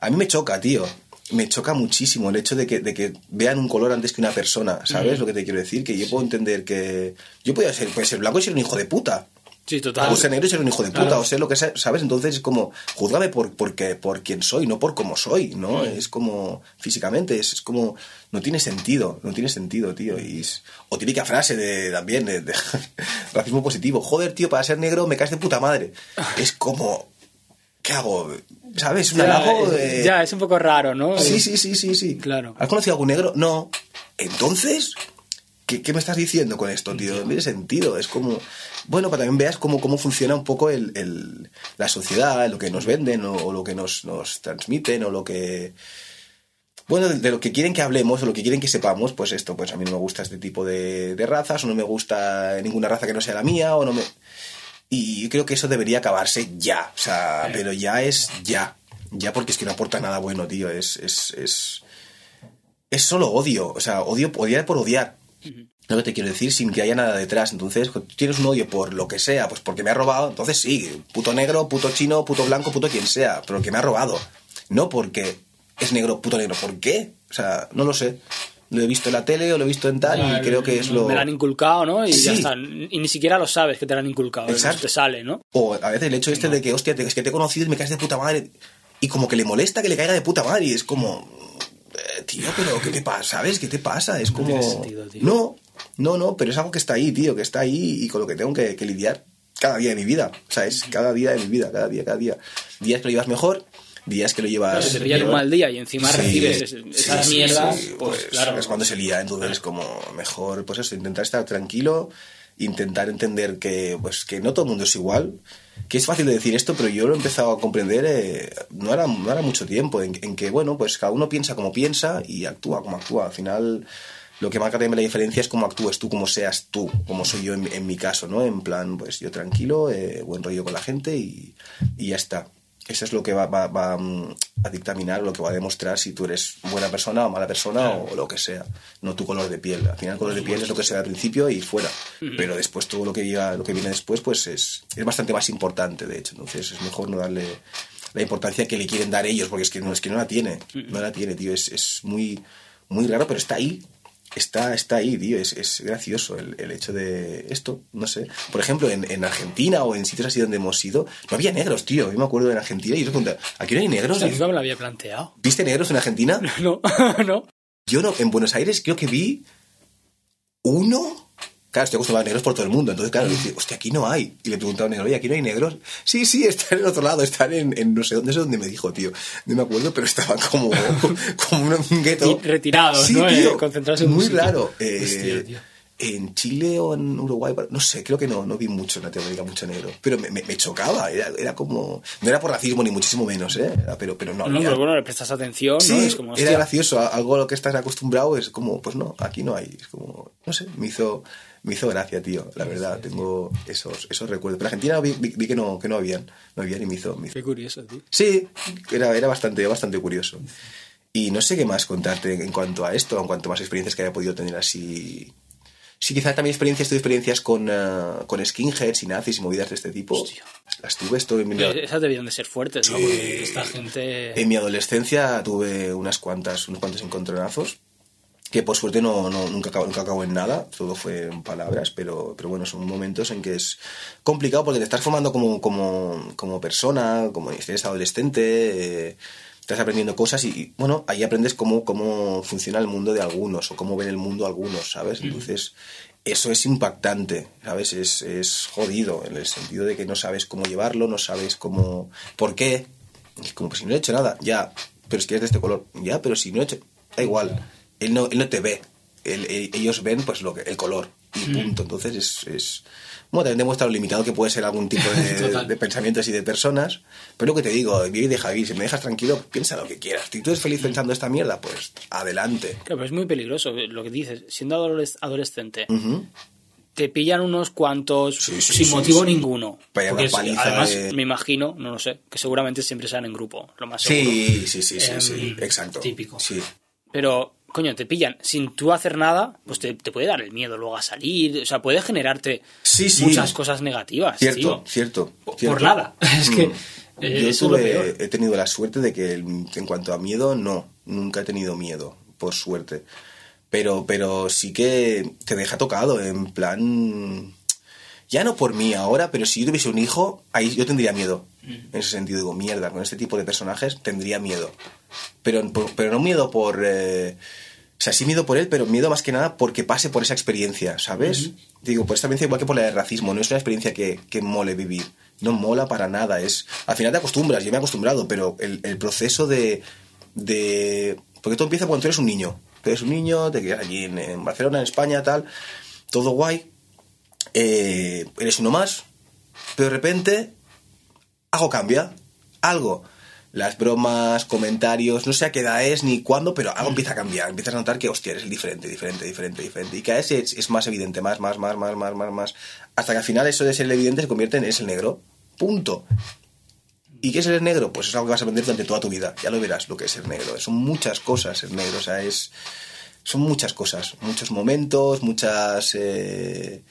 A mí me choca, tío. Me choca muchísimo el hecho de que, de que vean un color antes que una persona, ¿sabes lo que te quiero decir? Que yo puedo entender que... Yo puedo ser, puede ser blanco y ser un hijo de puta. Sí, total. O ser negro y ser un hijo de puta, Claro. o ser lo que sea, ¿sabes? Entonces es como, juzgame por, porque, por quién soy, no por cómo soy, ¿no? Mm. Es como, físicamente, es, es como, no tiene sentido, no tiene sentido, tío. Y es- o típica frase de, también, de, de racismo positivo, joder, tío, para ser negro me caes de puta madre. Es como, ¿qué hago? ¿Sabes? Un Ya, halago es- de... ya, es un poco raro, ¿no? Sí, sí, sí, sí, sí. Claro. ¿Has conocido a algún negro? No. Entonces, ¿qué, qué me estás diciendo con esto, tío? No tiene sentido. Es como. Bueno, para que también veas cómo, cómo funciona un poco el, el- la sociedad, lo que nos venden o, o lo que nos, nos transmiten o lo que. Bueno, de, de lo que quieren que hablemos o lo que quieren que sepamos, pues esto, pues a mí no me gusta este tipo de, de razas o no me gusta ninguna raza que no sea la mía o no me. Y yo creo que eso debería acabarse ya. O sea, pero ya es ya. Ya porque es que no aporta nada bueno, tío. Es, es, es, es solo odio. O sea, odio, odiar por odiar. Lo que te quiero decir sin que haya nada detrás. Entonces, tú tienes un odio por lo que sea, pues porque me ha robado, entonces sí, puto negro, puto chino, puto blanco, puto quien sea, pero que me ha robado. No porque es negro, puto negro. ¿Por qué? O sea, no lo sé. Lo he visto en la tele o lo he visto en tal y creo que es lo... Me lo han inculcado, ¿no? Y ya está. Y ni siquiera lo sabes que te lo han inculcado. Exacto. Te sale, ¿no? O a veces el hecho este de que, hostia, es que te he conocido y me caes de puta madre. Y como que le molesta que le caiga de puta madre. Y es como, eh, tío, pero ¿qué te pasa? ¿Sabes? ¿Qué te pasa? Es como... tiene sentido, tío. No, no, no, pero es algo que está ahí, tío, que está ahí y con lo que tengo que, que lidiar cada día de mi vida. O sea, es cada día de mi vida, cada día, cada día. Días que lo llevas mejor, días que lo llevas... te pillan un mal día y encima Sí, recibes es- sí, esas sí, mierdas, sí, pues, claro. Es cuando se lía, entonces es como mejor, pues eso, intentar estar tranquilo, intentar entender que, pues, que no todo el mundo es igual, que es fácil de decir esto, pero yo lo he empezado a comprender eh, no, era, no era mucho tiempo, en, en que, bueno, pues cada uno piensa como piensa y actúa como actúa. Al final, lo que marca también la diferencia es cómo actúes tú, cómo seas tú, como soy yo en, en mi caso, ¿no? En plan, pues yo tranquilo, eh, buen rollo con la gente y, y ya está. Eso es lo que va, va- va, mm, a dictaminar, lo que va a demostrar si tú eres buena persona o mala persona o lo que sea. No tu color de piel. Al final el color de piel es lo que sea al principio y fuera. Pero después todo lo que, llega, lo que viene después pues es, es bastante más importante, de hecho. Entonces es mejor no darle la importancia que le quieren dar ellos, porque es que no, es que no la tiene. No la tiene, tío. Es, es muy, muy raro, pero está ahí. Está, está ahí, tío. Es, es gracioso el, el hecho de esto. No sé. Por ejemplo, en, en Argentina o en sitios así donde hemos ido, no había negros, tío. Yo me acuerdo en Argentina y yo les pregunté, ¿aquí no hay negros? O sea, nunca me lo había planteado. ¿Viste negros en Argentina? No, no. Yo no, en Buenos Aires creo que vi uno. Claro, estoy acostumbrado a negros por todo el mundo. Entonces, claro, le dije, hostia, aquí no hay. Y le preguntaba a un negro, oye, aquí no hay negros. Sí, sí, están en el otro lado, están en, en no sé dónde, no sé dónde me dijo, tío. No me acuerdo, pero estaban como, como un, gueto. Retirados, sí, ¿no? Tío, Eh, concentrados en muy raro. Eh, Hostia, tío. En Chile o en Uruguay, no sé, creo que no, no vi mucho en Latinoamérica, mucho negro. Pero me, me- me chocaba, era, era como. No era por racismo ni muchísimo menos, ¿eh? Era- pero, pero no. No, había. pero bueno, le prestas atención, Sí, ¿no? Es como, era gracioso, algo a lo que estás acostumbrado es como, pues no, aquí no hay, es como, no sé, me hizo, me hizo gracia, tío, la verdad, tengo esos, esos recuerdos. Pero Argentina vi, vi- vi que no, que no habían, no habían y me hizo, me hizo- Qué curioso, tío. Sí, era, era bastante, bastante curioso. Y no sé qué más contarte en cuanto a esto, en cuanto a más experiencias que haya podido tener así. Sí, quizá también experiencias, tuve experiencias con, ah, con skinheads y nazis y movidas de este tipo. Hostia. Las tuve, esto en mi, Pero esas debían de ser fuertes, ¿no? Porque esta gente... en mi adolescencia tuve unas cuantas, unos cuantos encontronazos que por suerte no, no- nunca, acabó, nunca acabó en nada, todo fue en palabras, pero, pero bueno, son momentos en que es complicado porque te estás formando como, como, como persona, como eres adolescente, eh, estás aprendiendo cosas y, y, bueno, ahí aprendes cómo, cómo funciona el mundo de algunos o cómo ven el mundo algunos, ¿sabes? Entonces, eso es impactante, ¿sabes? Es, es jodido en el sentido de que no sabes cómo llevarlo, no sabes cómo... ¿Por qué? Es como, pues si no he hecho nada, ya, pero es que es de este color, ya, pero si no he hecho... Da igual, él no, él no te ve, Él- e- ellos ven pues lo que, el color y punto. Entonces es, es... Bueno, también demuestra lo limitado que puede ser algún tipo de, de pensamientos y de personas, pero lo que te digo, vive y deja vivir, si me dejas tranquilo, piensa lo que quieras. Si tú eres feliz pensando esta mierda, pues adelante. Claro, pero es muy peligroso lo que dices. Siendo adoles- adolescente, Ujú. te pillan unos cuantos Sí, sí, sin sí, motivo ninguno. Porque además, de- me imagino, no lo sé, que seguramente siempre sean en grupo, lo más seguro. Sí, sí, sí, sí, Em, sí, exacto. típico. Sí. Pero, coño, te pillan sin tú hacer nada, pues te, te puede dar el miedo luego a salir. O sea, puede generarte Sí, sí. muchas cosas negativas. Cierto, tío. cierto, Por cierto. nada. Es que Mm. eh, Yo eso es lo tuve- peor. he tenido la suerte de que en cuanto a miedo, no, nunca he tenido miedo, por suerte. Pero, pero sí que te deja tocado, en plan... Ya no por mí ahora, pero si yo tuviese un hijo, ahí yo tendría miedo. En ese sentido, digo, mierda, con este tipo de personajes tendría miedo. Pero, pero no miedo por... eh, o sea, sí miedo por él, pero miedo más que nada porque pase por esa experiencia, ¿sabes? Digo, por esta experiencia igual que por la de racismo, no es una experiencia que, que mole vivir. No mola para nada. Es, al final te acostumbras, yo me he acostumbrado, pero el, el proceso de, de... Porque todo empieza cuando tú eres un niño. Tú eres un niño, te quedas allí en, en Barcelona, en España, tal, todo guay. eh, eres uno más, pero de repente algo cambia, algo. Las bromas, comentarios, no sé a qué edad es ni cuándo, pero algo empieza a cambiar. Empiezas a notar que, hostia, eres diferente, diferente, diferente, diferente. Y cada vez es, es más evidente, más, más, más, más, más, más, más. Hasta que al final eso de ser el evidente se convierte en es el negro. Punto. ¿Y qué es ser negro? Pues es algo que vas a aprender durante toda tu vida. Ya lo verás lo que es ser negro. Son muchas cosas ser negro. O sea, es. Son muchas cosas. Muchos momentos, muchas. eh,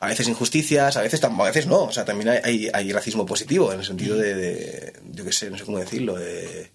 a veces injusticias, a veces, a veces no. O sea, también hay, hay, hay racismo positivo, en el sentido de, de- Yo qué sé, no sé cómo decirlo. de-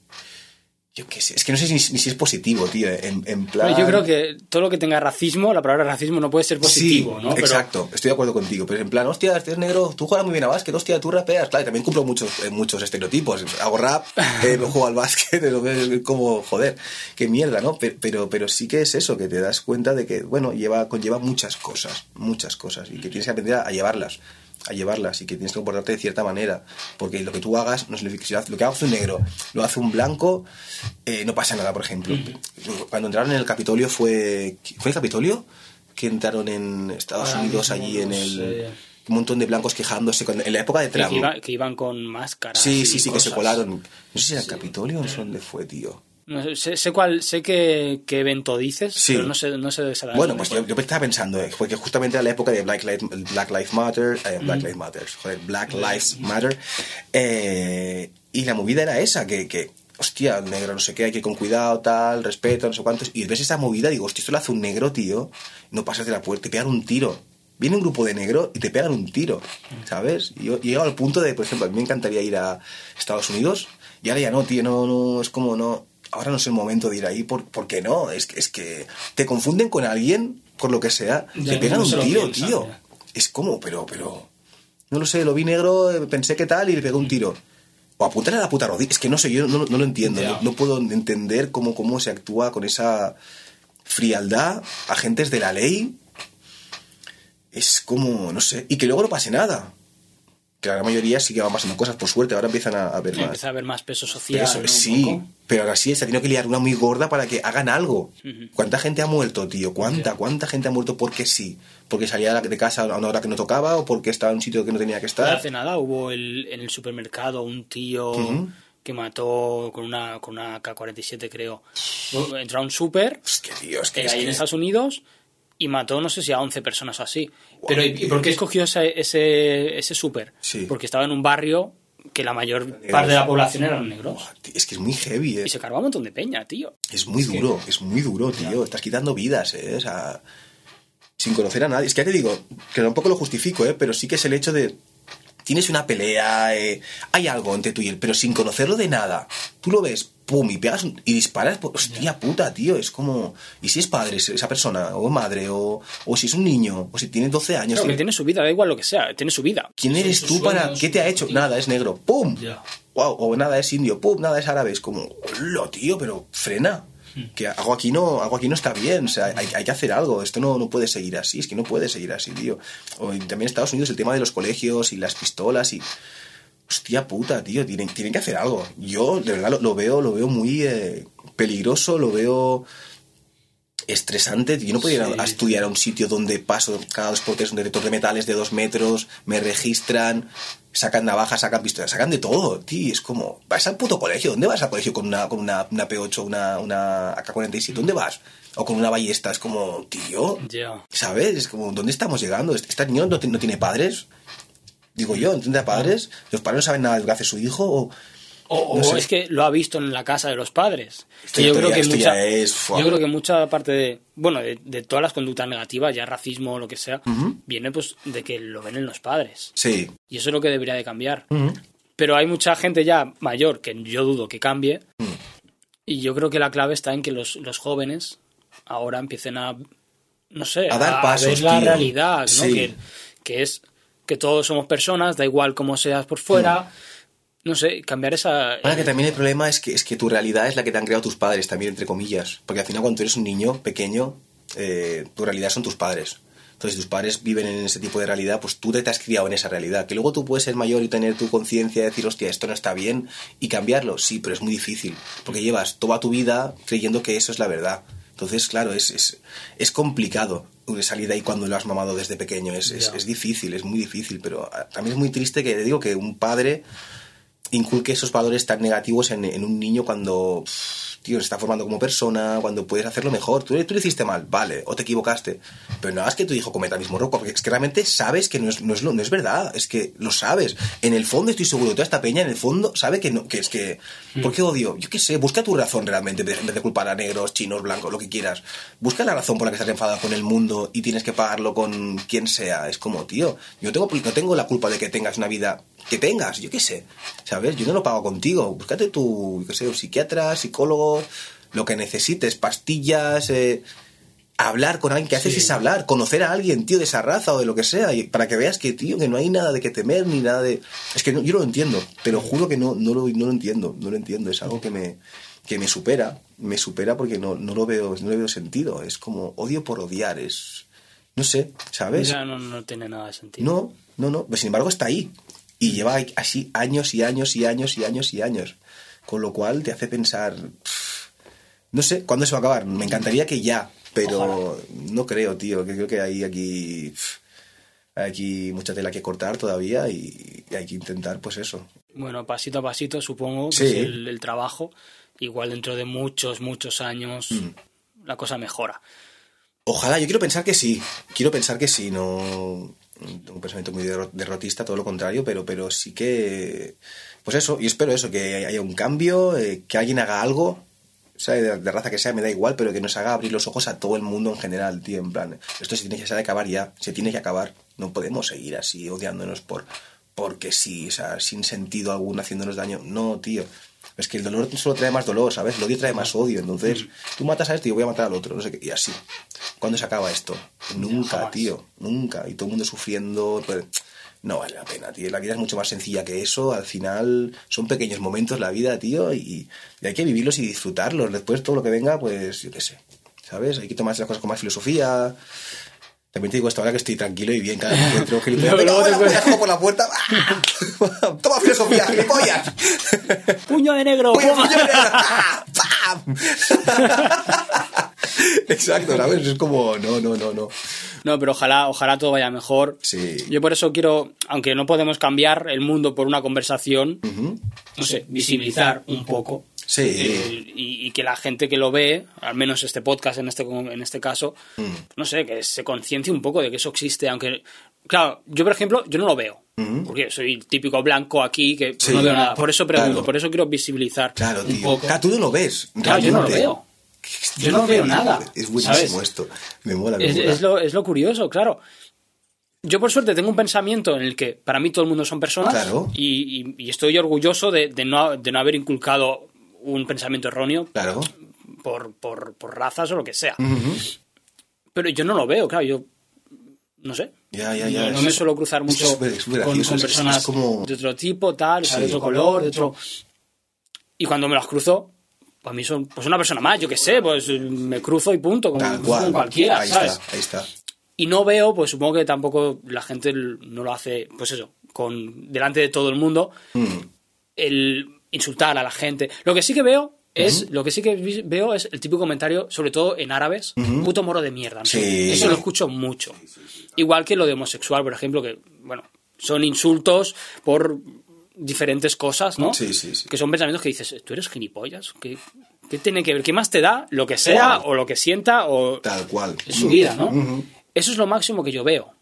yo qué sé. Es que no sé ni, ni si es positivo, tío. En, en plan. Yo creo que todo lo que tenga racismo, la palabra racismo no puede ser positivo, Sí, ¿no? Pero- Exacto, estoy de acuerdo contigo. Pero en plan, hostia, este es negro, tú juegas muy bien a básquet, hostia, tú rapeas. Claro, y también cumplo muchos, eh, muchos estereotipos. Hago rap, eh, juego al básquet, veo como, joder, qué mierda, ¿no? Pero, pero, pero sí que es eso, que te das cuenta de que, bueno, lleva, conlleva muchas cosas, muchas cosas, y que tienes que aprender a llevarlas a llevarlas y que tienes que comportarte de cierta manera porque lo que tú hagas no significa si lo que hace un negro lo hace un blanco eh, no pasa nada por ejemplo. Cuando entraron en el Capitolio fue fue el Capitolio que entraron en Estados Unidos allí en el un montón de blancos quejándose con- en la época de que, Trump. iba- que iban con máscaras. sí sí sí que se colaron. No sé si era el Capitolio o no sé dónde fue tío No sé, cuál, sé qué, qué evento dices, Sí. pero no sé, no sé exactamente. Bueno, pues yo, yo estaba pensando, eh, porque justamente era la época de Black Lives, Black Lives Matter, eh, Black Lives Matter, joder, Black Lives Matter, eh, y la movida era esa, que, que, hostia, negro, no sé qué, hay que ir con cuidado, tal, respeto, no sé cuántos, y ves esa movida, digo, hostia, esto lo hace un negro, tío, no pasas de la puerta, te pegan un tiro. Viene un grupo de negro y te pegan un tiro, ¿sabes? Y yo llegado al punto de, por ejemplo, a mí me encantaría ir a Estados Unidos y ahora ya no, tío, no, no, es como no, ahora no es el momento de ir ahí, por, ¿por qué no? Es que, es que te confunden con alguien, por lo que sea, Ya, te pegan un tiro, tío. ya. Es como, pero, pero, no lo sé, lo vi negro, pensé que tal y le pegó un tiro. O apuntar a la puta rodilla, es que no sé, yo no, no lo entiendo, no, no puedo entender cómo, cómo se actúa con esa frialdad, agentes de la ley, es como, no sé, y que luego no pase nada. Que la gran mayoría sí que van pasando cosas, por suerte, ahora empiezan a, a ver más. Empieza a haber más peso social. ¿no? Sí, pero ahora sí se ha tenido que liar una muy gorda para que hagan algo. ¿Cuánta gente ha muerto, tío? ¿Cuánta, cuánta gente ha muerto porque sí? Porque salía de casa a una hora que no tocaba o porque estaba en un sitio que no tenía que No estar. hace nada hubo el, en el supermercado un tío Ujú. que mató con una, con una K-47, creo. Entró a un super Es que, es que, es ahí en que- Estados Unidos y mató, no sé si a 11 personas o así. Pero ¿y, por qué escogió ese, ese, ese super? Sí. Porque estaba en un barrio que la mayor parte de la población eran negros. Tío, Es que es muy heavy, eh. Y se cargó a un montón de peña, tío. Es muy duro, es muy duro, tío. Estás quitando vidas, ¿eh? O sea, sin conocer a nadie. Es que ya te digo, que tampoco lo justifico, ¿eh? Pero sí que es el hecho de... Tienes una pelea, eh, hay algo entre tú y él, pero sin conocerlo de nada. Tú lo ves, pum, y pegas y disparas, pues, hostia puta, tío. Es como... ¿Y si es padre esa persona? ¿O madre? ¿O, o si es un niño? ¿O si tiene 12 años? Claro, que tiene- su vida, da igual lo que sea, tiene su vida. ¿Quién eres tú para...? ¿Qué te ha hecho? Nada, es negro. ¡Pum! Wow, o nada es indio, pum, nada es árabe, es como, hola, tío, pero frena. Que algo aquí no, aquí no está bien, o hay, que hacer algo, esto no, no puede seguir así, es que no puede seguir así, tío. También en Estados Unidos el tema de los colegios y las pistolas y. Hostia puta, tío, tienen, tienen que hacer algo. Yo, de verdad, lo, lo veo, lo veo muy eh, peligroso, lo veo estresante. Yo no podía ir a- Sí. a estudiar a un sitio donde paso cada dos por tres un detector de metales de dos metros, me registran, sacan navajas, sacan pistolas, sacan de todo, tío. Es como, vas al puto colegio, ¿dónde vas al colegio con una, con una, una P8, una, una AK-47? ¿Dónde vas? O con una ballesta, es como, tío. ¿sabes? Es como, ¿dónde estamos llegando? ¿Este niño no, no tiene padres? Digo yo, ¿no tendrá padres? ¿Los padres no saben nada de lo que hace su hijo? ¿O O, No o sé. es que lo ha visto en la casa de los padres. Esto yo ya- creo que mucha, ya es, fuá. yo creo que mucha parte de, bueno, de, de todas las conductas negativas, ya racismo o lo que sea, viene pues de que lo ven en los padres. Sí. Y eso es lo que debería de cambiar. Pero hay mucha gente ya mayor que yo dudo que cambie. Y yo creo que la clave está en que los, los jóvenes ahora empiecen a, no sé, A dar pasos, ver la tío. realidad, ¿no? Sí. Que, que es que todos somos personas, da igual cómo seas por fuera. No sé, cambiar esa... Ahora que también el problema es que, es que tu realidad es la que te han creado tus padres, también, entre comillas. Porque al final, cuando eres un niño pequeño, eh, tu realidad son tus padres. Entonces, si tus padres viven en ese tipo de realidad, pues tú te has criado en esa realidad. Que luego tú puedes ser mayor y tener tu conciencia y decir, hostia, esto no está bien, y cambiarlo. Sí, pero es muy difícil. Porque llevas toda tu vida creyendo que eso es la verdad. Entonces, claro, es, es, es complicado salir de ahí cuando lo has mamado desde pequeño. Es, es, es difícil, es muy difícil. Pero ah, también es muy triste que, digo, que un padre inculque esos valores tan negativos en, en un niño cuando pff, tío, se está formando como persona, cuando puedes hacerlo mejor. Tú, tú lo hiciste mal, vale, o te equivocaste, pero no hagas que tu hijo cometa el mismo error, porque es que realmente sabes que no es, no es, no es verdad, es que lo sabes. En el fondo estoy seguro toda esta peña, en el fondo, sabe que, no, que es que... ¿Por qué odio? Yo qué sé, busca tu razón realmente, en vez de culpar a negros, chinos, blancos, lo que quieras. Busca la razón por la que estás enfadado con el mundo y tienes que pagarlo con quien sea. Es como, tío, yo tengo, no tengo la culpa de que tengas una vida que tengas, yo qué sé, ¿sabes? Yo no lo pago contigo. Búscate tu, yo qué sé, un psiquiatra, psicólogo, lo que necesites, pastillas, eh, hablar con alguien. ¿Qué haces Sí. es hablar? Conocer a alguien, tío, de esa raza o de lo que sea, y para que veas que, tío, que no hay nada de que temer ni nada de... Es que no- yo no lo entiendo, te lo juro que no, no, lo, no lo entiendo, no lo entiendo. Es algo que me, que me supera, me supera porque no, no, lo veo, no le veo sentido. Es como odio por odiar, es... No sé, ¿sabes? Ya no, no tiene nada de sentido. No, no, no. Pero sin embargo está ahí. Y lleva así años y años y años y años y años. Con lo cual te hace pensar. pff, no sé, ¿cuándo se va a acabar? Me encantaría que ya, pero no creo, tío. Que creo que hay aquí. pff, hay aquí mucha tela que cortar todavía y, y hay que intentar, pues eso. Bueno, pasito a pasito, supongo que Sí. es el, el trabajo. Igual dentro de muchos, muchos años Mm. la cosa mejora. Ojalá, yo quiero pensar que sí. Quiero pensar que sí, no. Un pensamiento muy derro- derrotista, todo lo contrario, pero, pero sí que. Pues eso, y espero eso, que haya un cambio, eh, que alguien haga algo, sea de, raza que sea, me da igual, pero que nos haga abrir los ojos a todo el mundo en general, tío. En plan, esto se tiene que acabar ya, se tiene que acabar. No podemos seguir así odiándonos por porque sí, o sea, sin sentido alguno haciéndonos daño. No, tío. Es que el dolor solo trae más dolor, ¿sabes? El odio trae más odio. Entonces, tú matas a este y yo voy a matar al otro, no sé qué. Y así. ¿Cuándo se acaba esto? Nunca, jamás. tío. Nunca. Y todo el mundo sufriendo. pues, no vale la pena, tío. La vida es mucho más sencilla que eso. Al final son pequeños momentos la vida, tío, y, y hay que vivirlos y disfrutarlos. Después todo lo que venga, pues yo qué sé. ¿Sabes? Hay que tomarse las cosas con más filosofía. También te digo esto ahora que estoy tranquilo y bien, cada vez que encuentro gilipollas. Luego- ¡Venga, luego te hola, cojo por la puerta! ¡Ah! ¡Toma filosofía, gilipollas! ¡Puño de negro! ¡Oye, ¡Pum! puño de ¡Ah! ¡Pam! Exacto, ¿sabes? Es como, no, no, no, no. No, pero ojalá, ojalá todo vaya mejor. Sí. Yo por eso quiero, aunque no podemos cambiar el mundo por una conversación, no sé, visibilizar un poco. Sí. eh, y, y que la gente que lo ve, al menos este podcast en este, en este caso, Mm. no sé, que se conciencie un poco de que eso existe, aunque, claro, yo por ejemplo, yo no lo veo. Porque soy el típico blanco aquí que Sí, no veo nada. Por eso pregunto, claro. por eso quiero visibilizar Claro, un tío. poco. Claro, tú no lo ves. Claro, yo no lo veo. Yo no veo nada, Es buenísimo ¿sabes? esto. Me mola, me Es, mola. es lo, es lo curioso, claro. Yo por suerte tengo un pensamiento en el que para mí todo el mundo son personas Claro. y, y- y estoy orgulloso de, de no, de no haber inculcado un pensamiento erróneo Claro. por, por, por razas o lo que sea. Pero yo no lo veo, claro, yo no sé. Ya, ya, ya. No, me suelo cruzar mucho con, personas como- de otro tipo, tal, o sea, de otro color, de otro... Y cuando me las cruzo, para mí son pues una persona más, yo qué sé, pues me cruzo y punto, como, Tal con cual. cualquiera, ahí ¿sabes? está, ahí está. Y no veo, pues supongo que tampoco la gente no lo hace, pues eso, con delante de todo el mundo, Mm. el insultar a la gente. Lo que sí que veo es, lo que sí que veo es el típico comentario, sobre todo en árabes, puto moro de mierda. ¿no? Sí. Eso lo escucho mucho. Igual que lo de homosexual, por ejemplo, que, bueno, son insultos por diferentes cosas, ¿no? Sí, sí, sí. Que son pensamientos que dices, ¿tú eres gilipollas? ¿Qué, qué tiene que ver? ¿Qué más te da? Lo que sea, o lo que sienta, o Tal cual. es su vida, ¿no? Eso es lo máximo que yo veo.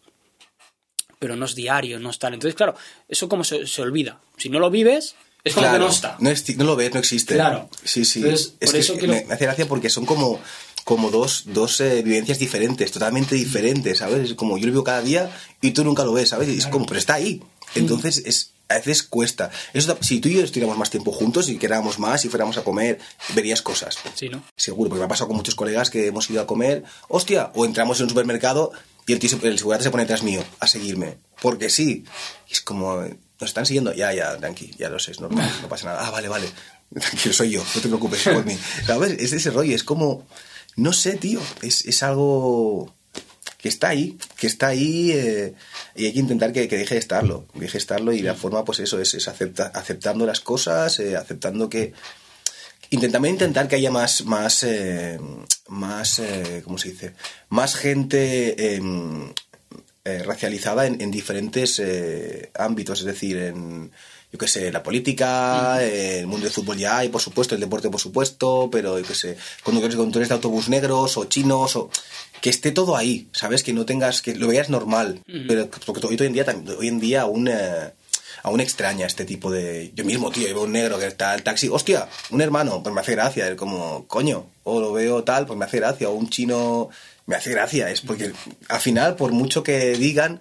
Pero no es diario, no es tal. Entonces, claro, eso como se, se olvida. Si no lo vives, es como Claro, que no está. No, esti- no lo ves, no existe. Claro. Sí, sí. Entonces, es por que eso quiero- me, me hace gracia porque son como, como dos, dos eh, vivencias diferentes, totalmente diferentes, ¿sabes? Es como yo lo veo cada día y tú nunca lo ves, ¿sabes? Y es como, pero está ahí. Entonces, es, a veces cuesta. Eso, si tú y yo estuviéramos más tiempo juntos y quedáramos más y fuéramos a comer, verías cosas. Sí, ¿no? Seguro, porque me ha pasado con muchos colegas que hemos ido a comer, hostia, o entramos en un supermercado y el tío, el seguridad se pone detrás mío a seguirme, porque sí. Es como, nos están siguiendo, ya, ya, tranqui, ya lo sé, es normal, no pasa nada. Ah, vale, vale, tranquilo, soy yo, no te preocupes por mí. ¿Sabes? Es ese rollo, es como, no sé, tío, es, es algo que está ahí, que está ahí eh, y hay que intentar que, que deje de estarlo, deje de estarlo y la forma pues eso es, es acepta- aceptando las cosas, eh, aceptando que intentando intentar que haya más más eh, más cómo se dice más gente em, eh, racializada en, en diferentes eh, ámbitos. Es decir en yo qué sé, la política, el mundo del fútbol ya hay, por supuesto, el deporte, por supuesto, pero yo qué sé, conductores, conductores de autobús negros o chinos, o que esté todo ahí, ¿sabes? Que no tengas, que lo veas normal, pero porque hoy en día, hoy en día aún, eh, aún extraña este tipo de... Yo mismo, tío, yo veo un negro que está en el taxi, hostia, un hermano, pues me hace gracia, es como, coño, o lo veo tal, pues me hace gracia, o un chino, me hace gracia, es porque al final, por mucho que digan,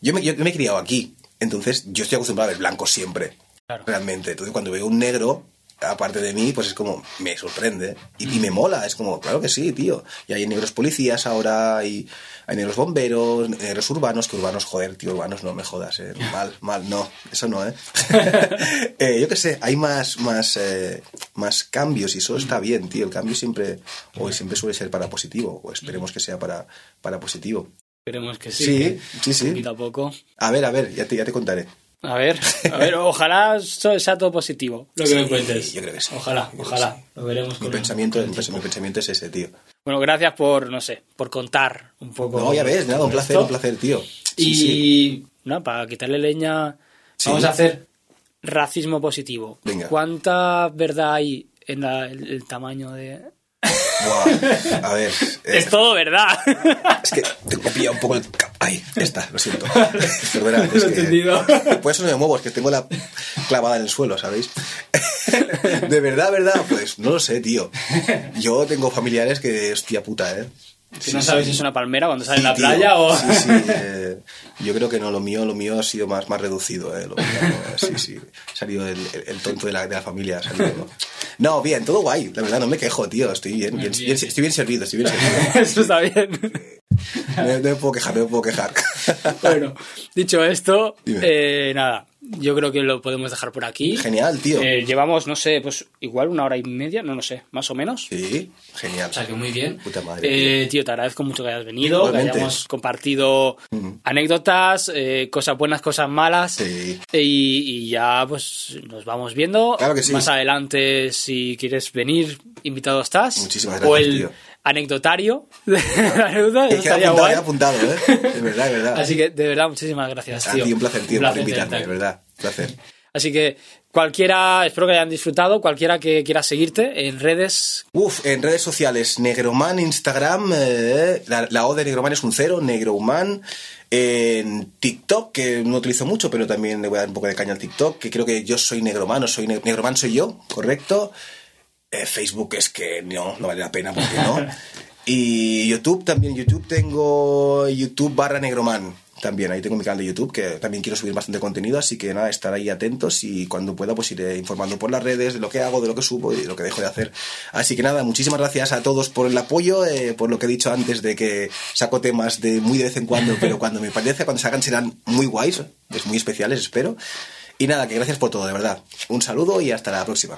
yo me, yo me he criado aquí, entonces yo estoy acostumbrado a ver blancos siempre, Claro. realmente. Entonces cuando veo un negro, aparte de mí, pues es como, me sorprende y, y me mola, es como, claro que sí, tío. Y hay negros policías ahora, hay, hay negros bomberos, negros urbanos, que urbanos, joder, tío, urbanos no me jodas, eh. mal, mal, no, eso no, ¿eh? Eh, yo qué sé, hay más, más, eh, más cambios y eso está bien, tío. El cambio siempre, o siempre suele ser para positivo, o esperemos que sea para, para positivo. Esperemos que sí. Sí, sí, sí. Poquito a poco. A ver, a ver, ya te, ya te contaré. A ver, a ver, ojalá sea todo positivo. Lo que Sí, me cuentes. yo creo que sí. Ojalá, ojalá. sí. Lo veremos Mi pensamiento, el mi pensamiento es ese, tío. Bueno, gracias por, no sé, por contar un poco. No, ya ves, nada, un placer, esto. un placer, tío. Y nada, para quitarle leña, vamos a hacer racismo positivo. Venga. ¿Cuánta verdad hay en la- el, el tamaño de...? Buah, A ver, eh, Es todo verdad. es que te he pillado un poco el... Ay, ya está, lo siento. Perdona, es Lo que... Por eso no me muevo, es que tengo la clavada en el suelo, ¿sabéis? De verdad, verdad, pues no lo sé, tío. Yo tengo familiares que, hostia puta, ¿eh? Si Sí, no sabes sí. si es una palmera cuando sale en la tío. playa o... Sí, sí. eh, yo creo que no, lo mío, lo mío ha sido más, más reducido. Eh, lo mío, no, sí, sí. Ha salido el, el- tonto de la, de la familia. salido. No, bien, todo guay. La verdad, no me quejo, tío. Estoy bien, bien, Bien. estoy bien servido, estoy bien servido. Eso está bien. No, no me puedo quejar, no me puedo quejar. Bueno, dicho esto, eh, nada, yo creo que lo podemos dejar por aquí. Genial, tío. Eh, llevamos, no sé, pues igual una hora y media, no lo sé, más o menos. Sí, genial. O sea que muy bien. Puta madre, Eh, tío, te agradezco mucho que hayas venido, Igualmente. que hayamos compartido anécdotas, eh, cosas buenas, cosas malas. Sí. Eh, Y, y ya pues nos vamos viendo. Claro que sí. Más adelante, si quieres venir, invitado estás. Muchísimas O gracias, el tío. anecdotario Es que apuntado, guay. apuntado, ¿eh? De verdad, de verdad. Así que de verdad, muchísimas gracias, A tío. ti un placer, tío, Un por invitarme, de verdad. Placer. Así que cualquiera, espero que hayan disfrutado, cualquiera que quiera seguirte en redes, Uf, en redes sociales, Negroman, Instagram, eh, la, la O de Negroman es un cero, Negroman. En TikTok, que no utilizo mucho, pero también le voy a dar un poco de caña al TikTok, que creo que yo soy Negroman, o soy ne- Negroman soy yo, correcto. Eh, Facebook es que no, no vale la pena porque no. Y YouTube también, YouTube tengo YouTube barra Negroman. También, ahí tengo mi canal de YouTube, que también quiero subir bastante contenido, así que nada, estar ahí atentos y cuando pueda pues iré informando por las redes de lo que hago, de lo que subo y de lo que dejo de hacer. Así que nada, muchísimas gracias a todos por el apoyo, eh, por lo que he dicho antes de que saco temas de muy de vez en cuando, pero cuando me parece, cuando salgan serán muy guays, es muy especiales, espero. Y nada, que gracias por todo, de verdad. Un saludo y hasta la próxima.